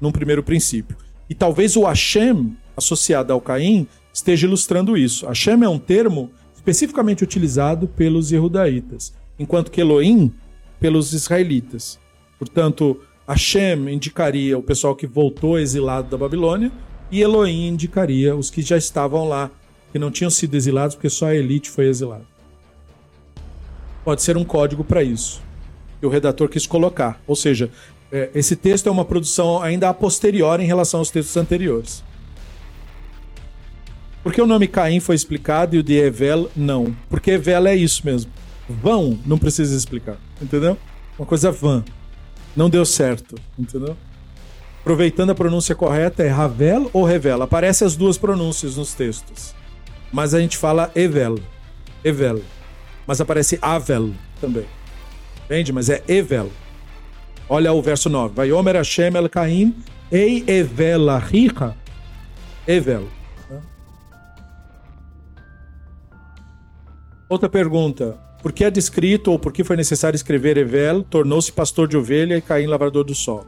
num primeiro princípio. E talvez o Hashem, associado ao Caim, esteja ilustrando isso. Hashem é um termo especificamente utilizado pelos Yehudaítas, enquanto que Elohim, pelos israelitas. Portanto, Hashem indicaria o pessoal que voltou exilado da Babilônia e Elohim indicaria os que já estavam lá, que não tinham sido exilados porque só a elite foi exilada pode ser um código para isso. Que o redator quis colocar. Ou seja, é, esse texto é uma produção ainda a posteriori em relação aos textos anteriores. Por que o nome Caim foi explicado e o de Evel não? Porque Evel é isso mesmo. Vão, não precisa explicar. Entendeu? Uma coisa vã. Não deu certo. Entendeu? Aproveitando a pronúncia correta, é Ravel ou Revel? Aparecem as duas pronúncias nos textos. Mas a gente fala Evel. Evel mas aparece Avel também. Entende? Mas é Evel. Olha o verso 9. Vai Omer Hashem El Caim Ei Evel Richa Evel. Outra pergunta. Por que é descrito ou por que foi necessário escrever Evel tornou-se pastor de ovelha e Caim lavrador do sol?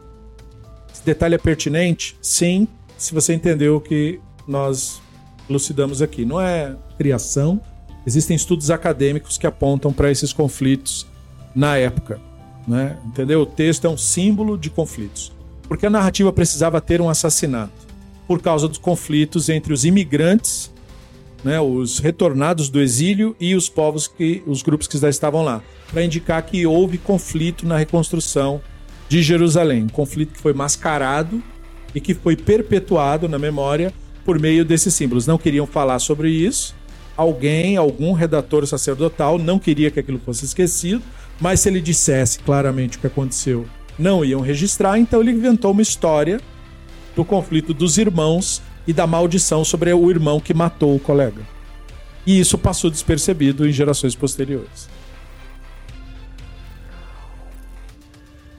Esse detalhe é pertinente? Sim, se você entendeu o que nós elucidamos aqui. Não é criação, Existem estudos acadêmicos que apontam para esses conflitos na época. Né? Entendeu? O texto é um símbolo de conflitos. Porque a narrativa precisava ter um assassinato por causa dos conflitos entre os imigrantes, né, os retornados do exílio e os povos que os grupos que já estavam lá, para indicar que houve conflito na reconstrução de Jerusalém, um conflito que foi mascarado e que foi perpetuado na memória por meio desses símbolos. Não queriam falar sobre isso, alguém, algum redator sacerdotal, não queria que aquilo fosse esquecido, mas se ele dissesse claramente o que aconteceu, não iam registrar, então ele inventou uma história do conflito dos irmãos e da maldição sobre o irmão que matou o colega. E isso passou despercebido em gerações posteriores.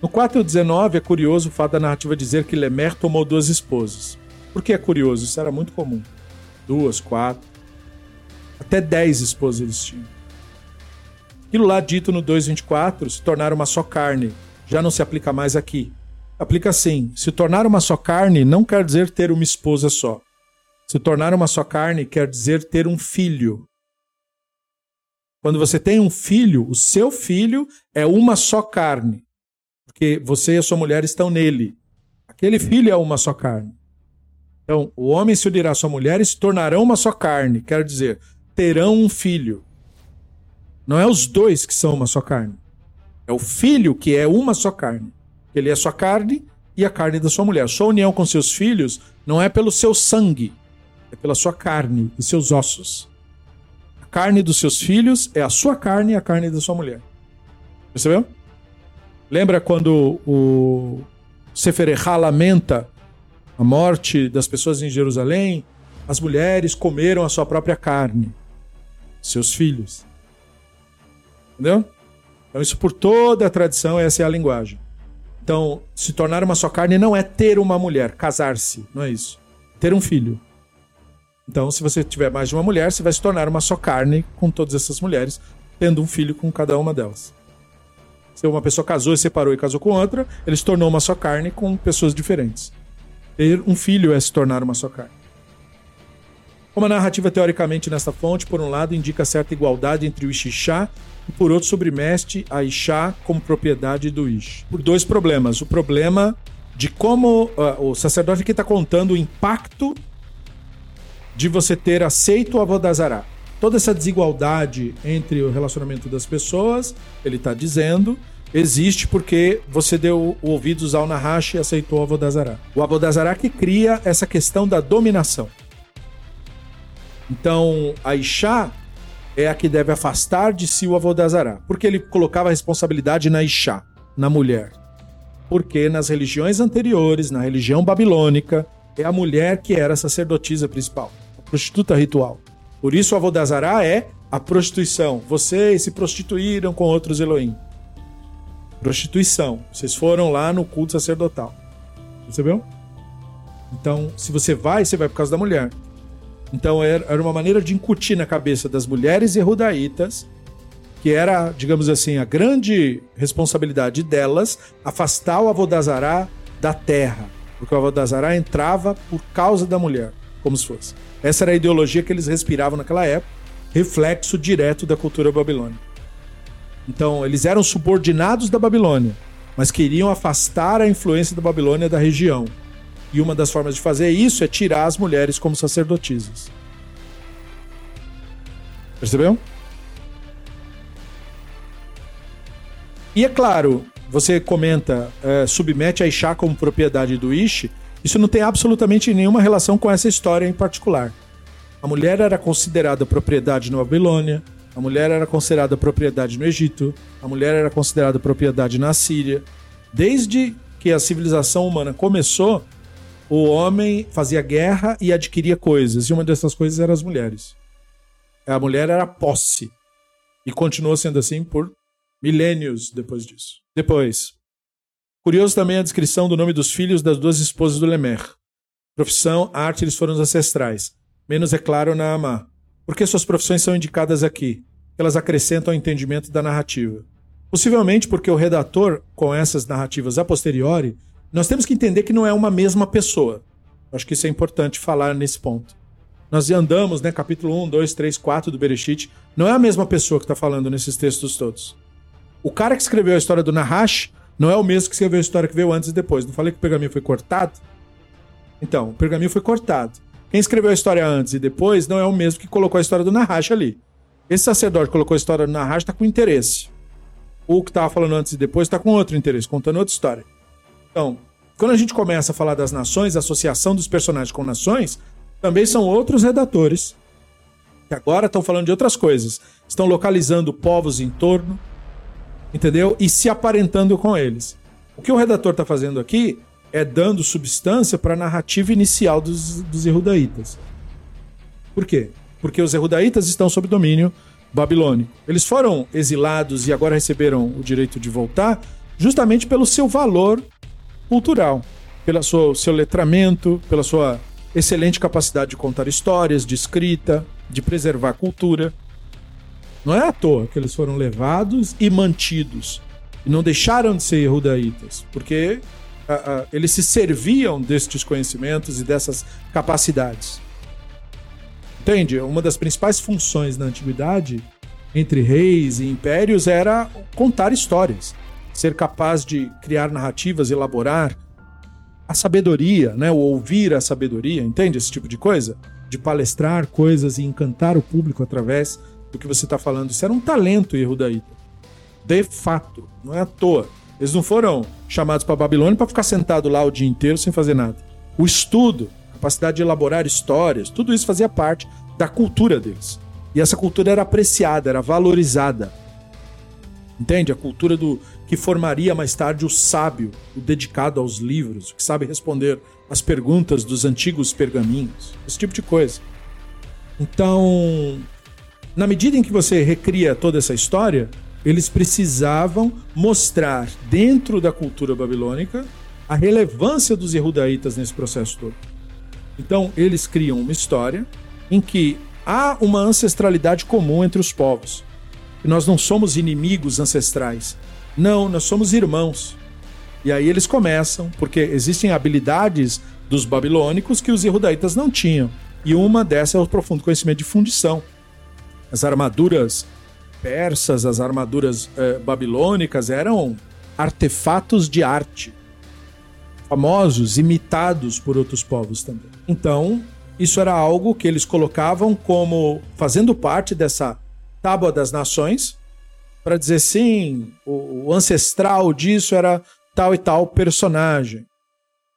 No 4.19 é curioso o fato da narrativa dizer que Lemer tomou duas esposas. Por que é curioso? Isso era muito comum. Duas, quatro. Até 10 esposas eles tinham. Aquilo lá dito no 2.24, se tornar uma só carne, já não se aplica mais aqui. Aplica assim: se tornar uma só carne não quer dizer ter uma esposa só. Se tornar uma só carne quer dizer ter um filho. Quando você tem um filho, o seu filho é uma só carne. Porque você e a sua mulher estão nele. Aquele filho é uma só carne. Então, o homem se unirá à sua mulher e se tornarão uma só carne. Quer dizer, terão um filho. Não é os dois que são uma só carne. É o filho que é uma só carne. Ele é sua carne e a carne da sua mulher. Sua união com seus filhos não é pelo seu sangue, é pela sua carne e seus ossos. A carne dos seus filhos é a sua carne e a carne da sua mulher. Percebeu? Lembra quando o Seferechá lamenta a morte das pessoas em Jerusalém? As mulheres comeram a sua própria carne, seus filhos. Entendeu? Então, isso por toda a tradição, essa é a linguagem. Então, se tornar uma só carne não é ter uma mulher, casar-se, não é isso. Ter um filho. Então, se você tiver mais de uma mulher, você vai se tornar uma só carne com todas essas mulheres, tendo um filho com cada uma delas. Se uma pessoa casou e separou e casou com outra, ele se tornou uma só carne com pessoas diferentes. Ter um filho é se tornar uma só carne. Como a narrativa teoricamente nesta fonte, por um lado, indica certa igualdade entre o Ixixá e por outro submeste a Ixá como propriedade do Ish. Por dois problemas. O problema de como uh, o sacerdote aqui está contando o impacto de você ter aceito o Avodazará. Toda essa desigualdade entre o relacionamento das pessoas, ele está dizendo, existe porque você deu ouvidos ao Nahash e aceitou o Avodazará. O Avodazará que cria essa questão da dominação. Então, a Ixá é a que deve afastar de si o Avodazará. Porque ele colocava a responsabilidade na Ixá, na mulher. Porque nas religiões anteriores, na religião babilônica, é a mulher que era a sacerdotisa principal, a prostituta ritual. Por isso o Avodazará é a prostituição. Vocês se prostituíram com outros Elohim. Prostituição. Vocês foram lá no culto sacerdotal. Percebeu? Então, se você vai, você vai por causa da mulher. Então era uma maneira de incutir na cabeça das mulheres erudaitas que era, digamos assim, a grande responsabilidade delas afastar o Avodazará da terra, porque o Avodazará entrava por causa da mulher, como se fosse. Essa era a ideologia que eles respiravam naquela época, reflexo direto da cultura babilônica. Então, eles eram subordinados da Babilônia, mas queriam afastar a influência da Babilônia da região. E uma das formas de fazer isso é tirar as mulheres como sacerdotisas. Percebeu? E é claro, você comenta, é, submete a Ixá como propriedade do Ish, isso não tem absolutamente nenhuma relação com essa história em particular. A mulher era considerada propriedade na Babilônia, a mulher era considerada propriedade no Egito, a mulher era considerada propriedade na Síria. Desde que a civilização humana começou, o homem fazia guerra e adquiria coisas, e uma dessas coisas eram as mulheres. A mulher era posse, e continuou sendo assim por milênios depois disso. Depois, curioso também a descrição do nome dos filhos das duas esposas do Lemer. Profissão, arte, eles foram os ancestrais. Menos é claro na Amá. Por que suas profissões são indicadas aqui? Elas acrescentam ao entendimento da narrativa. Possivelmente porque o redator, com essas narrativas a posteriori, nós temos que entender que não é uma mesma pessoa. Acho que isso é importante falar nesse ponto. Nós andamos, né, capítulo 1, 2, 3, 4 do Bereshit, não é a mesma pessoa que está falando nesses textos todos. O cara que escreveu a história do Nahash não é o mesmo que escreveu a história que veio antes e depois. Não falei que o pergaminho foi cortado? Então, o pergaminho foi cortado. Quem escreveu a história antes e depois não é o mesmo que colocou a história do Nahash ali. Esse sacerdote que colocou a história do Nahash está com interesse. O que estava falando antes e depois está com outro interesse, contando outra história. Então, quando a gente começa a falar das nações, a associação dos personagens com nações, também são outros redatores que agora estão falando de outras coisas. Estão localizando povos em torno, entendeu? E se aparentando com eles. O que o redator está fazendo aqui é dando substância para a narrativa inicial dos, dos Erudaitas. Por quê? Porque os Erudaitas estão sob domínio babilônico. Eles foram exilados e agora receberam o direito de voltar justamente pelo seu valor cultural, pelo seu letramento, pela sua excelente capacidade de contar histórias, de escrita, de preservar a cultura. Não é à toa que eles foram levados e mantidos. E não deixaram de ser erudaitas, porque eles se serviam destes conhecimentos e dessas capacidades. Entende? Uma das principais funções na antiguidade, entre reis e impérios, era contar histórias ser capaz de criar narrativas, elaborar a sabedoria, né? O ouvir a sabedoria, entende esse tipo de coisa? De palestrar coisas e encantar o público através do que você está falando. Isso era um talento erudita. De fato. Não é à toa. Eles não foram chamados para Babilônia para ficar sentado lá o dia inteiro sem fazer nada. O estudo, capacidade de elaborar histórias, tudo isso fazia parte da cultura deles. E essa cultura era apreciada, era valorizada. Entende? A cultura do que formaria mais tarde o sábio, o dedicado aos livros, o que sabe responder as perguntas dos antigos pergaminhos, esse tipo de coisa. Então, na medida em que você recria toda essa história, eles precisavam mostrar dentro da cultura babilônica a relevância dos Yehudaítas nesse processo todo. Então, eles criam uma história em que há uma ancestralidade comum entre os povos. E nós não somos inimigos ancestrais. Não, nós somos irmãos. E aí eles começam, porque existem habilidades dos babilônicos que os Yehudaítas não tinham. E uma dessas é o profundo conhecimento de fundição. As armaduras persas, as armaduras eh, babilônicas eram artefatos de arte, famosos, imitados por outros povos também. Então, isso era algo que eles colocavam como fazendo parte dessa tábua das nações, para dizer sim, o, o ancestral disso era tal e tal personagem.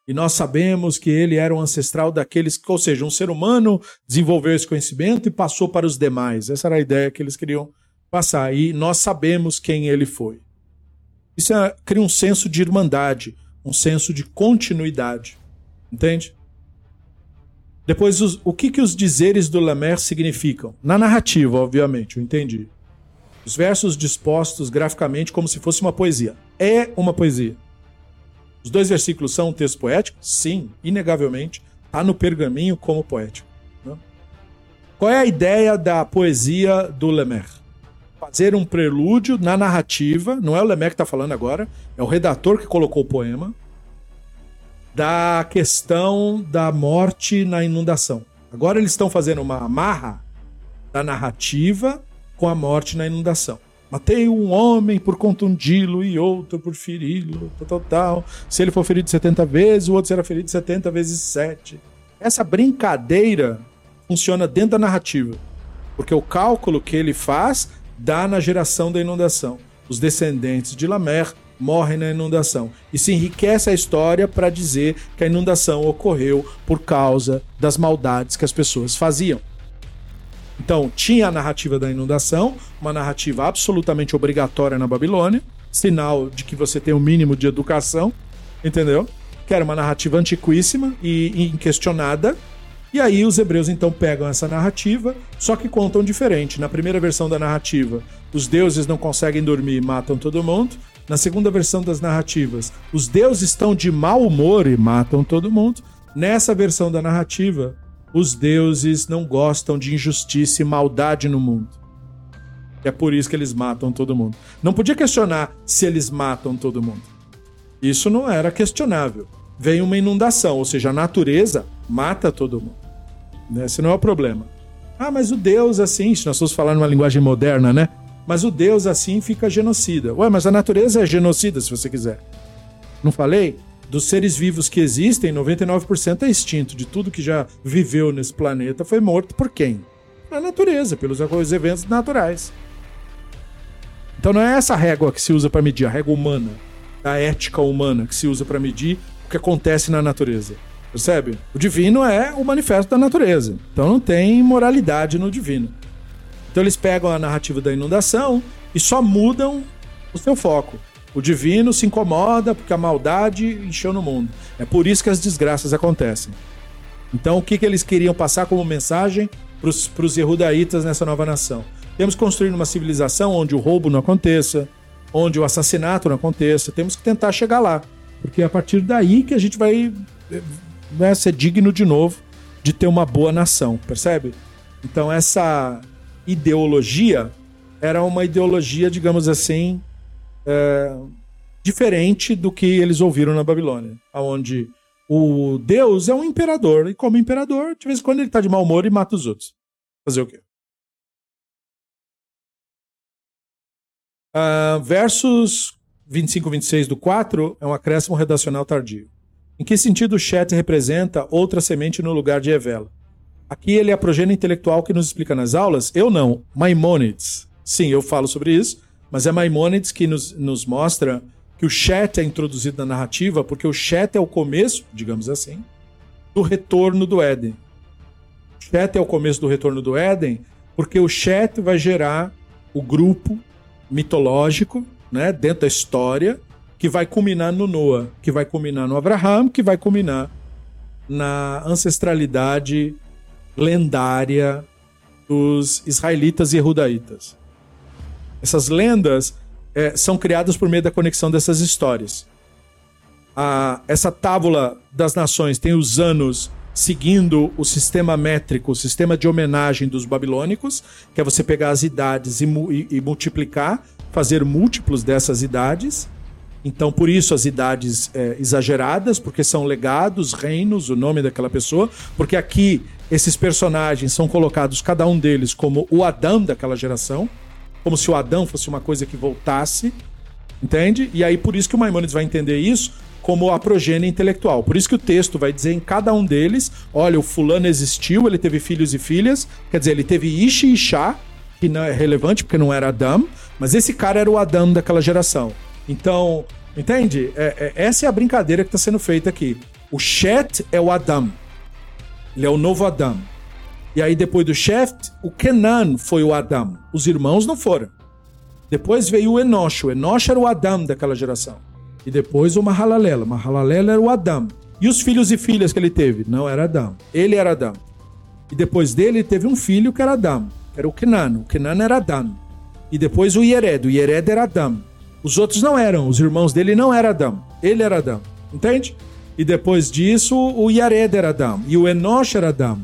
E nós sabemos que ele era um ancestral daqueles, ou seja, um ser humano desenvolveu esse conhecimento e passou para os demais. Essa era a ideia que eles queriam passar. E nós sabemos quem ele foi. Isso é, cria um senso de irmandade, um senso de continuidade. Entende? Depois, os, o que, que os dizeres do Lamer significam? Na narrativa, obviamente, eu entendi. Os versos dispostos graficamente como se fosse uma poesia. É uma poesia. Os dois versículos são um texto poético? Sim, inegavelmente. Está no pergaminho como poético. Né? Qual é a ideia da poesia do Lemer? Fazer um prelúdio na narrativa, não é o Lemer que está falando agora, é o redator que colocou o poema, da questão da morte na inundação. Agora eles estão fazendo uma amarra da narrativa com a morte na inundação. Matei um homem por contundi-lo e outro por feri-lo, tal, tal, Se ele for ferido 70 vezes, o outro será ferido 70 vezes 7. Essa brincadeira funciona dentro da narrativa. Porque o cálculo que ele faz dá na geração da inundação. Os descendentes de Lamer morrem na inundação. E se enriquece a história para dizer que a inundação ocorreu por causa das maldades que as pessoas faziam. Então, tinha a narrativa da inundação, uma narrativa absolutamente obrigatória na Babilônia, sinal de que você tem o um mínimo de educação, entendeu? Que era uma narrativa antiquíssima e inquestionada. E aí os hebreus então pegam essa narrativa, só que contam diferente. Na primeira versão da narrativa, os deuses não conseguem dormir e matam todo mundo. Na segunda versão das narrativas, os deuses estão de mau humor e matam todo mundo. Nessa versão da narrativa, os deuses não gostam de injustiça e maldade no mundo. É por isso que eles matam todo mundo. Não podia questionar se eles matam todo mundo. Isso não era questionável. Vem uma inundação, ou seja, a natureza mata todo mundo. Esse não é o problema. Ah, mas o Deus, assim, se nós estamos falando uma linguagem moderna, né? Mas o Deus assim fica genocida. Ué, mas a natureza é genocida, se você quiser. Não falei? Dos seres vivos que existem, 99% é extinto. De tudo que já viveu nesse planeta foi morto por quem? A natureza, pelos eventos naturais. Então não é essa régua que se usa para medir, a régua humana, a ética humana que se usa para medir o que acontece na natureza. Percebe? O divino é o manifesto da natureza. Então não tem moralidade no divino. Então eles pegam a narrativa da inundação e só mudam o seu foco. O divino se incomoda porque a maldade encheu no mundo. É por isso que as desgraças acontecem. Então, o que, que eles queriam passar como mensagem para os Yehudaítas nessa nova nação? Temos que construir uma civilização onde o roubo não aconteça, onde o assassinato não aconteça. Temos que tentar chegar lá. Porque é a partir daí que a gente vai, vai ser digno de novo de ter uma boa nação, percebe? Então, essa ideologia era uma ideologia, digamos assim, é, diferente do que eles ouviram na Babilônia, onde o Deus é um imperador, e como imperador, de vez em quando ele está de mau humor e mata os outros. Fazer o quê? Uh, versos 25 e 26 do 4 é um acréscimo redacional tardio. Em que sentido Chet representa outra semente no lugar de Evela? Aqui ele é a progênie intelectual que nos explica nas aulas. Eu não. Maimonides. Sim, eu falo sobre isso. Mas é Maimonides que nos, nos mostra que o Shet é introduzido na narrativa porque o Shet é o começo, digamos assim, do retorno do Éden. O Shet é o começo do retorno do Éden porque o Shet vai gerar o grupo mitológico, né, dentro da história, que vai culminar no Noah, que vai culminar no Abraham, que vai culminar na ancestralidade lendária dos israelitas e rudaítas. Essas lendas é, são criadas por meio da conexão dessas histórias. A, essa tábula das nações tem os anos seguindo o sistema métrico, o sistema de homenagem dos babilônicos, que é você pegar as idades e, e, e multiplicar, fazer múltiplos dessas idades. Então, por isso as idades é, exageradas, porque são legados, reinos, o nome daquela pessoa, porque aqui esses personagens são colocados, cada um deles, como o Adão daquela geração, como se o Adão fosse uma coisa que voltasse, entende? E aí por isso que o Maimonides vai entender isso como a progênie intelectual. Por isso que o texto vai dizer em cada um deles, olha, o fulano existiu, ele teve filhos e filhas, quer dizer, ele teve Ishi e Ishá, que não é relevante porque não era Adão, mas esse cara era o Adão daquela geração. Então, entende? É, é, essa é a brincadeira que está sendo feita aqui. O Shet é o Adam. Ele é o novo Adam. E aí, depois do Sheft, o Kenan foi o Adam. Os irmãos não foram. Depois veio o Enosh. O Enosh era o Adam daquela geração. E depois o Mahalalela. Mahalalela era o Adam. E os filhos e filhas que ele teve? Não era Adam. Ele era Adam. E depois dele, ele teve um filho que era Adam, que era o Kenan. O Kenan era Adam. E depois o Yered. O Yered era Adam. Os outros não eram, os irmãos dele não eram Adão. Ele era Adão. Entende? E depois disso, o Yared era Adão. E o Enosh era Adão.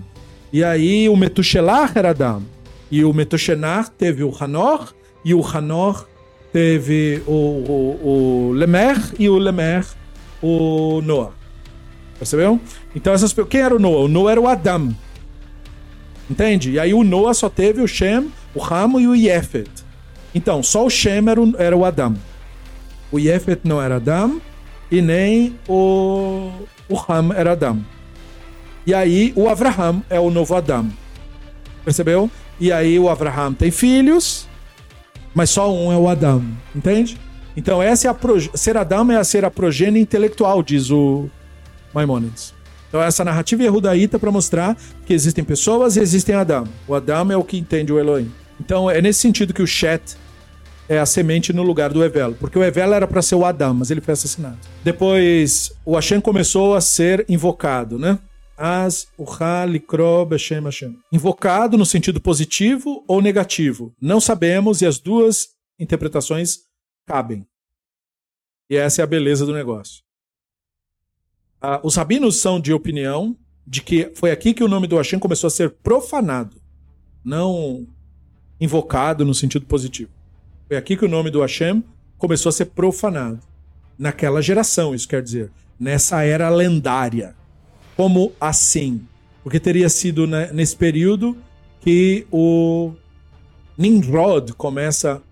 E aí o Metushelah era Adão. E o Metushelah teve o Hanor. E o Hanor teve o, o, o Lemer. E o Lemer, o Noah. Percebeu? Então essas Quem era o Noah? O Noah era o Adão. Entende? E aí o Noah só teve o Shem, o Ramo e o Yefet. Então, só o Shem era o, era o Adam. O Yefet não era Adam e nem o, o Ham era Adam. E aí o Avraham é o novo Adam. Percebeu? E aí o Avraham tem filhos, mas só um é o Adam. Entende? Então essa é a ser Adam é a ser a progênie intelectual, diz o Maimonides. Então essa narrativa é rudaíta para mostrar que existem pessoas e existem Adam. O Adam é o que entende o Elohim. Então é nesse sentido que o Shet é a semente no lugar do Evel, porque o Evel era para ser o Adão, mas ele foi assassinado. Depois, o Hashem começou a ser invocado, né? As Uha Likro Beshem Hashem. Invocado no sentido positivo ou negativo. Não sabemos e as duas interpretações cabem. E essa é a beleza do negócio. Ah, os rabinos são de opinião de que foi aqui que o nome do Hashem começou a ser profanado, não invocado no sentido positivo. Foi aqui que o nome do Hashem começou a ser profanado. Naquela geração, isso quer dizer. Nessa era lendária. Como assim? Porque teria sido né, nesse período que o Nimrod começa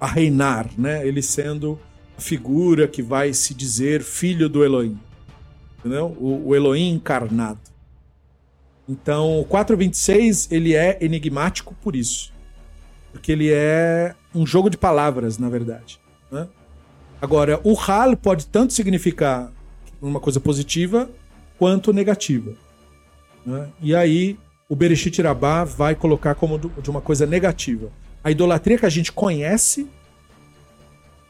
a reinar, né? Ele sendo a figura que vai se dizer filho do Elohim. Entendeu? O, o Elohim encarnado. Então, o 426 ele é enigmático por isso. Porque ele é um jogo de palavras, na verdade. Né? Agora, o hal pode tanto significar uma coisa positiva quanto negativa. Né? E aí, o Bereshit Rabá vai colocar como de uma coisa negativa. A idolatria que a gente conhece,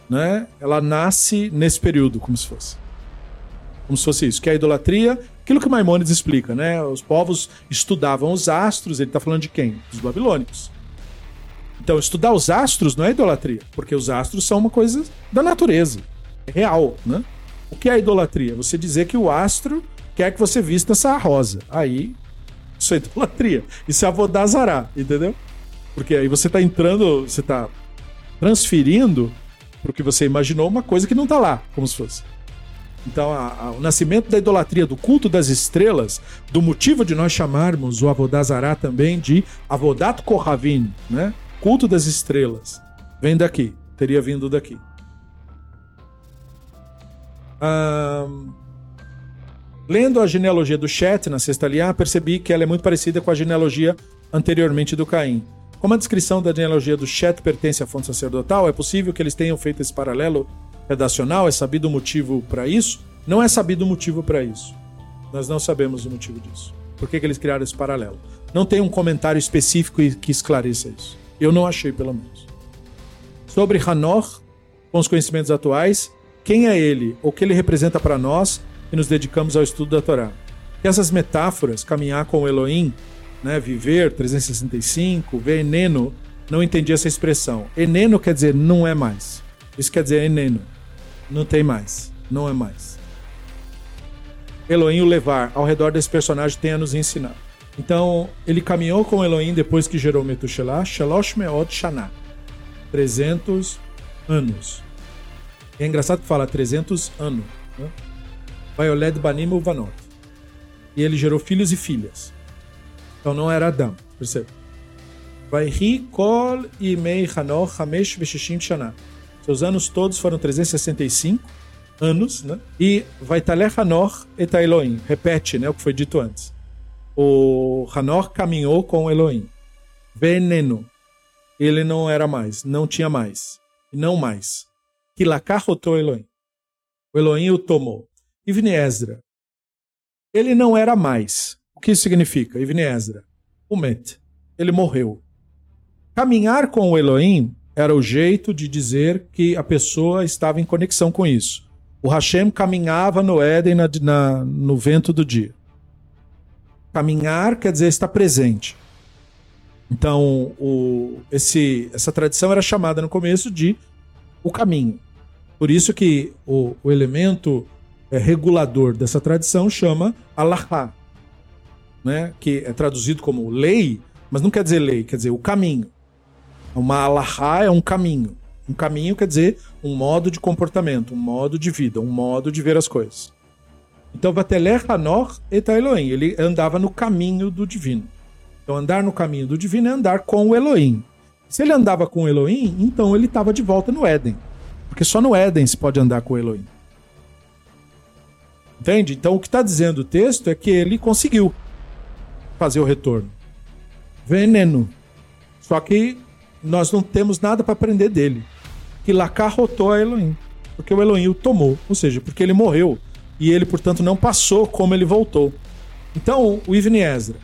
né, ela nasce nesse período, como se fosse. Como se fosse isso. Que é a idolatria, aquilo que Maimonides explica, né? Os povos estudavam os astros, ele está falando de quem? Dos babilônicos. Então, estudar os astros não é idolatria, porque os astros são uma coisa da natureza, é real, né? O que é idolatria? Você dizer que o astro quer que você vista essa rosa. Aí, isso é idolatria. Isso é avodazará, entendeu? Porque aí você está entrando, você está transferindo para o que você imaginou uma coisa que não está lá, como se fosse. Então, a, a, o nascimento da idolatria, do culto das estrelas, do motivo de nós chamarmos o Avodazará também de Avodat Kohavim, né? Culto das estrelas. Vem daqui. Teria vindo daqui. Lendo a genealogia do Chet na sexta linha, percebi que ela é muito parecida com a genealogia anteriormente do Caim. Como a descrição da genealogia do Chet pertence à fonte sacerdotal, é possível que eles tenham feito esse paralelo redacional? É sabido o motivo para isso? Não é sabido o motivo para isso. Nós não sabemos o motivo disso. Por que, que eles criaram esse paralelo? Não tem um comentário específico que esclareça isso. Eu não achei, pelo menos. Sobre Hanor, com os conhecimentos atuais, quem é ele, o que ele representa para nós e nos dedicamos ao estudo da Torá. Que essas metáforas, caminhar com Elohim, né, viver 365, ver eneno, não entendi essa expressão. Eneno quer dizer não é mais. Isso quer dizer eneno. Não tem mais. Não é mais. Elohim o levar ao redor desse personagem tem a nos ensinar. Então, ele caminhou com Elohim depois que gerou Metushelah, Shalosh Meod Shana. 300 anos. É engraçado que fala 300 anos. Né? Vaioled Banim Uvanot. E ele gerou filhos e filhas. Então não era Adão, percebe? Vaihi Kol Imei Hanor Hamesh Veshishim Shana. Seus anos todos foram 365 anos, né? E Vaitaleh Hanor et Elohim. Repete, né, o que foi dito antes. O Hanor caminhou com Elohim. Veneno. Ele não era mais, não tinha mais. Não mais. Kilakarrotou Elohim. O Elohim o tomou. Ivne Ezra. Ele não era mais. O que isso significa? Ivne Ezra. O Met. Ele morreu. Caminhar com o Elohim era o jeito de dizer que a pessoa estava em conexão com isso. O Hashem caminhava no Éden na, na, no vento do dia. Caminhar quer dizer estar presente. Então, o, esse, essa tradição era chamada no começo de o caminho. Por isso que o, o elemento é, regulador dessa tradição chama Allahá, né? que é traduzido como lei, mas não quer dizer lei, quer dizer o caminho. Uma Allahá é um caminho. Um caminho quer dizer um modo de comportamento, um modo de vida, um modo de ver as coisas. Então, Vateler Hanor et Elohim, ele andava no caminho do divino. Então, andar no caminho do divino é andar com o Elohim. Se ele andava com o Elohim, então ele estava de volta no Éden. Porque só no Éden se pode andar com o Elohim. Entende? Então o que está dizendo o texto é que ele conseguiu fazer o retorno. Veneno. Só que nós não temos nada para aprender dele. Que rotou a Elohim. Porque o Elohim o tomou. Ou seja, porque ele morreu. E ele, portanto, não passou como ele voltou. Então, o Ivni Ezra.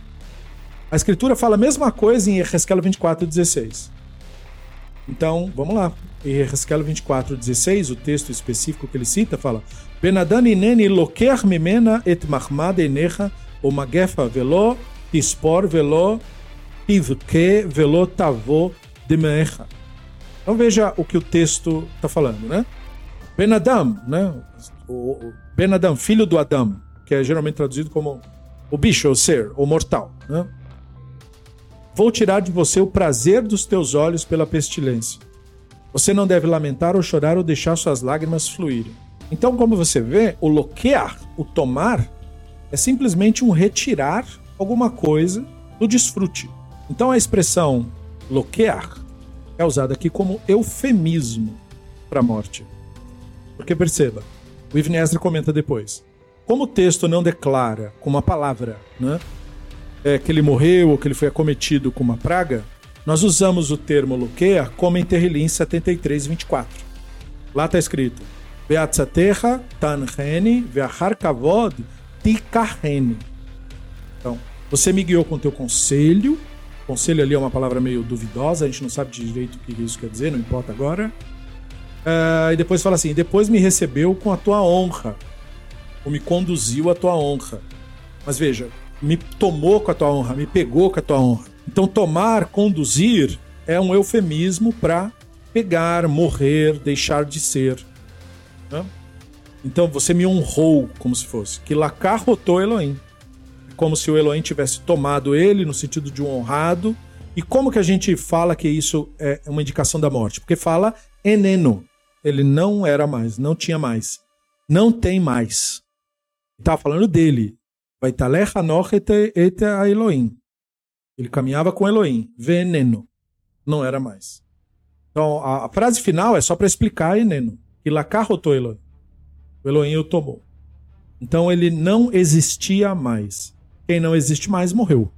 A escritura fala a mesma coisa em Ezequiel 24, 16. Então, vamos lá. Em Ezequiel 24, 16, o texto específico que ele cita fala: Loker mimena et mahmad enecha o magefa velo tispor velo tivke velo tavo demecha. Então veja o que o texto está falando, né? Benadam, né? O Benadam, filho do Adão, que é geralmente traduzido como o bicho, o ser, o mortal, né? Vou tirar de você o prazer dos teus olhos pela pestilência. Você não deve lamentar ou chorar ou deixar suas lágrimas fluírem. Então, como você vê, o loquear, o tomar, é simplesmente um retirar alguma coisa do desfrute. Então, a expressão loquear é usada aqui como eufemismo para a morte. Porque perceba, o Ibn Ezra comenta depois. Como o texto não declara com uma palavra né, é, que ele morreu ou que ele foi acometido com uma praga, nós usamos o termo Luquea como em Terrilim 73, 24. Lá está escrito: Beatzaterra tanheni ve'achar kavod tikarheni. Então, você me guiou com teu conselho. Conselho ali é uma palavra meio duvidosa, a gente não sabe direito o que isso quer dizer, não importa agora. Uh, e depois fala assim: depois me recebeu com a tua honra, ou me conduziu à tua honra. Mas veja, me tomou com a tua honra, me pegou com a tua honra. Então, tomar, conduzir é um eufemismo para pegar, morrer, deixar de ser. Né? Então, você me honrou, como se fosse. Que lacar rotou Elohim. Como se o Elohim tivesse tomado ele, no sentido de um honrado. E como que a gente fala que isso é uma indicação da morte? Porque fala eneno. Ele não era mais, não tinha mais. Não tem mais. Estava falando dele. Vai Hanoch et a Elohim. Ele caminhava com Elohim. Veneno. Não era mais. Então a, a frase final é só para explicar Eneno. E Lacarrotou Elohim. O Elohim o tomou. Então ele não existia mais. Quem não existe mais morreu.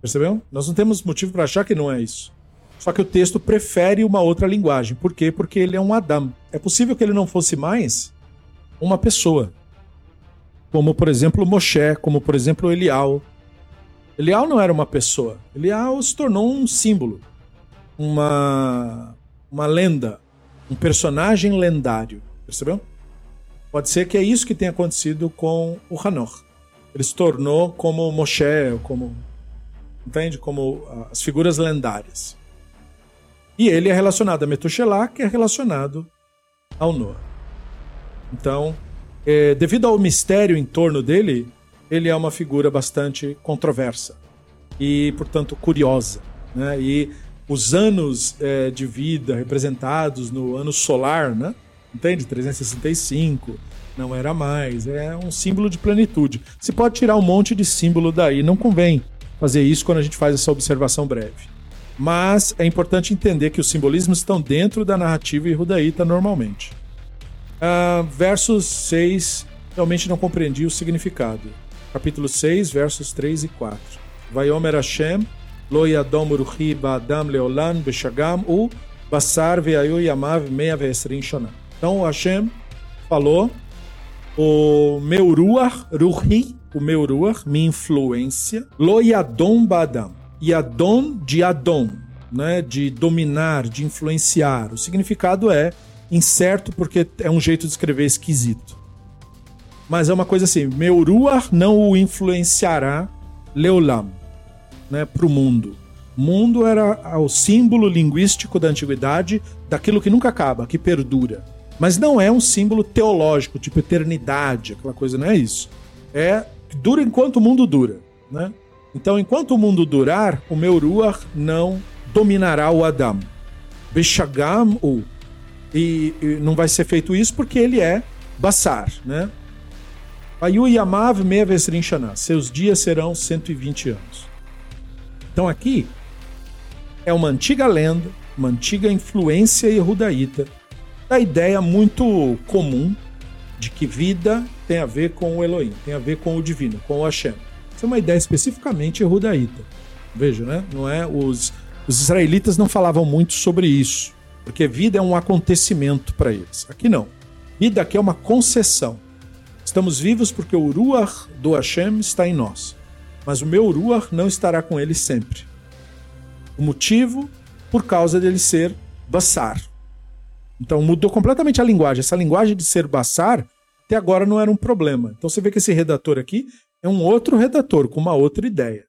Percebeu? Nós não temos motivo para achar que não é isso. Só que o texto prefere uma outra linguagem. Por quê? Porque ele é um Adam. É possível que ele não fosse mais uma pessoa. Como, por exemplo, Moshe, como, por exemplo, Elial. Elial não era uma pessoa. Elial se tornou um símbolo, uma, uma lenda, um personagem lendário. Percebeu? Pode ser que é isso que tenha acontecido com o Hanor. Ele se tornou como Moshe, como. Entende? Como as figuras lendárias. E ele é relacionado a Metushelá, que é relacionado ao Noah. Então, é, devido ao mistério em torno dele, ele é uma figura bastante controversa e, portanto, curiosa. Né? E os anos é, de vida representados no ano solar, né? entende? 365, não era mais. É um símbolo de plenitude. Se pode tirar um monte de símbolo daí, não convém fazer isso quando a gente faz essa observação breve. Mas é importante entender que os simbolismos estão dentro da narrativa irrudaíta normalmente. Uh, versos 6, realmente não compreendi o significado. Capítulo 6, versos 3 e 4. Vayomer Hashem, yadom uruchi ba'adam leolan beshagam u basar ve'ayu yamav meia ve'esrin shana. Então Hashem falou, o meu ruach, ruhi, o meu ruach, minha influência, lo yadom ba'adam e Adon de Adon, né, de dominar, de influenciar. O significado é incerto porque é um jeito de escrever esquisito. Mas é uma coisa assim, meu ruach não o influenciará leolam, né, para o mundo. Mundo era o símbolo linguístico da antiguidade daquilo que nunca acaba, que perdura. Mas não é um símbolo teológico, tipo eternidade, aquela coisa, não é isso. É dura enquanto o mundo dura, né? Então, enquanto o mundo durar, o meu Ruach não dominará o Adam. Beshagam u. E, e não vai ser feito isso porque ele é Bassar, né? Ayu Yamav Mevesrin Shana. Seus dias serão 120 anos. Então aqui é uma antiga lenda, uma antiga influência erudita da ideia muito comum de que vida tem a ver com o Elohim, tem a ver com o divino, com o Hashem. Isso é uma ideia especificamente rudaíta. Veja, né? Não é os, os israelitas não falavam muito sobre isso, porque vida é um acontecimento para eles. Aqui não. Vida aqui é uma concessão. Estamos vivos porque o Ruach do Hashem está em nós. Mas o meu Ruach não estará com ele sempre. O motivo, por causa dele ser Bassar. Então mudou completamente a linguagem. Essa linguagem de ser Bassar até agora não era um problema. Então você vê que esse redator aqui é um outro redator com uma outra ideia.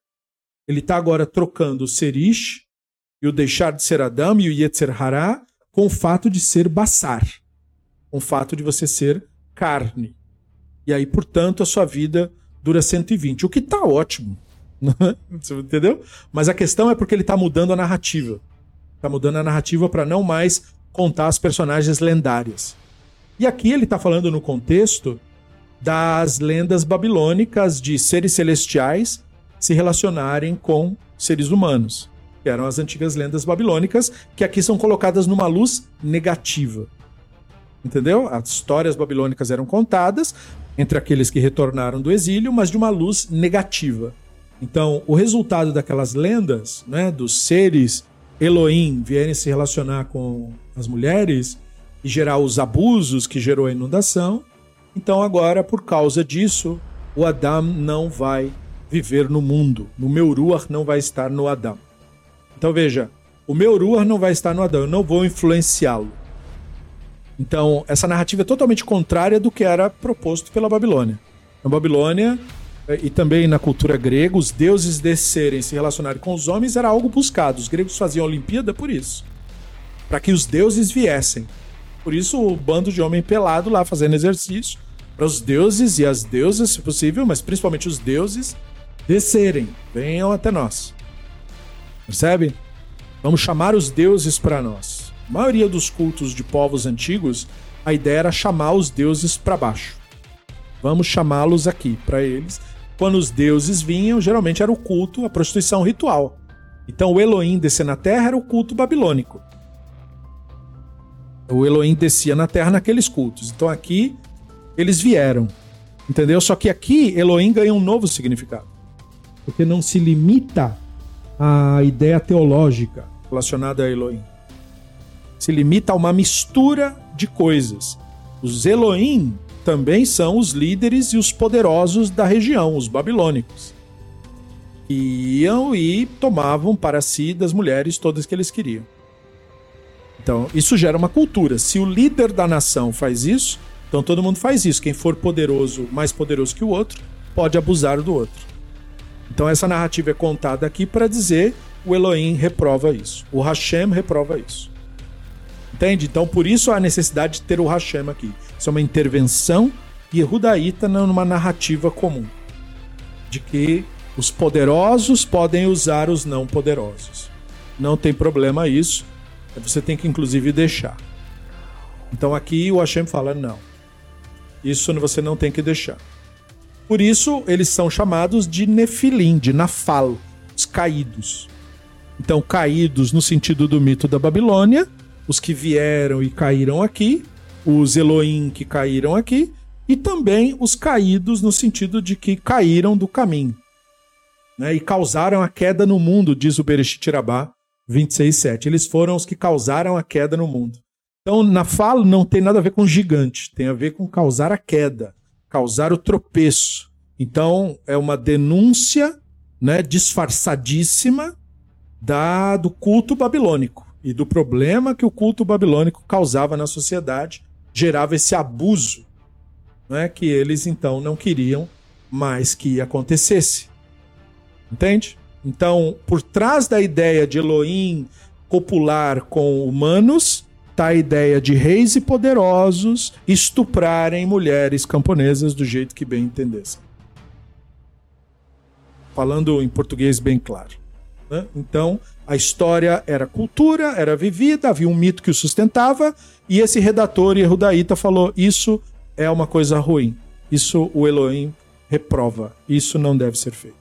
Ele está agora trocando o Serish e o deixar de ser Adam e o Yetzer Hará com o fato de ser Bassar, com o fato de você ser carne. E aí, portanto, a sua vida dura 120, o que está ótimo. Você entendeu? Mas a questão é porque ele está mudando a narrativa. Está mudando a narrativa para não mais contar as personagens lendárias. E aqui ele está falando no contexto das lendas babilônicas de seres celestiais se relacionarem com seres humanos, que eram as antigas lendas babilônicas, que aqui são colocadas numa luz negativa. Entendeu? As histórias babilônicas eram contadas entre aqueles que retornaram do exílio, mas de uma luz negativa. Então, o resultado daquelas lendas, né, dos seres Elohim vierem se relacionar com as mulheres e gerar os abusos que gerou a inundação, então agora, por causa disso, o Adam não vai viver no mundo. O meu Ruach não vai estar no Adam. Então veja, o meu Ruach não vai estar no Adão, eu não vou influenciá-lo. Então, essa narrativa é totalmente contrária do que era proposto pela Babilônia. Na Babilônia eh, e também na cultura grega, os deuses descerem, se relacionarem com os homens era algo buscado. Os gregos faziam a Olimpíada por isso. Para que os deuses viessem. Por isso, o bando de homem pelado lá fazendo exercício, para os deuses e as deusas, se possível, mas principalmente os deuses, descerem, venham até nós. Percebe? Vamos chamar os deuses para nós. Maioria dos cultos de povos antigos, a ideia era chamar os deuses para baixo. Vamos chamá-los aqui para eles. Quando os deuses vinham, geralmente era o culto, a prostituição ritual. Então o Elohim descer na terra era o culto babilônico. O Elohim descia na terra naqueles cultos. Então aqui eles vieram. Entendeu? Só que aqui Elohim ganha um novo significado. Porque não se limita à ideia teológica relacionada a Elohim. Se limita a uma mistura de coisas. Os Elohim também são os líderes e os poderosos da região, os babilônicos. Que iam e tomavam para si das mulheres todas que eles queriam. Então, isso gera uma cultura. Se o líder da nação faz isso, então todo mundo faz isso. Quem for poderoso, mais poderoso que o outro, pode abusar do outro. Então essa narrativa é contada aqui para dizer o Elohim reprova isso. O Hashem reprova isso. Entende? Então por isso a necessidade de ter o Hashem aqui. Isso é uma intervenção Yehudaíta numa narrativa comum. De que os poderosos podem usar os não poderosos. Não tem problema isso. Você tem que inclusive deixar. Então aqui o Hashem fala: não. Isso você não tem que deixar. Por isso, eles são chamados de Nefilim, de Nafal, os caídos. Então, caídos no sentido do mito da Babilônia, os que vieram e caíram aqui, os Elohim que caíram aqui, e também os caídos no sentido de que caíram do caminho. Né, e causaram a queda no mundo, diz o Bereshit Rabá 26.7. Eles foram os que causaram a queda no mundo. Então, Nafal não tem nada a ver com gigante, tem a ver com causar a queda causar o tropeço. Então, é uma denúncia né, disfarçadíssima da, do culto babilônico e do problema que o culto babilônico causava na sociedade, gerava esse abuso né, que eles então não queriam mais que acontecesse. Entende? Então, por trás da ideia de Elohim copular com humanos, está a ideia de reis e poderosos estuprarem mulheres camponesas do jeito que bem entendessem. Falando em português bem claro. Né? Então, a história era cultura, era vivida, havia um mito que o sustentava, e esse redator Yehudaíta falou: Isso é uma coisa ruim. Isso o Elohim reprova. Isso não deve ser feito.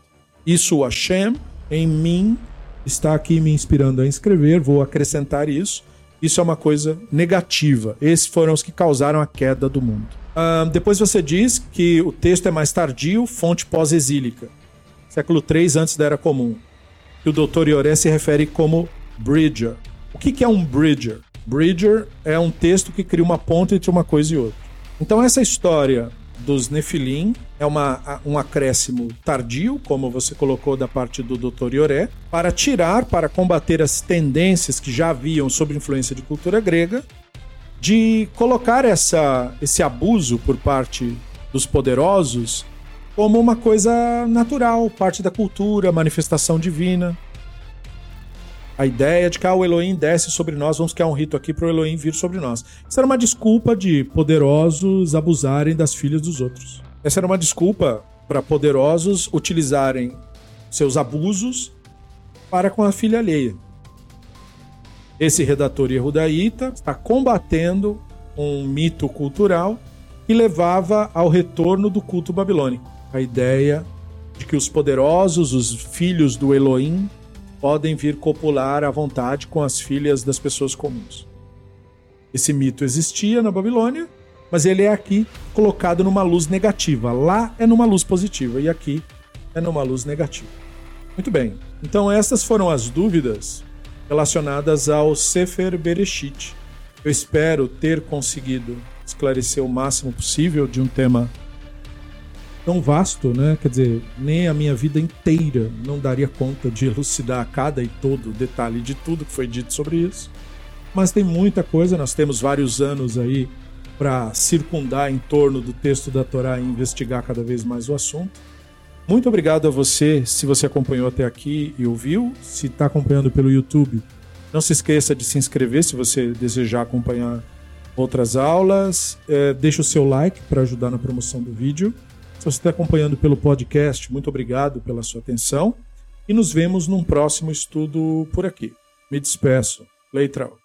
Isso o Hashem, em mim, está aqui me inspirando a escrever, vou acrescentar isso isso é uma coisa negativa. Esses foram os que causaram a queda do mundo. Uh, depois você diz que o texto é mais tardio, fonte pós-exílica. Século III antes da Era Comum. Que o Dr. Ioré se refere como Bridger. O que, é um Bridger? Bridger é um texto que cria uma ponte entre uma coisa e outra. Então essa história dos Nefilim é uma, um acréscimo tardio, como você colocou da parte do Dr. Ioré, para tirar, para combater as tendências que já haviam sob influência de cultura grega, de colocar essa, esse abuso por parte dos poderosos como uma coisa natural, parte da cultura, manifestação divina. A ideia de que ah, o Elohim desce sobre nós, vamos criar um rito aqui para o Elohim vir sobre nós. Isso era uma desculpa de poderosos abusarem das filhas dos outros. Essa era uma desculpa para poderosos utilizarem seus abusos para com a filha alheia. Esse redator Yehudaíta está combatendo um mito cultural que levava ao retorno do culto babilônico. A ideia de que os poderosos, os filhos do Elohim, podem vir copular à vontade com as filhas das pessoas comuns. Esse mito existia na Babilônia, mas ele é aqui colocado numa luz negativa. Lá é numa luz positiva e aqui é numa luz negativa. Muito bem. Então essas foram as dúvidas relacionadas ao Sefer Bereshit. Eu espero ter conseguido esclarecer o máximo possível de um tema tão vasto, né? Quer dizer, nem a minha vida inteira não daria conta de elucidar cada e todo detalhe de tudo que foi dito sobre isso. Mas tem muita coisa, nós temos vários anos aí para circundar em torno do texto da Torá e investigar cada vez mais o assunto. Muito obrigado a você, se você acompanhou até aqui e ouviu. Se está acompanhando pelo YouTube, não se esqueça de se inscrever se você desejar acompanhar outras aulas. É, deixe o seu like para ajudar na promoção do vídeo. Se você está acompanhando pelo podcast, muito obrigado pela sua atenção e nos vemos num próximo estudo por aqui. Me despeço. Leitral.